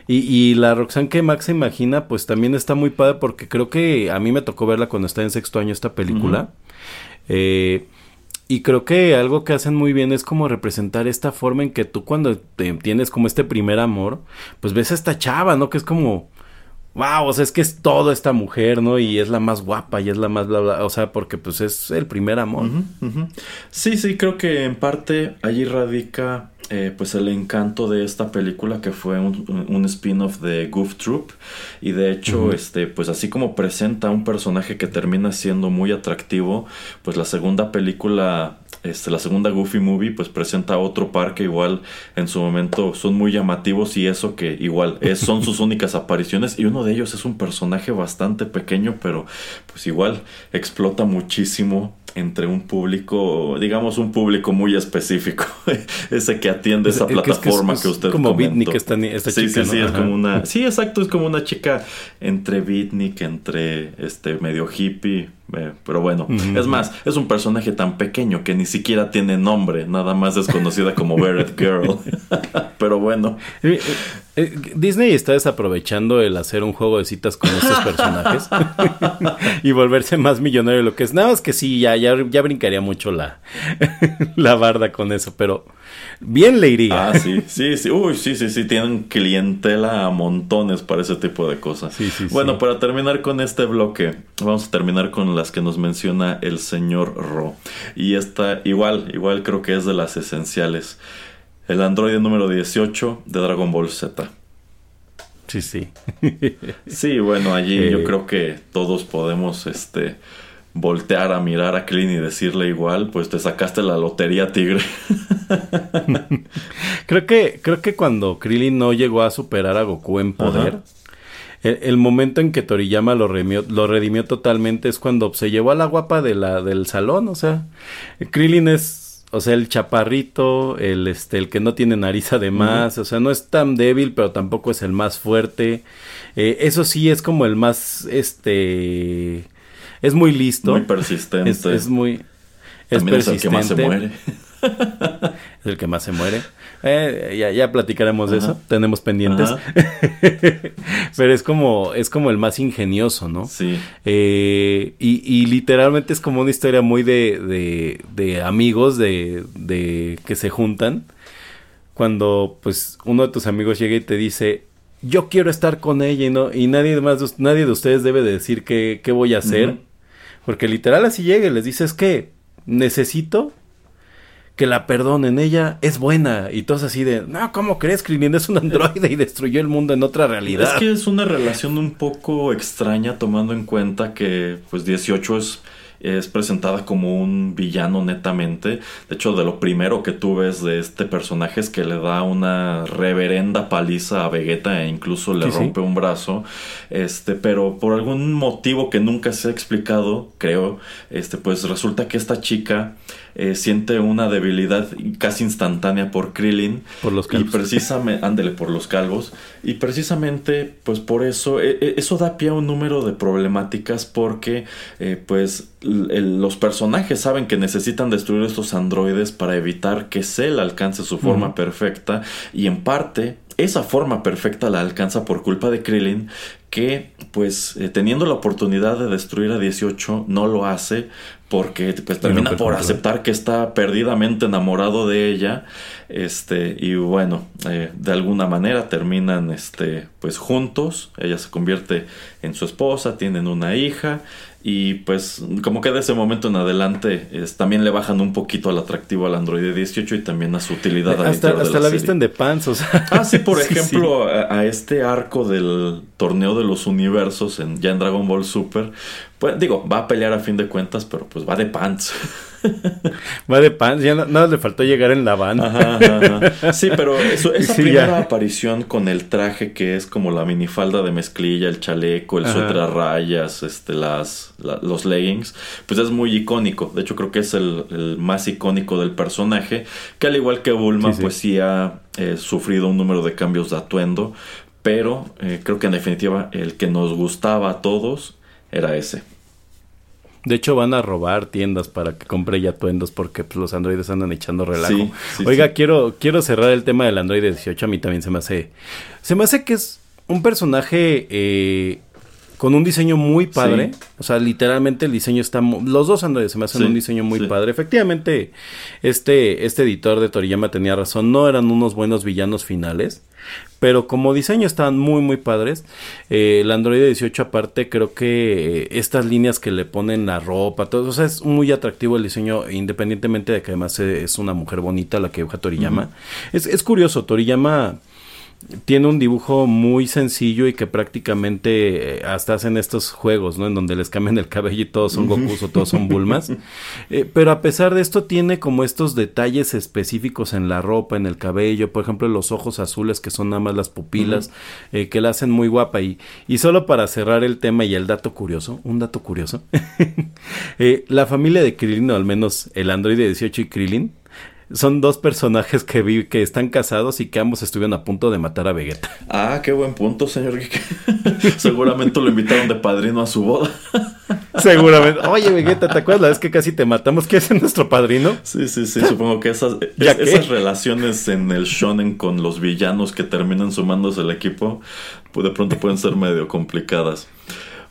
Y, y la Roxanne que Max se imagina, pues también está muy padre porque creo que a mí me tocó verla cuando está en sexto año esta película. eh, y creo que algo que hacen muy bien es como representar esta forma en que tú cuando tienes como este primer amor, pues ves a esta chava, ¿no? Que es como, wow, o sea, es que es todo esta mujer, ¿no? Y es la más guapa y es la más bla, bla, o sea, porque pues es el primer amor. Sí, sí, creo que en parte allí radica eh, pues el encanto de esta película que fue un, spin-off de Goof Troop y de hecho este pues así como presenta un personaje que termina siendo muy atractivo pues la segunda película este, la segunda Goofy Movie pues presenta otro par que igual en su momento. Son muy llamativos y eso que igual es, son sus únicas apariciones. Y uno de ellos es un personaje bastante pequeño pero pues igual explota muchísimo entre un público, digamos un público muy específico, ese que atiende esa plataforma que, usted como Bitnik esta, esta sí, chica, sí, sí, es como una, sí, exacto, es como una chica entre Bitnik, entre este medio hippie, eh, pero bueno, es más, es un personaje tan pequeño que ni siquiera tiene nombre, nada más es conocida como Beret Girl. pero bueno. Eh, eh, Disney está desaprovechando el hacer un juego de citas con estos personajes y volverse más millonario de lo que es. Nada más que sí, ya, ya, ya brincaría mucho la, la barda con eso, pero bien le iría. Ah, sí, sí, sí. Uy, sí, sí, sí. Tienen clientela a montones para ese tipo de cosas. Sí, sí, bueno, para terminar con este bloque, vamos a terminar con las que nos menciona el señor Ro. Y esta, igual, igual creo que es de las esenciales. El androide número 18 de Dragon Ball Z. Sí, sí. sí, bueno, allí yo eh, creo que todos podemos, este voltear a mirar a Krillin y decirle igual, pues te sacaste la lotería tigre. creo que creo que cuando Krillin no llegó a superar a Goku en poder, el, momento en que Toriyama lo, lo redimió totalmente es cuando se llevó a la guapa de la, del salón, o sea, Krillin es o sea, el chaparrito, el este, el que no tiene nariz además, o sea, no es tan débil, pero tampoco es el más fuerte. Eh, eso sí es como el más, este, es muy listo. Muy persistente. Es, muy. Es También es el que más se muere. es el que más se muere. Eh, ya, ya platicaremos de eso. Tenemos pendientes. Pero es como, es como el más ingenioso, ¿no? Sí. Eh, y, y, literalmente es como una historia muy de, de, de amigos de, de que se juntan. Cuando pues uno de tus amigos llega y te dice, yo quiero estar con ella y no, y nadie más, nadie de ustedes debe decir qué, qué voy a hacer. Porque literal así llega y les dices que necesito que la perdonen, ella es buena. Y todos así de, no, ¿cómo crees? Krillin es un androide y destruyó el mundo en otra realidad. Es que es una relación un poco extraña tomando en cuenta que pues 18 es es presentada como un villano netamente. De hecho, de lo primero que tú ves de este personaje es que le da una reverenda paliza a Vegeta e incluso le rompe un brazo. Este, pero por algún motivo que nunca se ha explicado, creo, este, pues resulta que esta chica eh, siente una debilidad casi instantánea por Krillin. Por los calvos. Y precisamente, ándele, por los calvos. Y precisamente, pues por eso, eh, eh, eso da pie a un número de problemáticas porque, pues, los personajes saben que necesitan destruir estos androides para evitar que Cell alcance su forma perfecta. Y en parte, esa forma perfecta la alcanza por culpa de Krillin, que pues eh, teniendo la oportunidad de destruir a 18 no lo hace porque pues termina por aceptar que está perdidamente enamorado de ella este y bueno eh, de alguna manera terminan este pues juntos. Ella se convierte en su esposa tienen una hija y pues como que de ese momento en adelante también le bajan un poquito al atractivo al Android 18 y también a su utilidad hasta, hasta la, visten de pants o sea ah sí por ejemplo A, este arco del torneo de los universos en, ya en Dragon Ball Super pues digo va a pelear a fin de cuentas pero pues va de pants. Va de pants, ya nada le faltó llegar en la van. Sí, pero esa primera aparición con el traje que es como la minifalda de mezclilla, el chaleco, el suéter a rayas, este, las, los leggings, pues es muy icónico. De hecho, creo que es el, más icónico del personaje, que al igual que Bulma, pues sí ha eh, sufrido un número de cambios de atuendo, pero eh, creo que en definitiva el que nos gustaba a todos era ese. De hecho, van a robar tiendas para que compre ya atuendos porque pues, los androides andan echando relajo. Oiga, quiero quiero cerrar el tema del Android 18. A mí también se me hace. Se me hace que es un personaje eh, con un diseño muy padre. O sea, literalmente el diseño está... Los dos androides se me hacen un diseño muy padre. Efectivamente, este, este editor de Toriyama tenía razón. No eran unos buenos villanos finales. Pero como diseño están muy muy padres. Eh, el Android 18 aparte creo que eh, estas líneas que le ponen la ropa, todo, o sea, es muy atractivo el diseño independientemente de que además es una mujer bonita la que dibuja Toriyama. es, es curioso, Toriyama tiene un dibujo muy sencillo y que prácticamente eh, hasta hacen estos juegos, ¿no? En donde les cambian el cabello y todos son Gokus o todos son Bulmas. Eh, pero a pesar de esto tiene como estos detalles específicos en la ropa, en el cabello, por ejemplo los ojos azules que son nada más las pupilas, eh, que la hacen muy guapa. Y, y solo para cerrar el tema y el dato curioso, un dato curioso, la familia de Krillin, o al menos el Android 18 y Krillin, son dos personajes que vi que están casados y que ambos estuvieron a punto de matar a Vegeta. Ah, qué buen punto, señor Seguramente lo invitaron de padrino a su boda. Seguramente. Oye, Vegeta, ¿te acuerdas la vez que casi te matamos? ¿Quién es nuestro padrino? Sí, sí, sí. Supongo que esas, esas relaciones en el shonen con los villanos que terminan sumándose al equipo, pues de pronto pueden ser medio complicadas.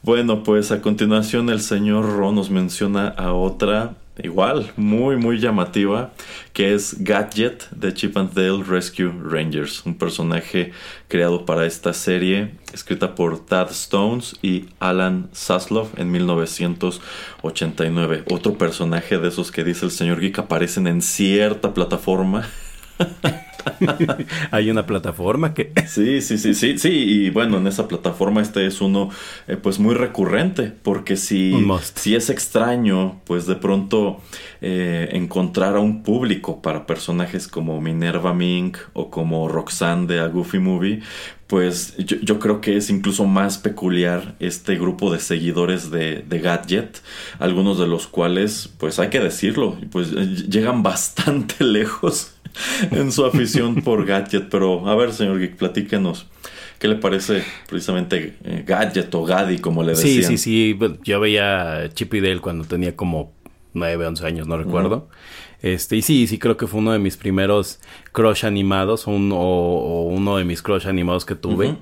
Bueno, pues a continuación el señor Ro nos menciona a otra igual, muy, muy llamativa, que es Gadget de Chip and Dale Rescue Rangers, un personaje creado para esta serie, escrita por Tad Stones y Alan Saslov en 1989. Otro personaje de esos que dice el señor Geek aparecen en cierta plataforma. Hay una plataforma que... sí, sí, sí, sí, sí, y bueno, en esa plataforma este es uno eh, pues muy recurrente, porque si, si es extraño, pues de pronto eh, encontrar a un público para personajes como Minerva Mink o como Roxanne de A Goofy Movie, pues yo, creo que es incluso más peculiar este grupo de seguidores de, de, Gadget, algunos de los cuales, pues hay que decirlo, pues llegan bastante lejos en su afición por Gadget. Pero a ver, señor Geek, platíquenos. ¿Qué le parece precisamente eh, Gadget o Gaddy, como le decían? Sí, sí, sí. Yo veía Chip y Dale cuando tenía como 9, 11 años, no recuerdo. Este, y sí, sí creo que fue uno de mis primeros crush animados, o, uno de mis crush animados que tuve.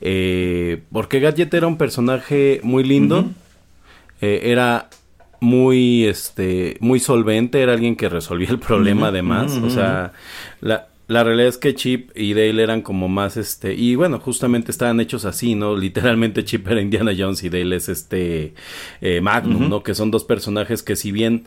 Eh, porque Gadget era un personaje muy lindo. Eh, era muy, este, muy solvente, era alguien que resolvía el problema además, o sea, la, la realidad es que Chip y Dale eran como más, este, y bueno, justamente estaban hechos así, ¿no? Literalmente Chip era Indiana Jones y Dale es este eh, Magnum, ¿no? Que son dos personajes que si bien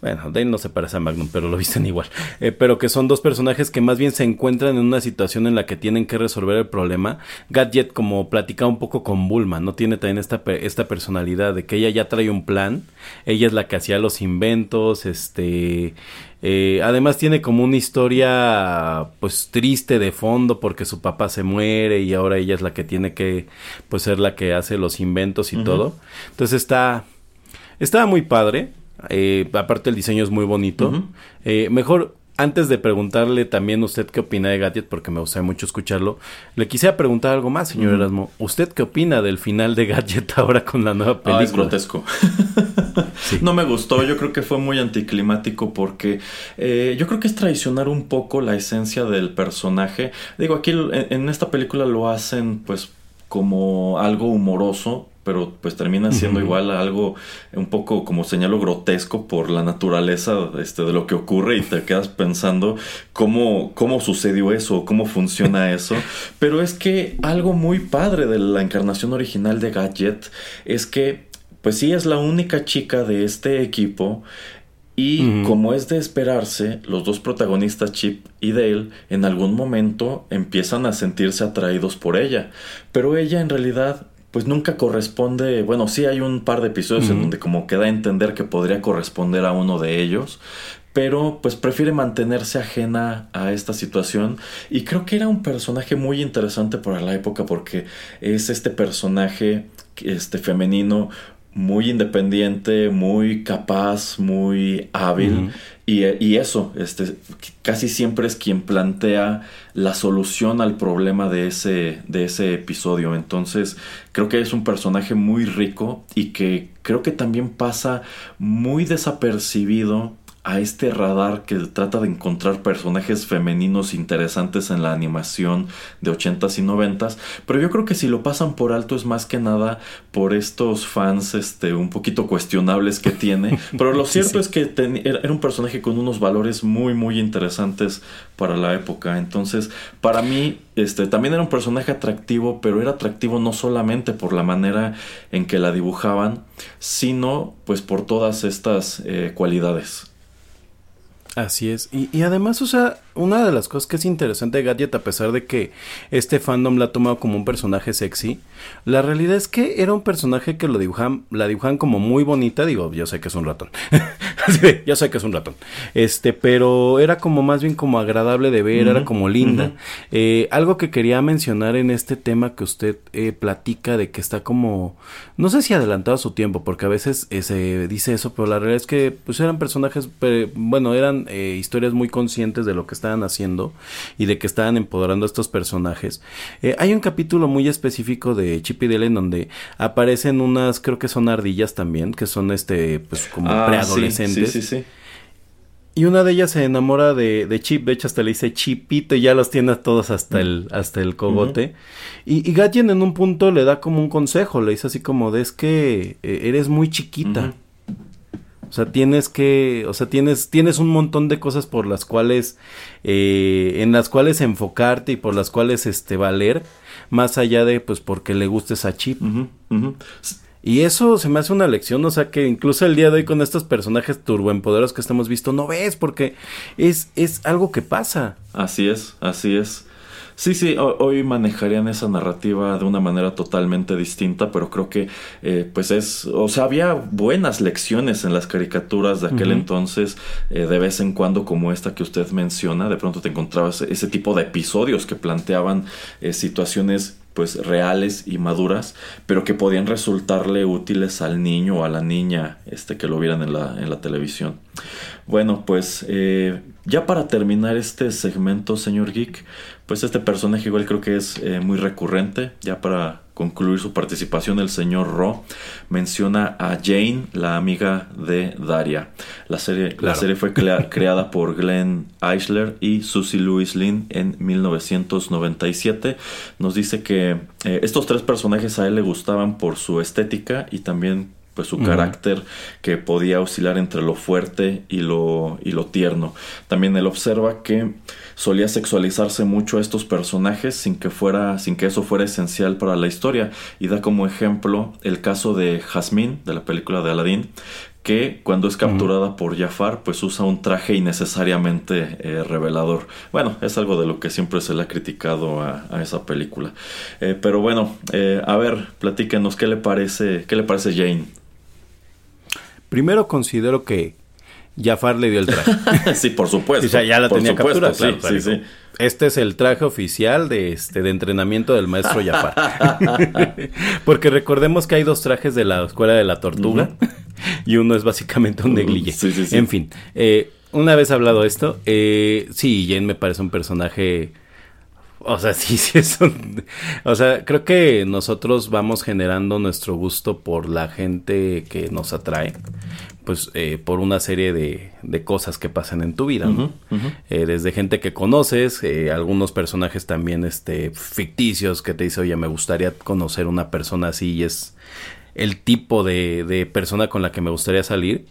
bueno, Dale no se parece a Magnum, pero lo visten igual. Eh, pero que son dos personajes que más bien se encuentran en una situación en la que tienen que resolver el problema. Gadget, como platicaba un poco con Bulma, no tiene también esta, esta personalidad de que ella ya trae un plan. Ella es la que hacía los inventos, este. Eh, además tiene como una historia pues triste de fondo porque su papá se muere y ahora ella es la que tiene que pues ser la que hace los inventos y todo. Entonces está está muy padre. Eh, aparte el diseño es muy bonito. Eh, mejor antes de preguntarle también usted qué opina de Gadget, porque me gustaría mucho escucharlo, le quisiera preguntar algo más, señor Erasmo. ¿Usted qué opina del final de Gadget ahora con la nueva película? Ah, es grotesco. No me gustó, yo creo que fue muy anticlimático porque eh, yo creo que es traicionar un poco la esencia del personaje. Digo, aquí en esta película lo hacen pues como algo humoroso, pero pues termina siendo igual algo un poco como señalo grotesco por la naturaleza este, de lo que ocurre y te quedas pensando cómo, cómo sucedió eso, cómo funciona eso. Pero es que algo muy padre de la encarnación original de Gadget es que pues sí es la única chica de este equipo y como es de esperarse, los dos protagonistas, Chip y Dale, en algún momento empiezan a sentirse atraídos por ella. Pero ella en realidad pues nunca corresponde, bueno, sí hay un par de episodios en donde como queda a entender que podría corresponder a uno de ellos, pero pues prefiere mantenerse ajena a esta situación. Y creo que era un personaje muy interesante para la época porque es este personaje este femenino muy independiente, muy capaz, muy hábil. y, eso, este, casi siempre es quien plantea la solución al problema de ese, de ese episodio. Entonces, creo que es un personaje muy rico y que creo que también pasa muy desapercibido a este radar que trata de encontrar personajes femeninos interesantes en la animación de 80s y 90s, pero yo creo que si lo pasan por alto es más que nada por estos fans este un poquito cuestionables que tiene, pero lo cierto es que era un personaje con unos valores muy muy interesantes para la época, entonces para mí este también era un personaje atractivo, pero era atractivo no solamente por la manera en que la dibujaban, sino pues por todas estas eh, cualidades. Así es. Y, y, además, o sea, una de las cosas que es interesante de Gadget, a pesar de que este fandom la ha tomado como un personaje sexy, la realidad es que era un personaje que lo dibujan, la dibujan como muy bonita. Digo, yo sé que es un ratón. yo sé que es un ratón. Este, pero era como más bien como agradable de ver, era como linda. eh, algo que quería mencionar en este tema que usted eh, platica de que está como, no sé si adelantado a su tiempo, porque a veces eh, se dice eso, pero la realidad es que pues eran personajes, bueno, eran historias muy conscientes de lo que estaban haciendo y de que estaban empoderando a estos personajes. Eh, hay un capítulo muy específico de Chip y Dale en donde aparecen unas, creo que son ardillas también, que son este, pues como ah, preadolescentes. Sí, sí, sí, y una de ellas se enamora de, Chip, de hecho hasta le dice Chipito y ya los tiene a todos hasta el, hasta el cogote. y, y en un punto le da como un consejo, le dice así como de es que eh, eres muy chiquita. O sea, tienes que, o sea, tienes, tienes un montón de cosas por las cuales, eh, en las cuales enfocarte y por las cuales, este, valer, más allá de, pues, porque le gustes a Chip. Y eso se me hace una lección, o sea, que incluso el día de hoy con estos personajes turboempoderos que estamos visto, no ves, porque es, es algo que pasa. Así es, así es. Sí, sí, hoy manejarían esa narrativa de una manera totalmente distinta, pero creo que eh, pues es, o sea, había buenas lecciones en las caricaturas de aquel entonces, eh, de vez en cuando como esta que usted menciona, de pronto te encontrabas ese tipo de episodios que planteaban eh, situaciones pues reales y maduras, pero que podían resultarle útiles al niño o a la niña este, que lo vieran en la, en la televisión. Bueno, pues eh, ya para terminar este segmento, señor Geek, pues este personaje igual creo que es eh, muy recurrente, ya para concluir su participación, el señor Ro menciona a Jane, la amiga de Daria. La serie, la serie fue creada por Glenn Eichler y Susie Louis Lynn en 1997. Nos dice que eh, estos tres personajes a él le gustaban por su estética y también pues su carácter que podía oscilar entre lo fuerte y lo, y lo tierno. También él observa que solía sexualizarse mucho a estos personajes sin que fuera, sin que eso fuera esencial para la historia. Y da como ejemplo el caso de Jasmine, de la película de Aladdin, que cuando es capturada por Jafar, pues usa un traje innecesariamente eh, revelador. Bueno, es algo de lo que siempre se le ha criticado a, esa película. Eh, pero bueno, eh, a ver, platíquenos qué le parece, qué le parece Jane. Primero considero que Jafar le dio el traje. sí, por supuesto. O sea, ya la tenía capturada. Sí, sí, sí. Este es el traje oficial de este de entrenamiento del maestro Jafar. Porque recordemos que hay dos trajes de la escuela de la tortuga y uno es básicamente un neglige. Sí, sí, sí. En fin, eh, una vez hablado esto, eh, sí, Jane me parece un personaje o sea, sí, sí es O sea, creo que nosotros vamos generando nuestro gusto por la gente que nos atrae, pues eh, por una serie de, de, cosas que pasan en tu vida, ¿no? Eh, desde gente que conoces, eh, algunos personajes también este, ficticios que te dice, oye, me gustaría conocer una persona así y es el tipo de, de persona con la que me gustaría salir.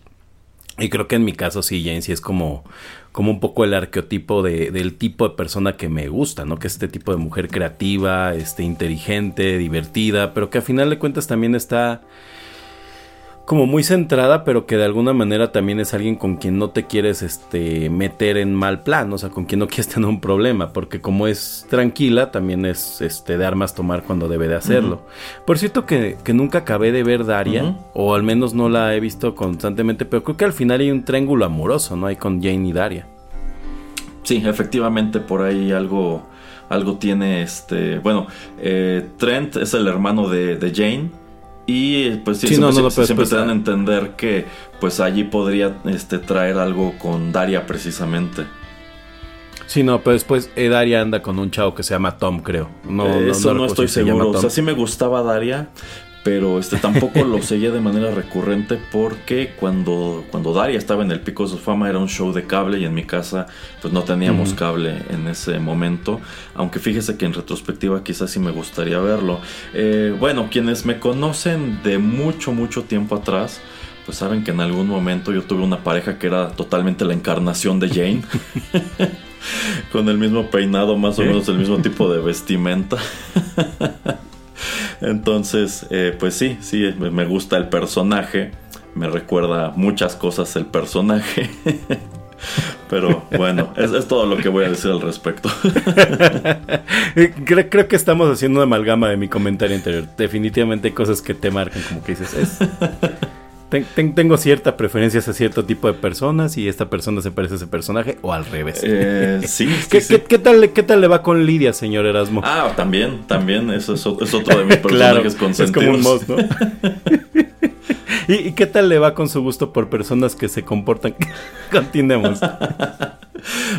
Y creo que en mi caso sí, Jane sí es como, como un poco el arqueotipo de, del tipo de persona que me gusta, ¿no? Que es este tipo de mujer creativa, este, inteligente, divertida, pero que a final de cuentas también está como muy centrada, pero que de alguna manera también es alguien con quien no te quieres este, meter en mal plan, o sea, con quien no quieres tener un problema, porque como es tranquila, también es este, de armas tomar cuando debe de hacerlo. Por cierto que, nunca acabé de ver Daria, o al menos no la he visto constantemente, pero creo que al final hay un triángulo amoroso, ¿no? Hay con Jane y Daria. Sí, efectivamente por ahí algo, algo tiene este, bueno, eh, Trent es el hermano de, de Jane y pues sí, siempre, te dan a entender que pues allí podría este, traer algo con Daria precisamente. Sí, no, pero después eh, Daria anda con un chavo que se llama Tom, creo. No, Eso no, estoy seguro. O sea, sí me gustaba Daria, pero este tampoco lo seguía de manera recurrente porque cuando, cuando Daria estaba en el pico de su fama era un show de cable y en mi casa pues no teníamos cable en ese momento, aunque fíjese que en retrospectiva quizás sí me gustaría verlo. Eh, bueno, quienes me conocen de mucho, mucho tiempo atrás, pues saben que en algún momento yo tuve una pareja que era totalmente la encarnación de Jane. Con el mismo peinado, más o menos el mismo tipo de vestimenta. Entonces, eh, pues sí, sí, me gusta el personaje. Me recuerda muchas cosas el personaje. Pero bueno, es, todo lo que voy a decir al respecto. creo, creo, que estamos haciendo una amalgama de mi comentario anterior. Definitivamente hay cosas que te marcan, como que dices, es, tengo cierta preferencia hacia cierto tipo de personas y esta persona se parece a ese personaje o al revés. Eh, sí, ¿Qué, tal, ¿Qué tal le va con Lidia, señor Erasmo? Ah, también, también. Eso es, otro de mis personajes consentidos. Es como un ¿no? ¿Y, qué tal le va con su gusto por personas que se comportan? Continuemos.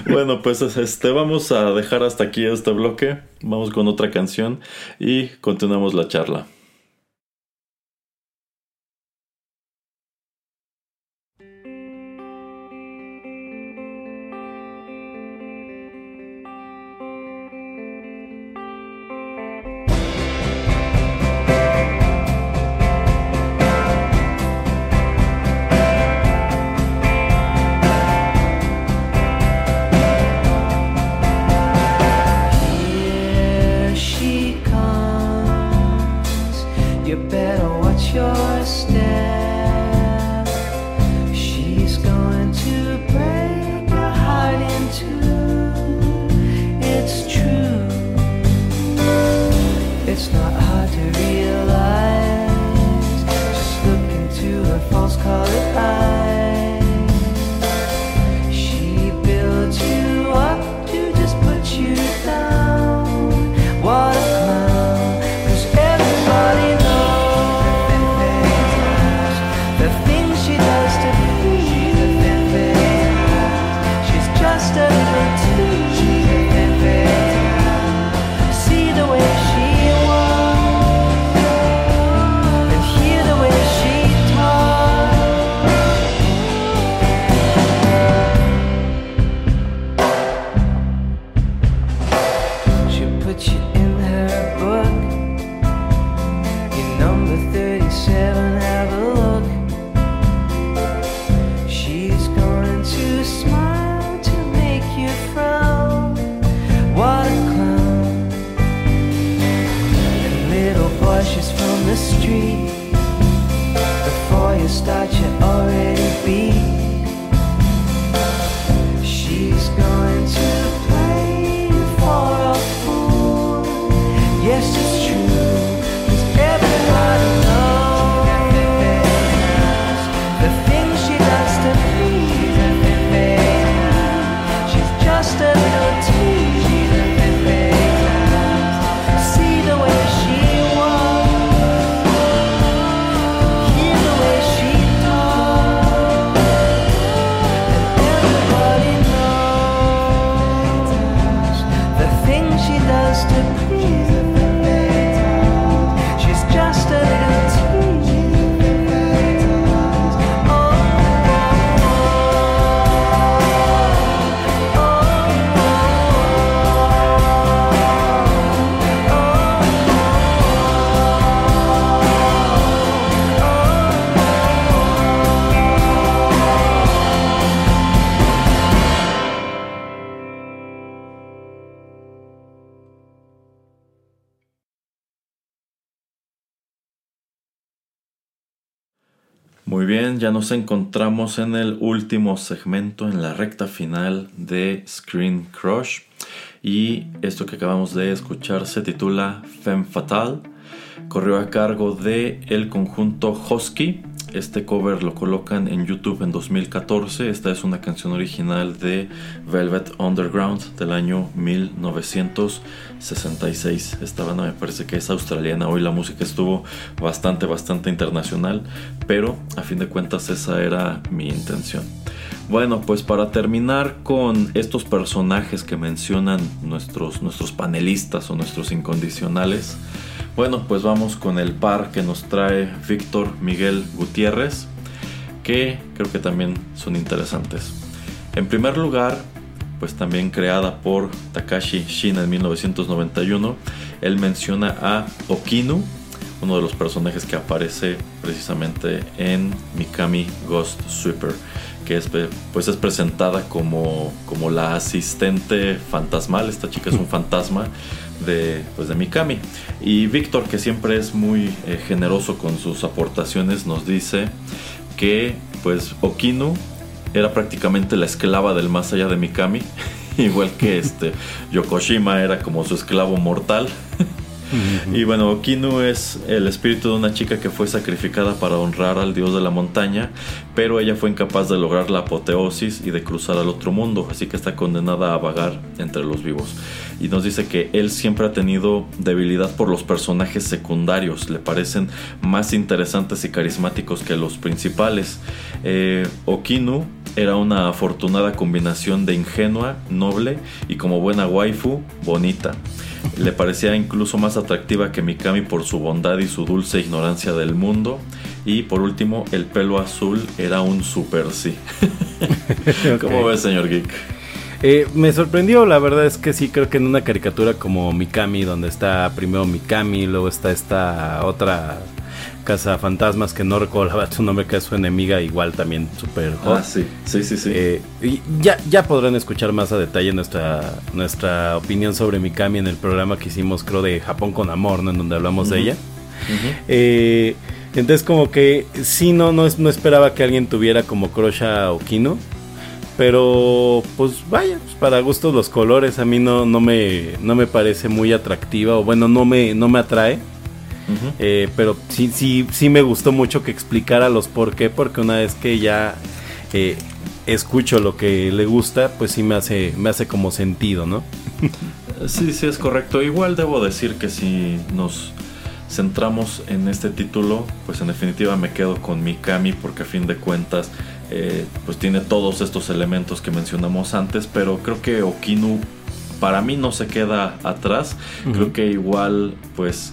bueno, pues este, vamos a dejar hasta aquí este bloque. Vamos con otra canción y continuamos la charla. Bien, ya nos encontramos en el último segmento, en la recta final de Screen Crush. Y esto que acabamos de escuchar se titula Femme Fatal. Corrió a cargo de el conjunto Husky este cover lo colocan en YouTube en 2014. Esta es una canción original de Velvet Underground del año 1966. Esta banda me parece que es australiana. Hoy la música estuvo bastante, bastante internacional. Pero a fin de cuentas esa era mi intención. Bueno, pues para terminar con estos personajes que mencionan nuestros, nuestros panelistas o nuestros incondicionales. Bueno, pues vamos con el par que nos trae Víctor Miguel Gutiérrez, que creo que también son interesantes. En primer lugar, pues también creada por Takashi Shin en 1991, él menciona a Okinu, uno de los personajes que aparece precisamente en Mikami Ghost Sweeper, que es, pues es presentada como, como la asistente fantasmal, esta chica es un fantasma de, pues de Mikami. Y Víctor, que siempre es muy eh, generoso con sus aportaciones, nos dice que pues Okinu era prácticamente la esclava del más allá de Mikami, igual que este Yokoshima era como su esclavo mortal. Y bueno, Kinu es el espíritu de una chica que fue sacrificada para honrar al dios de la montaña, pero ella fue incapaz de lograr la apoteosis y de cruzar al otro mundo, así que está condenada a vagar entre los vivos. Y nos dice que él siempre ha tenido debilidad por los personajes secundarios, le parecen más interesantes y carismáticos que los principales. Eh, Okinu era una afortunada combinación de ingenua, noble y como buena waifu, bonita. Le parecía incluso más atractiva que Mikami por su bondad y su dulce ignorancia del mundo. Y por último, el pelo azul era un super sí. ¿Cómo ves, señor Geek? Eh, me sorprendió, la verdad es que sí, creo que en una caricatura como Mikami, donde está primero Mikami, luego está esta otra casa fantasmas que no recuerdo su nombre que es su enemiga igual también súper ah sí. Sí sí sí. Eh, y ya ya podrán escuchar más a detalle nuestra nuestra opinión sobre Mikami en el programa que hicimos creo de Japón con amor ¿no? en donde hablamos de ella. Eh, entonces como que sí no, no no esperaba que alguien tuviera como crush a Okino pero pues vaya pues, para gustos los colores a mí no no me no me parece muy atractiva o bueno no me no me atrae eh, pero sí, sí, sí me gustó mucho que explicara los por qué, porque una vez que ya eh, escucho lo que le gusta, pues sí me hace, me hace como sentido, ¿no? sí, sí, es correcto. Igual debo decir que si nos centramos en este título, pues en definitiva me quedo con Mikami porque a fin de cuentas eh, pues tiene todos estos elementos que mencionamos antes, pero creo que Okinu para mí no se queda atrás, creo que igual pues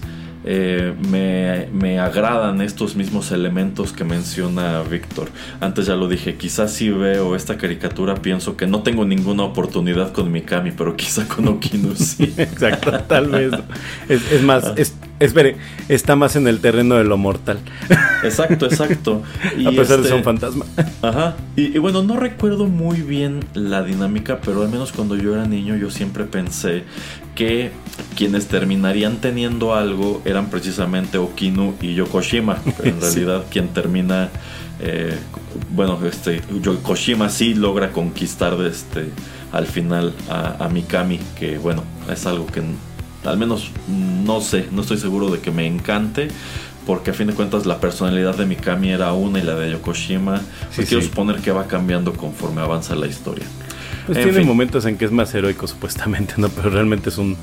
eh, me, agradan estos mismos elementos que menciona Víctor. Antes ya lo dije, quizás si veo esta caricatura pienso que no tengo ninguna oportunidad con Mikami, pero quizá con Okinu sí. Exacto, tal vez. Es, más, ah. es, espere, está más en el terreno de lo mortal. Exacto, exacto. Y A pesar de ser un este, fantasma. Ajá. Y, y, bueno, no recuerdo muy bien la dinámica, pero al menos cuando yo era niño yo siempre pensé que quienes terminarían teniendo algo eran precisamente Okinu y Yokoshima. Pero en realidad quien termina, eh, bueno, este, Yokoshima sí logra conquistar este, al final a, Mikami, que bueno, es algo que al menos no sé, no estoy seguro de que me encante. Porque a fin de cuentas la personalidad de Mikami era una y la de Yokoshima. Pues quiero suponer que va cambiando conforme avanza la historia. Pues tiene momentos en que es más heroico supuestamente, ¿no? Pero realmente es un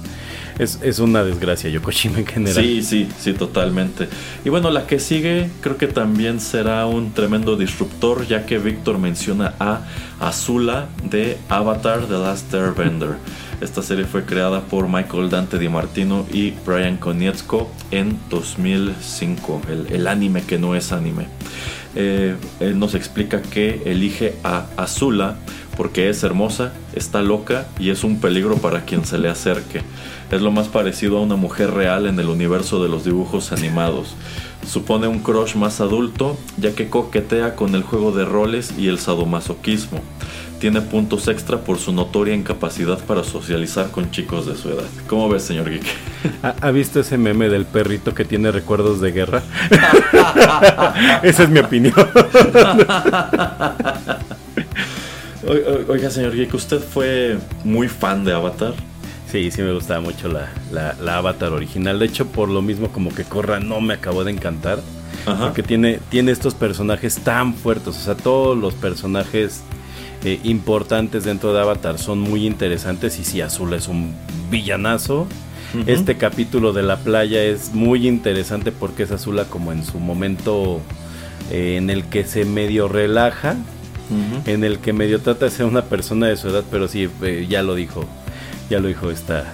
es, es, una desgracia Yokoshima en general. Sí, sí, sí, totalmente. Y bueno, la que sigue creo que también será un tremendo disruptor, ya que Víctor menciona a Azula de Avatar The Last Airbender. Esta serie fue creada por Michael Dante Di Martino y Brian Konietzko en 2005, el, el anime que no es anime. Eh, él nos explica que elige a Azula porque es hermosa, está loca y es un peligro para quien se le acerque. Es lo más parecido a una mujer real en el universo de los dibujos animados. Supone un crush más adulto, ya que coquetea con el juego de roles y el sadomasoquismo. tiene puntos extra por su notoria incapacidad para socializar con chicos de su edad. ¿Cómo ves, señor Geek? ¿Ha, visto ese meme del perrito que tiene recuerdos de guerra? Esa es mi opinión. Oiga, señor Geek, ¿usted fue muy fan de Avatar? Sí, sí me gustaba mucho la, Avatar original. De hecho, por lo mismo como que Corra no me acabó de encantar. Porque tiene, tiene estos personajes tan fuertes. O sea, todos los personajes eh, importantes dentro de Avatar son muy interesantes. Y si Azul es un villanazo. Este capítulo de la playa es muy interesante porque es Azula como en su momento eh, en el que se medio relaja. En el que medio trata de ser una persona de su edad, pero sí, eh, ya lo dijo ya lo dijo esta,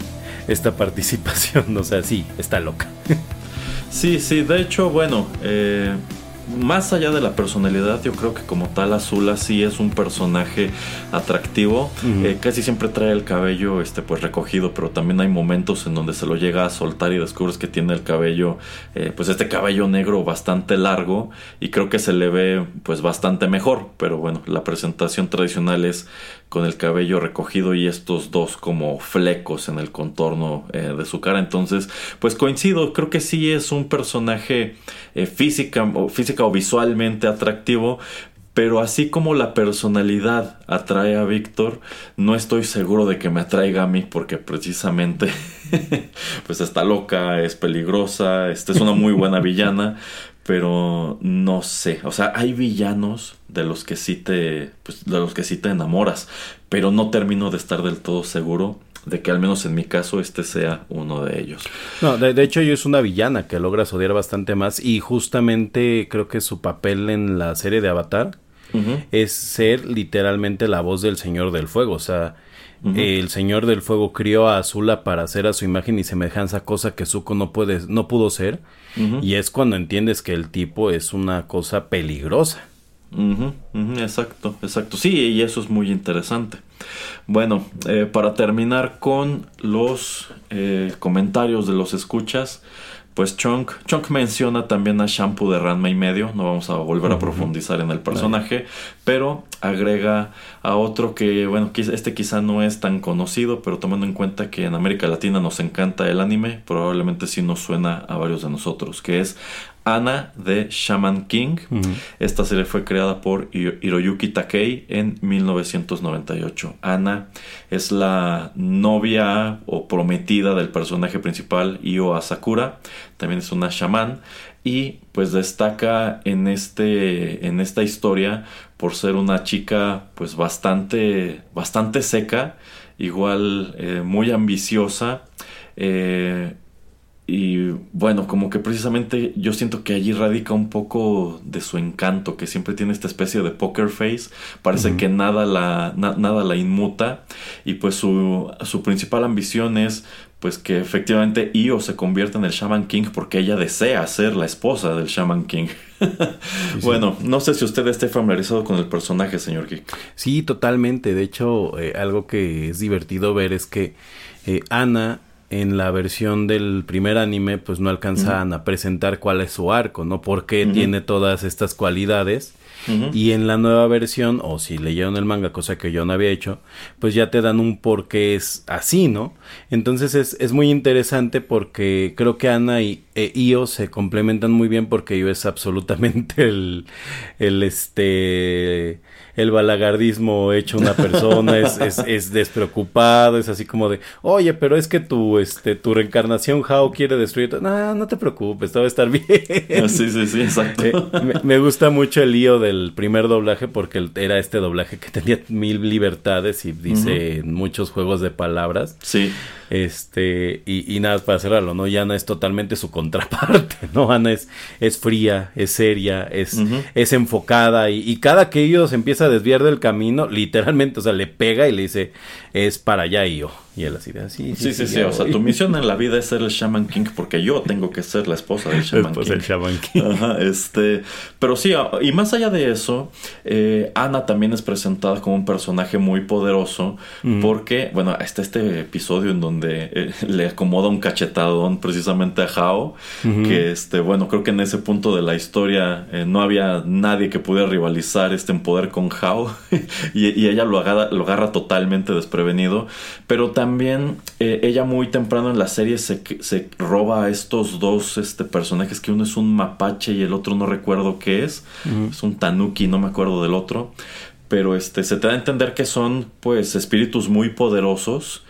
esta participación, o sea, sí, está loca. Sí, sí, de hecho, bueno, eh, más allá de la personalidad, yo creo que como tal Azula sí es un personaje atractivo. Eh, casi siempre trae el cabello este, pues recogido, pero también hay momentos en donde se lo llega a soltar y descubres que tiene el cabello, eh, pues este cabello negro bastante largo y creo que se le ve pues bastante mejor. Pero bueno, la presentación tradicional es con el cabello recogido y estos dos como flecos en el contorno eh, de su cara. Entonces, pues coincido, creo que sí es un personaje física, o física o visualmente atractivo, pero así como la personalidad atrae a Víctor, no estoy seguro de que me atraiga a mí porque precisamente pues está loca, es peligrosa, es una muy buena villana, pero no sé, o sea, hay villanos de los que sí te pues, de los que sí te enamoras, pero no termino de estar del todo seguro de que al menos en mi caso este sea uno de ellos. No, de, hecho ella es una villana que logra odiar bastante más y justamente creo que su papel en la serie de Avatar es ser literalmente la voz del Señor del Fuego, o sea, el Señor del Fuego crió a Azula para hacer a su imagen y semejanza, cosa que Zuko no puede, no pudo ser, y es cuando entiendes que el tipo es una cosa peligrosa. Exacto, exacto. Sí, y eso es muy interesante. Bueno, eh, para terminar con los eh, comentarios de los escuchas, pues Chunk, Chunk menciona también a Shampoo de Ranma y medio, no vamos a volver a profundizar en el personaje, pero agrega a otro que, bueno, este quizá no es tan conocido, pero tomando en cuenta que en América Latina nos encanta el anime, probablemente sí nos suena a varios de nosotros, que es Ana de Shaman King. Esta serie fue creada por Hiroyuki Takei en 1998. Ana es la novia o prometida del personaje principal Io Asakura. También es una shaman y pues destaca en este en esta historia por ser una chica pues bastante bastante seca, igual eh, muy ambiciosa. Eh, y bueno, como que precisamente yo siento que allí radica un poco de su encanto, que siempre tiene esta especie de poker face, parece que nada la, nada la inmuta y pues su, su principal ambición es pues que efectivamente Io se convierta en el Shaman King porque ella desea ser la esposa del Shaman King. bueno, no sé si usted esté familiarizado con el personaje, señor Geek. Sí, totalmente. De hecho, eh, algo que es divertido ver es que eh, Ana en la versión del primer anime pues no alcanzan a presentar cuál es su arco, ¿no? Porque tiene todas estas cualidades. Y en la nueva versión, o si leyeron el manga, cosa que yo no había hecho, pues ya te dan un por qué es así, ¿no? Entonces es, es muy interesante porque creo que Ana y e Io se complementan muy bien porque Io es absolutamente el, el este el balagardismo hecho una persona, es, es, es, despreocupado, es así como de, oye, pero es que tu, este, tu reencarnación Hao quiere destruir. No, no te preocupes, todo va a estar bien. Sí, sí, sí, exacto. Eh, me, gusta mucho el lío del primer doblaje porque era este doblaje que tenía mil libertades y dice muchos juegos de palabras. Sí. Este, y, y nada, para cerrarlo, ¿no? Ya no es totalmente su contraparte, ¿no? Ana es, es fría, es seria, es, es enfocada y, y, cada que ellos empieza a del camino, literalmente, o sea, le pega y le dice, es para allá, yo. Y él así de así. Sí, sí, sí. o sea, tu misión en la vida es ser el Shaman King porque yo tengo que ser la esposa del Shaman King. El Shaman King. Ajá, este. Pero sí, y más allá de eso, eh, Ana también es presentada como un personaje muy poderoso porque, bueno, está este episodio en donde eh, le acomoda un cachetadón precisamente a Hao, que, este, bueno, creo que en ese punto de la historia eh, no había nadie que pudiera rivalizar este en poder con Hao y, ella lo agarra, lo agarra totalmente desprevenido, pero también eh, ella muy temprano en la serie se, se roba a estos dos este, personajes, que uno es un mapache y el otro no recuerdo qué es, es un tanuki, no me acuerdo del otro, pero este, se te da a entender que son pues espíritus muy poderosos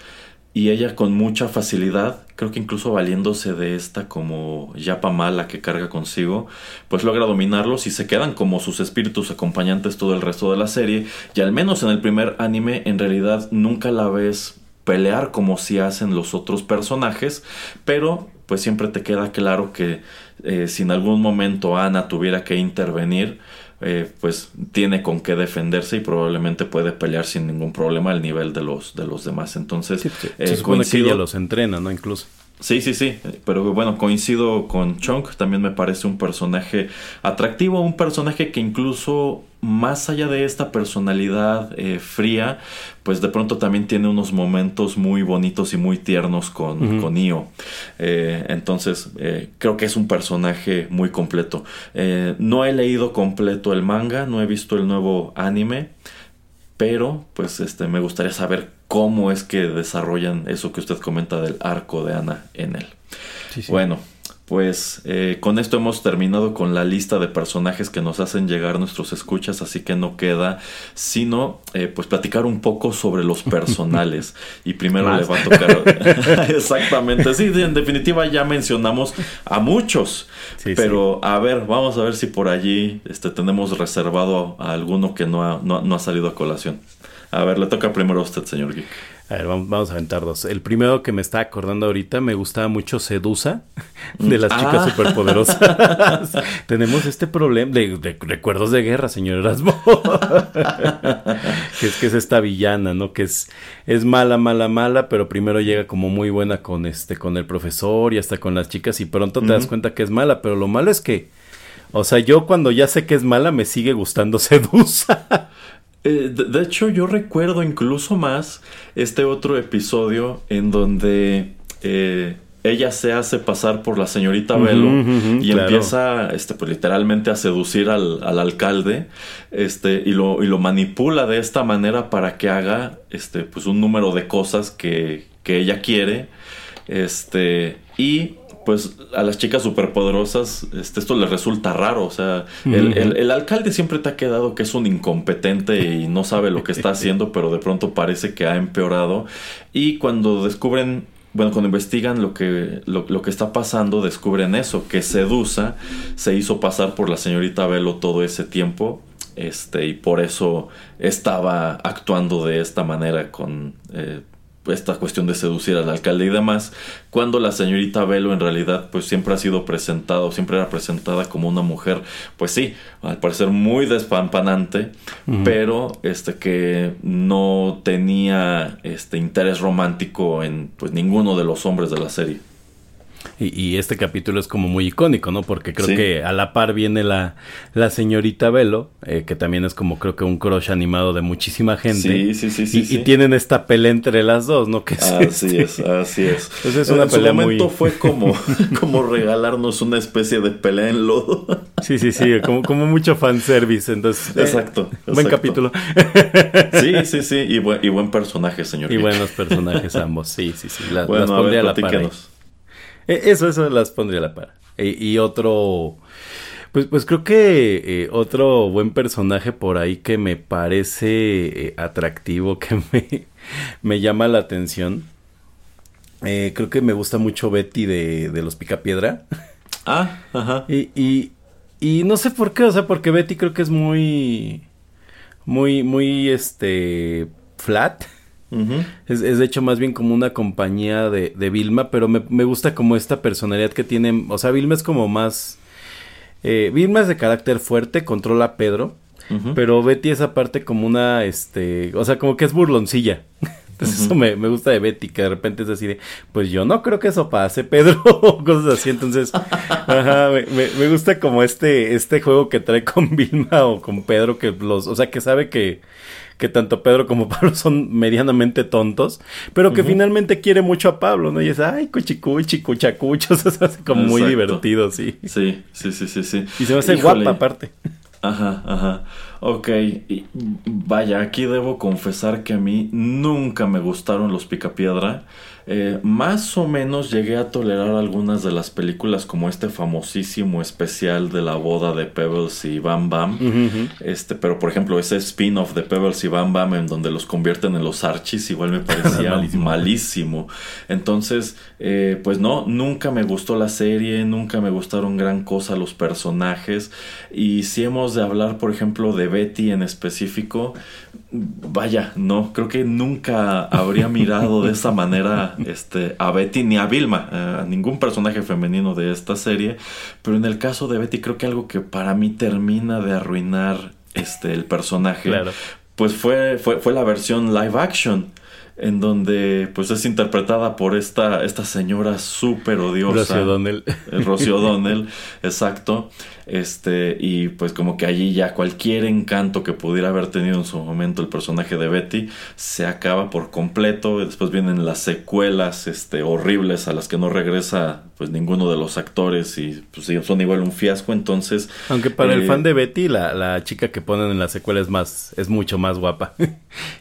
y ella con mucha facilidad, creo que incluso valiéndose de esta como yapa mala que carga consigo, pues logra dominarlos y se quedan como sus espíritus acompañantes todo el resto de la serie. Y al menos en el primer anime, en realidad nunca la ves pelear como si hacen los otros personajes, pero pues siempre te queda claro que eh, si en algún momento Ana tuviera que intervenir, eh, pues tiene con qué defenderse y probablemente puede pelear sin ningún problema al nivel de los, de los demás. Entonces, eh, coincido... que ella los entrena, ¿no? Incluso. Sí, sí, sí, pero bueno, coincido con Chunk, también me parece un personaje atractivo, un personaje que incluso más allá de esta personalidad eh, fría, pues de pronto también tiene unos momentos muy bonitos y muy tiernos con, con Io. Eh, entonces, eh, creo que es un personaje muy completo. no he leído completo el manga, no he visto el nuevo anime, pero pues este, me gustaría saber cómo es que desarrollan eso que usted comenta del arco de Ana en él. Bueno, pues eh, con esto hemos terminado con la lista de personajes que nos hacen llegar nuestros escuchas, así que no queda sino eh, pues platicar un poco sobre los personales. y primero le va a tocar... Exactamente, sí, en definitiva ya mencionamos a muchos, pero a ver, vamos a ver si por allí este, tenemos reservado a alguno que no no ha salido a colación. A ver, le toca primero a usted, señor Geek. A ver, vamos, a aventar dos. El primero que me está acordando ahorita, me gustaba mucho Sedusa, de las chicas ah. superpoderosas. Tenemos este problema de, recuerdos de guerra, señor Erasmo. que es que es esta villana, ¿no? Que es, es mala, mala, mala, pero primero llega como muy buena con este, con el profesor y hasta con las chicas, y pronto te das cuenta que es mala, pero lo malo es que. O sea, yo cuando ya sé que es mala, me sigue gustando Sedusa. Eh, de, hecho, yo recuerdo incluso más este otro episodio en donde eh, ella se hace pasar por la señorita Velo y empieza, este, pues literalmente a seducir al, alcalde, este, y lo, y lo manipula de esta manera para que haga, este, pues un número de cosas que, que ella quiere, este, y pues a las chicas superpoderosas este, esto les resulta raro. O sea, el, alcalde siempre te ha quedado que es un incompetente y no sabe lo que está haciendo, pero de pronto parece que ha empeorado. Y cuando descubren, bueno, cuando investigan lo que, lo, que está pasando, descubren eso, que Sedusa se hizo pasar por la señorita Velo todo ese tiempo. Este, y por eso estaba actuando de esta manera con eh, esta cuestión de seducir al alcalde y demás, cuando la señorita Velo en realidad pues siempre ha sido presentada siempre era presentada como una mujer, pues sí, al parecer muy despampanante, pero este que no tenía este interés romántico en pues ninguno de los hombres de la serie. Y, este capítulo es como muy icónico, ¿no? Porque creo que a la par viene la, la señorita Velo, eh, que también es como creo que un crush animado de muchísima gente. Sí, sí, sí. sí, y, tienen esta pelea entre las dos, ¿no? Que así es, así es. Entonces es una en pelea su momento fue como, como regalarnos una especie de pelea en lodo. Sí, sí, sí, como, como mucho fanservice. Entonces, eh, exacto, Buen capítulo. Sí, sí, sí. Y buen, y buen personaje, señor. Y buenos personajes ambos, sí, sí, sí. las pondría a, la par. Eso, eso las pondría a la par. E, y otro, pues, pues creo que eh, otro buen personaje por ahí que me parece eh, atractivo, que me, me, llama la atención. creo que me gusta mucho Betty de, de los Picapiedra. Ah, ajá. Y, y, y no sé por qué, o sea, porque Betty creo que es muy, muy, muy, este, flat es, de hecho más bien como una compañía de, de Vilma, pero me, gusta como esta personalidad que tiene. O sea, Vilma es como más. Eh, Vilma es de carácter fuerte, controla a Pedro. Pero Betty esa parte como una, este, o sea, como que es burloncilla. Entonces eso me, me, gusta de Betty, que de repente es así de, pues yo no creo que eso pase, Pedro, cosas así. Entonces, ajá, me, me, gusta como este, este juego que trae con Vilma o con Pedro, que los, o sea, que sabe que, que tanto Pedro como Pablo son medianamente tontos, pero que finalmente quiere mucho a Pablo, ¿no? Y es, ay, cuchicuchi, cuchacuchos, es como muy divertido, sí. Sí, sí, sí, sí, sí. Y se me hace guapa aparte. Ajá, ajá. Ok, y vaya, aquí debo confesar que a mí nunca me gustaron los Picapiedra. Eh, más o menos llegué a tolerar algunas de las películas como este famosísimo especial de la boda de Pebbles y Bam Bam. Este, pero por ejemplo, ese spin-off de Pebbles y Bam Bam en donde los convierten en los Archies igual me parecía malísimo. Entonces, eh, pues no, nunca me gustó la serie, nunca me gustaron gran cosa los personajes. Y si hemos de hablar, por ejemplo, de Betty en específico, vaya, no, creo que nunca habría mirado de esa manera este, a Betty ni a Vilma, eh, a ningún personaje femenino de esta serie, pero en el caso de Betty creo que algo que para mí termina de arruinar este, el personaje, pues fue, fue, fue la versión live action en donde pues es interpretada por esta, esta señora súper odiosa. Rocio Donnell. Rocio Donnell, exacto. Este, y pues como que allí ya cualquier encanto que pudiera haber tenido en su momento el personaje de Betty se acaba por completo. Después vienen las secuelas este, horribles a las que no regresa pues ninguno de los actores y pues son igual un fiasco. Entonces. Aunque para el eh, fan de Betty, la, la, chica que ponen en la secuela es más, es mucho más guapa.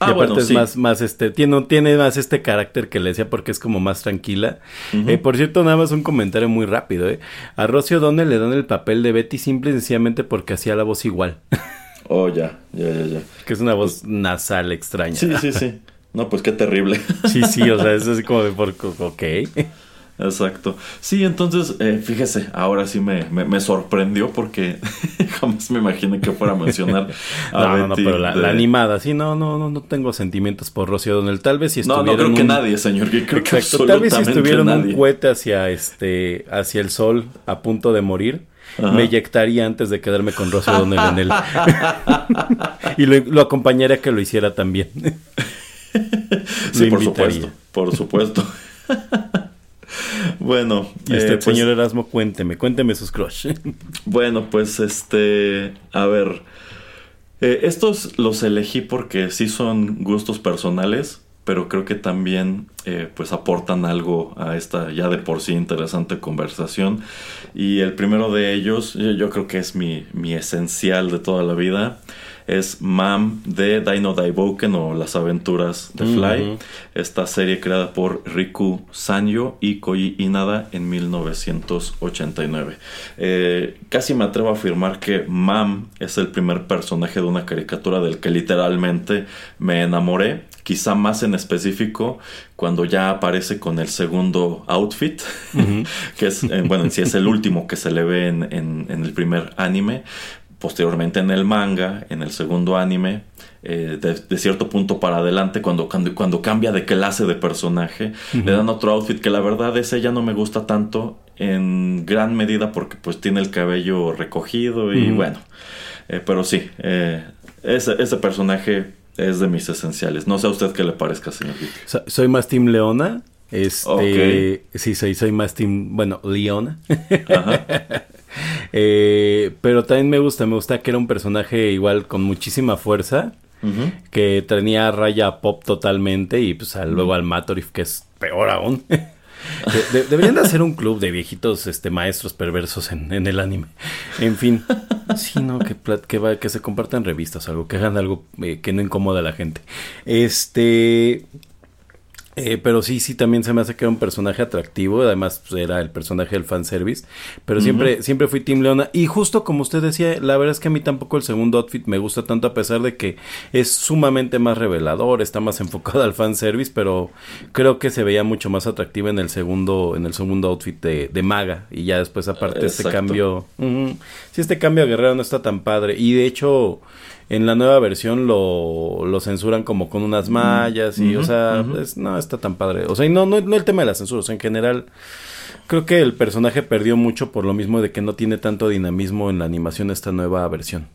Ah, aparte es más, más este, tiene, tiene más este carácter que le decía porque es como más tranquila. Eh, por cierto, nada más un comentario muy rápido, eh. A Rocio Donne le dan el papel de Betty simple y sencillamente porque hacía la voz igual. Oh, ya, ya, ya, ya. Que es una voz nasal extraña. Sí, sí, sí. No, pues qué terrible. Sí, sí, o sea, es así como de por, ok. Exacto. Sí, entonces, eh, fíjese, ahora sí me, me, sorprendió porque jamás me imaginé que fuera a mencionar a no, no, no, pero la, animada, sí, no, no, no, no tengo sentimientos por Rocío Donel. Tal vez si estuvieran. No, no creo que nadie, señor. creo que Tal vez si estuvieran un cohete hacia este, hacia el sol a punto de morir. Me eyectaría antes de quedarme con Rocío Donel en él. y lo, lo acompañaría a que lo hiciera también. sí, por supuesto. Por supuesto. Bueno, este, pues señor Erasmo, cuénteme, cuénteme sus crush. bueno, pues este, a ver, eh, estos los elegí porque sí son gustos personales, pero creo que también eh, pues aportan algo a esta ya de por sí interesante conversación. Y el primero de ellos, yo, creo que es mi, mi esencial de toda la vida es Mam de Dino Daiboken o Las aventuras de Fly, esta serie creada por Riku Sanyo y Koji Inada en 1989. Eh, casi me atrevo a afirmar que Mam es el primer personaje de una caricatura del que literalmente me enamoré, quizá más en específico cuando ya aparece con el segundo outfit, que es, eh, bueno, en sí es el último que se le ve en, en el primer anime, posteriormente en el manga, en el segundo anime, eh, de, cierto punto para adelante, cuando, cuando, cambia de clase de personaje, le dan otro outfit que la verdad ese ya no me gusta tanto en gran medida porque pues tiene el cabello recogido y bueno, eh, pero sí, eh, ese, ese, personaje es de mis esenciales. No sé a usted qué le parezca, señor. soy más Team Leona. Este, sí, soy, soy más Team, bueno, Leona. Ajá. Eh, pero también me gusta, me gusta que era un personaje igual con muchísima fuerza. Que tenía raya pop totalmente y pues luego al Matorif que es peor aún. deberían de hacer un club de viejitos este maestros perversos en, el anime. En fin, sí, no, que, que, que se compartan revistas algo, que hagan algo eh, que no incomoda a la gente. Este, eh, pero sí, sí, también se me hace que era un personaje atractivo. Además, pues, era el personaje del fanservice. Pero siempre, siempre fui Team Leona. Y justo como usted decía, la verdad es que a mí tampoco el segundo outfit me gusta tanto, a pesar de que es sumamente más revelador, está más enfocado al fanservice. Pero creo que se veía mucho más atractiva en el segundo, en el segundo outfit de, Maga. Y ya después, aparte, este cambio. sí, este cambio a Guerrero no está tan padre. Y de hecho en la nueva versión lo, lo censuran como con unas mallas y, o sea, no está tan padre. O sea, y no, no, no el tema de la censura, o sea, en general creo que el personaje perdió mucho por lo mismo de que no tiene tanto dinamismo en la animación esta nueva versión.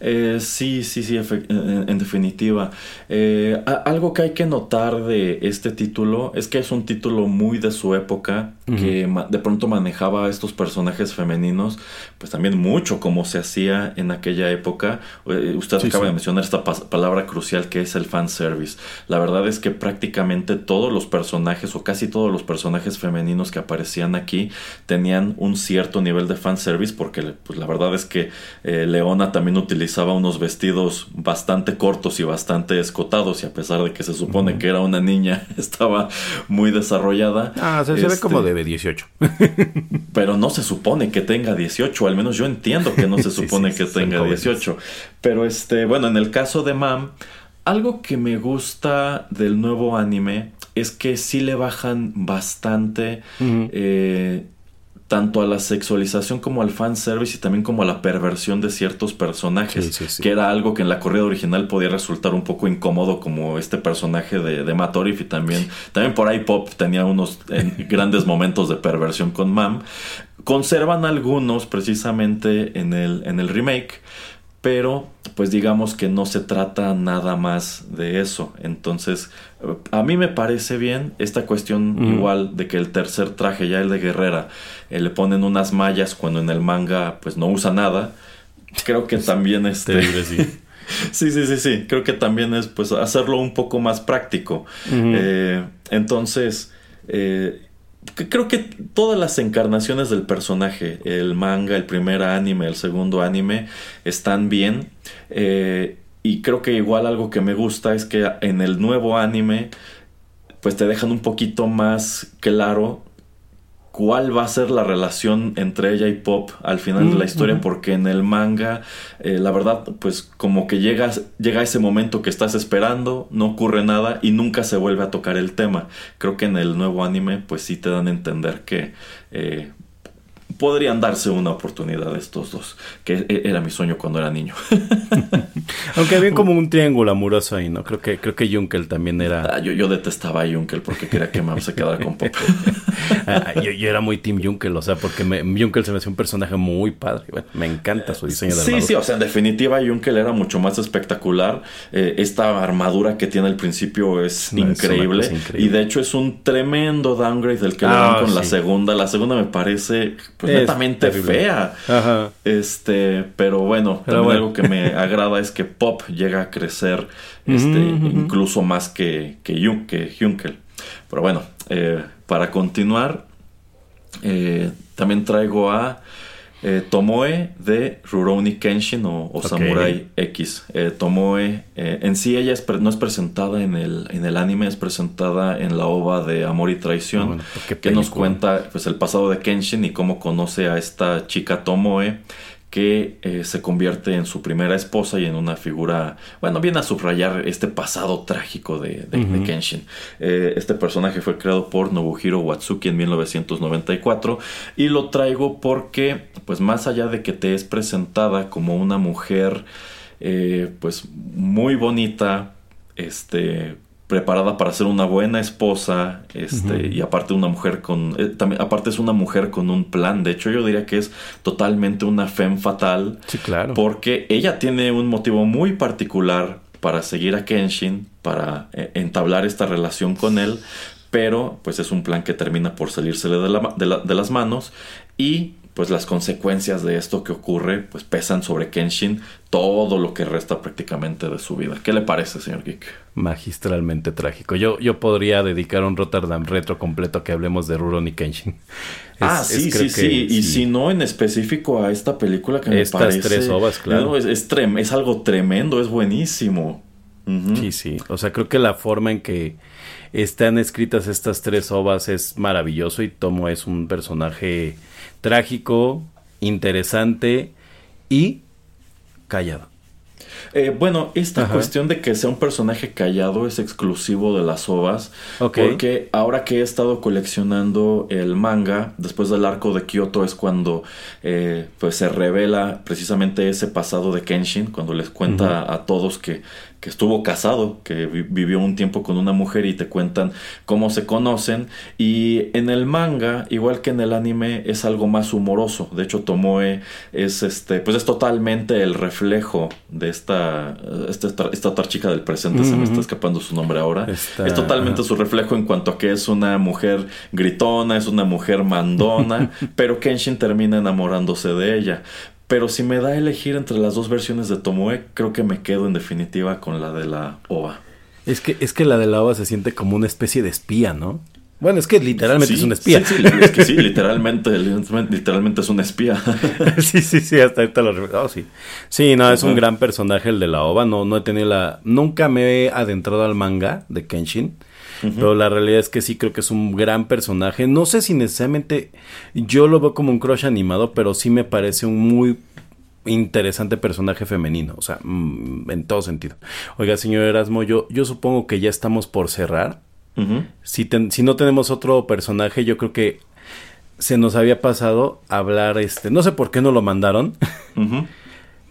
Eh, sí, sí, sí, en, definitiva. Eh, algo que hay que notar de este título es que es un título muy de su época, que de pronto manejaba a estos personajes femeninos, pues también mucho como se hacía en aquella época. Eh, usted acaba de mencionar esta palabra crucial que es el fanservice. La verdad es que prácticamente todos los personajes, o casi todos los personajes femeninos que aparecían aquí, tenían un cierto nivel de fanservice, porque pues, la verdad es que Leona también utilizaba unos vestidos bastante cortos y bastante escotados y a pesar de que se supone que era una niña, estaba muy desarrollada. Ah, se, ve como este, de 18. pero no se supone que tenga 18, al menos yo entiendo que no se supone que tenga 18. Pero este, bueno, en el caso de Mam, algo que me gusta del nuevo anime es que sí le bajan bastante tanto a la sexualización como al fanservice y también como a la perversión de ciertos personajes, que era algo que en la corrida original podía resultar un poco incómodo como este personaje de, de Matt y también, también por ahí Pop tenía unos grandes momentos de perversión con Mam. Conservan algunos precisamente en el, en el remake, pero pues digamos que no se trata nada más de eso. Entonces, a mí me parece bien esta cuestión igual de que el tercer traje, ya el de Guerrera, eh, le ponen unas mallas cuando en el manga pues no usa nada. Creo que también este... sí. sí, sí, sí, Creo que también es pues hacerlo un poco más práctico. Eh, entonces, eh, creo que todas las encarnaciones del personaje, el manga, el primer anime, el segundo anime, están bien. Eh, y creo que igual algo que me gusta es que en el nuevo anime, pues te dejan un poquito más claro cuál va a ser la relación entre ella y Pop al final de la mm, historia, porque en el manga, eh, la verdad, pues como que llega, llega ese momento que estás esperando, no ocurre nada y nunca se vuelve a tocar el tema. Creo que en el nuevo anime, pues sí te dan a entender que eh, podrían darse una oportunidad estos dos, que e, era mi sueño cuando era niño. Aunque había como un triángulo amoroso ahí, ¿no? Creo que, creo que Junkel también era... Ah, yo, yo, detestaba a Junkel porque quería que Mam se quedara con Pop. Ah, yo, yo, era muy Team Junkel, o sea, porque me, Junkel se me hacía un personaje muy padre. me encanta su diseño de armadura. Sí, sí, o sea, en definitiva Junkel era mucho más espectacular. Eh, esta armadura que tiene al principio es, increíble, Y de hecho es un tremendo downgrade del que le dan ah, con la segunda. La segunda me parece completamente fea. Este, pero bueno, también algo que me agrada es que Pop llega a crecer este, incluso más que, que, Junkel. Pero bueno, eh, para continuar, eh, también traigo a eh, Tomoe de Rurouni Kenshin o, Samurai X. Eh, Tomoe, eh, en sí ella no es presentada en el, en el anime, es presentada en la ova de Amor y Traición, ah, que nos cuenta pues, el pasado de Kenshin y cómo conoce a esta chica Tomoe que eh, se convierte en su primera esposa y en una figura, bueno, viene a subrayar este pasado trágico de, Kenshin. Eh, este personaje fue creado por Nobuhiro Watsuki en 1994 y lo traigo porque, pues más allá de que te es presentada como una mujer, eh, pues muy bonita, este, preparada para ser una buena esposa, este, y aparte una mujer con, eh, también, aparte es una mujer con un plan, de hecho yo diría que es totalmente una femme fatal, sí, claro. porque ella tiene un motivo muy particular para seguir a Kenshin, para eh, entablar esta relación con él, pero pues es un plan que termina por salírsele de, la, de, de las manos y pues las consecuencias de esto que ocurre pues pesan sobre Kenshin todo lo que resta prácticamente de su vida. ¿Qué le parece, señor Geek? Magistralmente trágico. Yo, yo podría dedicar un Rotterdam retro completo a que hablemos de Rurouni Kenshin. ah, sí, sí, sí. Y si no en específico a esta película que me parece... Estas tres ovas, claro. es, es, algo tremendo, es buenísimo. Sí, sí. O sea, creo que la forma en que están escritas estas tres ovas es maravilloso y Tomo es un personaje trágico, interesante y callado. Eh, bueno, esta cuestión de que sea un personaje callado es exclusivo de las ovas. Porque ahora que he estado coleccionando el manga, después del arco de Kyoto es cuando eh, pues se revela precisamente ese pasado de Kenshin, cuando les cuenta a todos que que estuvo casado, que vivió un tiempo con una mujer y te cuentan cómo se conocen. Y en el manga, igual que en el anime, es algo más humoroso. De hecho, Tomoe es este, pues es totalmente el reflejo de esta, esta, esta otra chica del presente, se me está escapando su nombre ahora. Es totalmente su reflejo en cuanto a que es una mujer gritona, es una mujer mandona, pero Kenshin termina enamorándose de ella. Pero si me da a elegir entre las dos versiones de Tomoe, creo que me quedo en definitiva con la de la OVA. Es que, es que la de la OVA se siente como una especie de espía, ¿no? Bueno, es que literalmente es un espía. Sí, sí, es que sí, literalmente, literalmente es un espía. sí, sí, sí, hasta ahorita lo recuerdo. Oh, sí. Sí, no, es un gran personaje el de la OVA. No, no he tenido la. Nunca me he adentrado al manga de Kenshin. Pero la realidad es que sí creo que es un gran personaje. No sé si necesariamente yo lo veo como un crush animado, pero sí me parece un muy interesante personaje femenino, o sea, mm, en todo sentido. Oiga, señor Erasmo, yo, yo supongo que ya estamos por cerrar. si, si no tenemos otro personaje, yo creo que se nos había pasado hablar, este, no sé por qué no lo mandaron,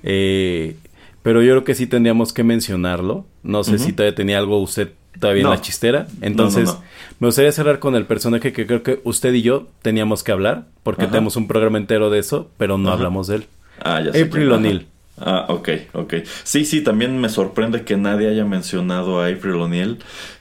eh, pero yo creo que sí tendríamos que mencionarlo. No sé si todavía tenía algo usted todavía en la chistera. Entonces, me gustaría cerrar con el personaje que creo que usted y yo teníamos que hablar, porque tenemos un programa entero de eso, pero no hablamos de él. Ah, ya sé April O'Neil. Ah, ok, ok. Sí, sí, también me sorprende que nadie haya mencionado a April O'Neil,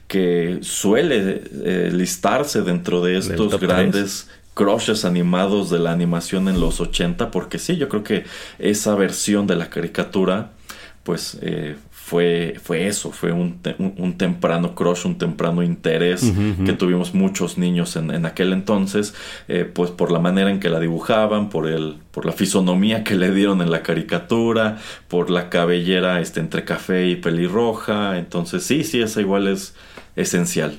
que suele eh, listarse dentro de estos grandes crushes animados de la animación en los 80, porque sí, yo creo que esa versión de la caricatura, pues eh, fue, fue eso, fue un, un, temprano crush, un temprano interés que tuvimos muchos niños en, en aquel entonces, eh, pues por la manera en que la dibujaban, por, el, por la fisonomía que le dieron en la caricatura, por la cabellera este, entre café y pelirroja, entonces sí, sí, esa igual es esencial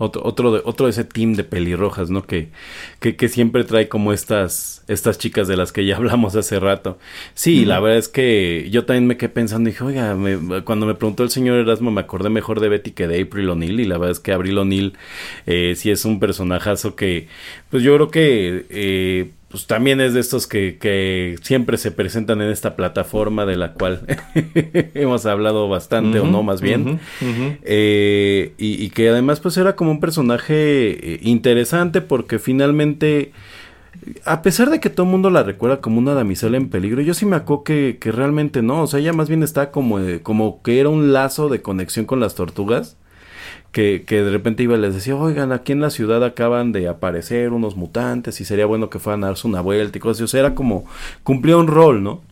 otro, otro, de, otro de ese team de pelirrojas, ¿no? Que, que, que, siempre trae como estas, estas chicas de las que ya hablamos hace rato. Sí, la verdad es que yo también me quedé pensando dije, oiga, cuando me preguntó el señor Erasmo me acordé mejor de Betty que de April O'Neil y la verdad es que April O'Neil eh, sí es un personajazo que, pues yo creo que... Eh, pues también es de estos que, que, siempre se presentan en esta plataforma de la cual hemos hablado bastante o no más bien. eh, y, y, que además pues era como un personaje eh, interesante porque finalmente a pesar de que todo el mundo la recuerda como una damisela en peligro, yo sí me acuerdo que, que realmente no, o sea, ella más bien está como, eh, como que era un lazo de conexión con las tortugas que, que, de repente iba y les decía, oigan, aquí en la ciudad acaban de aparecer unos mutantes y sería bueno que fueran a darse una vuelta y cosas. O sea, era como, cumplía un rol, ¿no?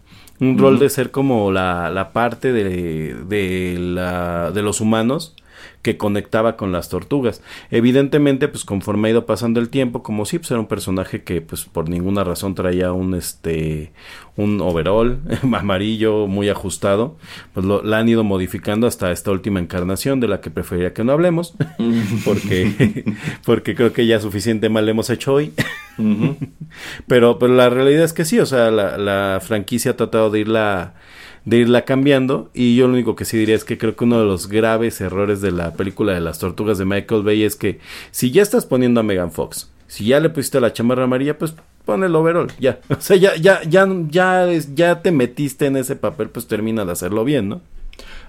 Un rol de ser como la, la parte de, de, la, de los humanos que conectaba con las tortugas. Evidentemente, pues conforme ha ido pasando el tiempo, como si pues era un personaje que pues por ninguna razón traía un este un overall amarillo muy ajustado, pues lo, la han ido modificando hasta esta última encarnación de la que preferiría que no hablemos, porque porque creo que ya suficiente mal hemos hecho hoy. pero pero la realidad es que sí, o sea, la, la franquicia ha tratado de irla de irla cambiando. Y yo lo único que sí diría es que creo que uno de los graves errores de la película de las tortugas de Michael Bay es que si ya estás poniendo a Megan Fox, si ya le pusiste la chamarra amarilla, pues pon el overall, ya. O sea, ya, ya, ya, ya, ya te metiste en ese papel, pues termina de hacerlo bien, ¿no?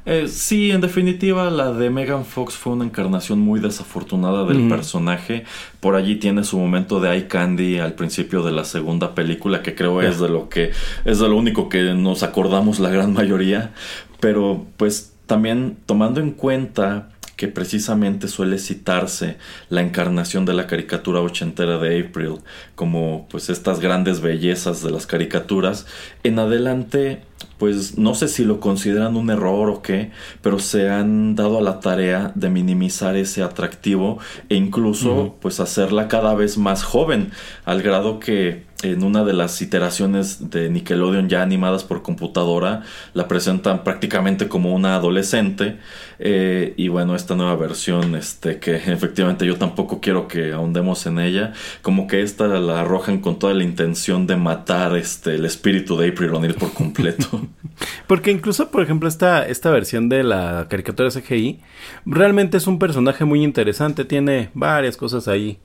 Eh, sí, en definitiva, la de Megan Fox fue una encarnación muy desafortunada del personaje. Por allí tiene su momento de eye candy al principio de la segunda película, que creo es de lo que es de lo único que nos acordamos la gran mayoría. Pero, pues, también tomando en cuenta que precisamente suele citarse la encarnación de la caricatura ochentera de April como pues estas grandes bellezas de las caricaturas en adelante pues no sé si lo consideran un error o qué, pero se han dado a la tarea de minimizar ese atractivo e incluso pues hacerla cada vez más joven, al grado que en una de las iteraciones de Nickelodeon ya animadas por computadora, la presentan prácticamente como una adolescente. Eh, y bueno, esta nueva versión, este, que efectivamente yo tampoco quiero que ahondemos en ella, como que esta la arrojan con toda la intención de matar este, el espíritu de April O'Neil por completo. Porque incluso, por ejemplo, esta, esta versión de la caricatura CGI realmente es un personaje muy interesante, tiene varias cosas ahí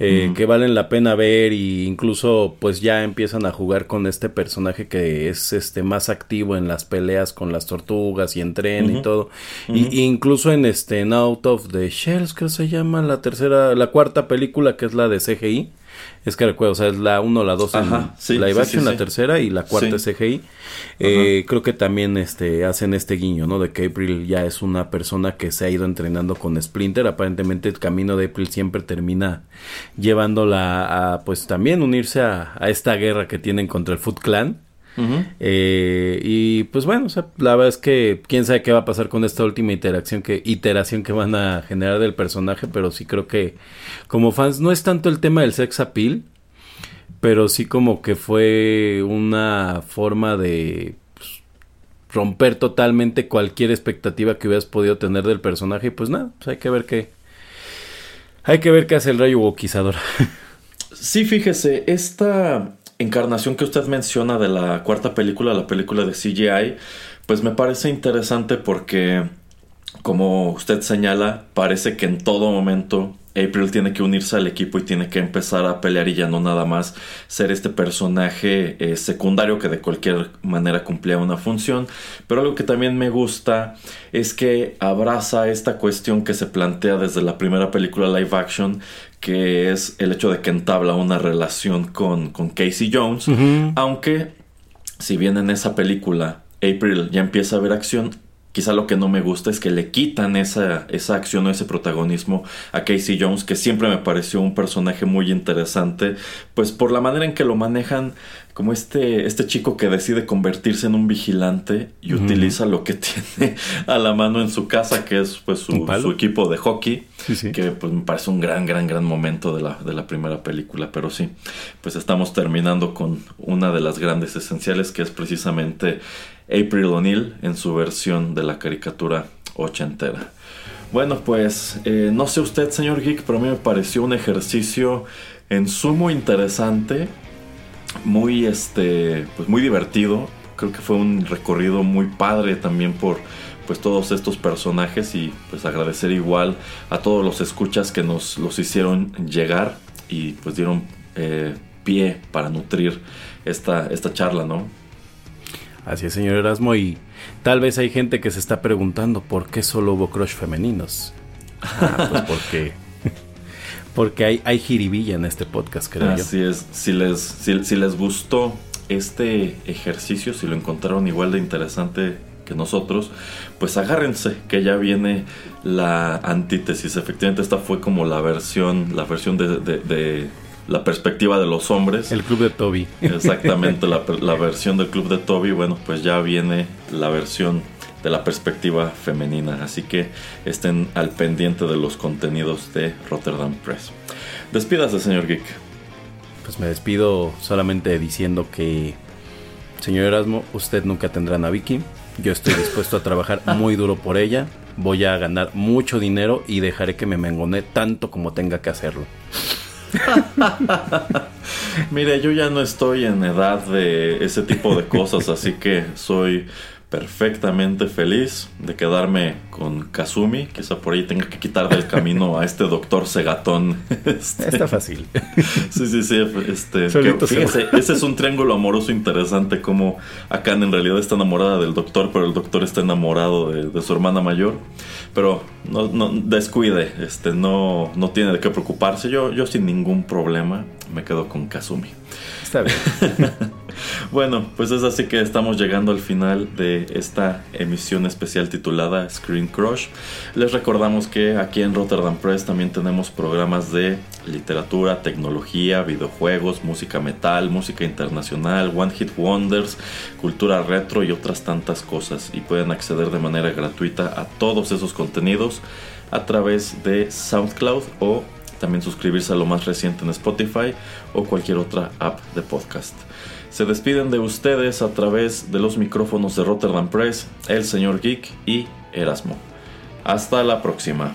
eh, que valen la pena ver y incluso pues ya empiezan a jugar con este personaje que es este más activo en las peleas con las tortugas y en tren y todo. Y, incluso en este Out of the Shells que se llama la tercera la cuarta película que es la de CGI es que recuerdo, o sea, es la 1, la 2 en live action, la tercera y la cuarta es CGI. Eh, creo que también este, hacen este guiño, ¿no? De que April ya es una persona que se ha ido entrenando con Splinter. Aparentemente el camino de April siempre termina llevándola a, pues también unirse a, a esta guerra que tienen contra el Foot Clan. Eh, y pues bueno, la verdad es que quién sabe qué va a pasar con esta última iteración que, iteración que van a generar del personaje, pero sí creo que como fans no es tanto el tema del sex appeal, pero sí como que fue una forma de pues, romper totalmente cualquier expectativa que hubieras podido tener del personaje y pues nada, pues hay que ver qué hay que ver qué hace el rayo boquizador. Sí, fíjese, esta encarnación que usted menciona de la cuarta película, la película de CGI, pues me parece interesante porque, como usted señala, parece que en todo momento April tiene que unirse al equipo y tiene que empezar a pelear y ya no nada más ser este personaje eh, secundario que de cualquier manera cumplía una función. Pero algo que también me gusta es que abraza esta cuestión que se plantea desde la primera película live action, que es el hecho de que entabla una relación con, con Casey Jones, aunque si bien en esa película April ya empieza a ver acción, Quizá lo que no me gusta es que le quitan esa, esa acción o ese protagonismo a Casey Jones, que siempre me pareció un personaje muy interesante, pues por la manera en que lo manejan como este, este chico que decide convertirse en un vigilante y utiliza lo que tiene a la mano en su casa, que es pues su, equipo de hockey, que pues me parece un gran, gran, gran momento de la, de la primera película, pero sí, pues estamos terminando con una de las grandes esenciales, que es precisamente April O'Neil en su versión de la caricatura ochentera. Bueno, pues eh, no sé usted, señor Geek, pero a mí me pareció un ejercicio en sumo interesante, muy, este, pues muy divertido. Creo que fue un recorrido muy padre también por pues todos estos personajes y pues agradecer igual a todos los escuchas que nos los hicieron llegar y pues dieron eh, pie para nutrir esta, esta charla, ¿no? Así es, señor Erasmo, y tal vez hay gente que se está preguntando por qué solo hubo crush femeninos. Ah, pues porque, porque hay, hay jiribilla en este podcast, creo Así es, si les, si, les gustó este ejercicio, si lo encontraron igual de interesante que nosotros, pues agárrense que ya viene la antítesis. Efectivamente, esta fue como la versión, la versión de la perspectiva de los hombres. El club de Toby. Exactamente, la, versión del club de Toby. Bueno, pues ya viene la versión de la perspectiva femenina. Así que estén al pendiente de los contenidos de Rotterdam Press. Despídase, señor Geek. Pues me despido solamente diciendo que, señor Erasmo, usted nunca tendrá a Vicky. Yo estoy dispuesto a trabajar muy duro por ella. Voy a ganar mucho dinero y dejaré que me mengone tanto como tenga que hacerlo. Mire, yo ya no estoy en edad de ese tipo de cosas, así que soy perfectamente feliz de quedarme con Kazumi. Quizá por ahí tenga que quitar del camino a este doctor Segatón. Este, Está fácil. Sí, sí, sí. Este, fíjese, ese es un triángulo amoroso interesante. Como Akan en realidad está enamorada del doctor, pero el doctor está enamorado de, su hermana mayor. Pero no, no descuide, este, no, no tiene de qué preocuparse. Yo, yo sin ningún problema me quedo con Kazumi. Está bien. bueno, pues es así que estamos llegando al final de esta emisión especial titulada Screen Crush. Les recordamos que aquí en Rotterdam Press también tenemos programas de literatura, tecnología, videojuegos, música metal, música internacional, One Hit Wonders, cultura retro y otras tantas cosas. Y pueden acceder de manera gratuita a todos esos contenidos a través de SoundCloud o también suscribirse a lo más reciente en Spotify o cualquier otra app de podcast. Se despiden de ustedes a través de los micrófonos de Rotterdam Press, el señor Geek y Erasmo. Hasta la próxima.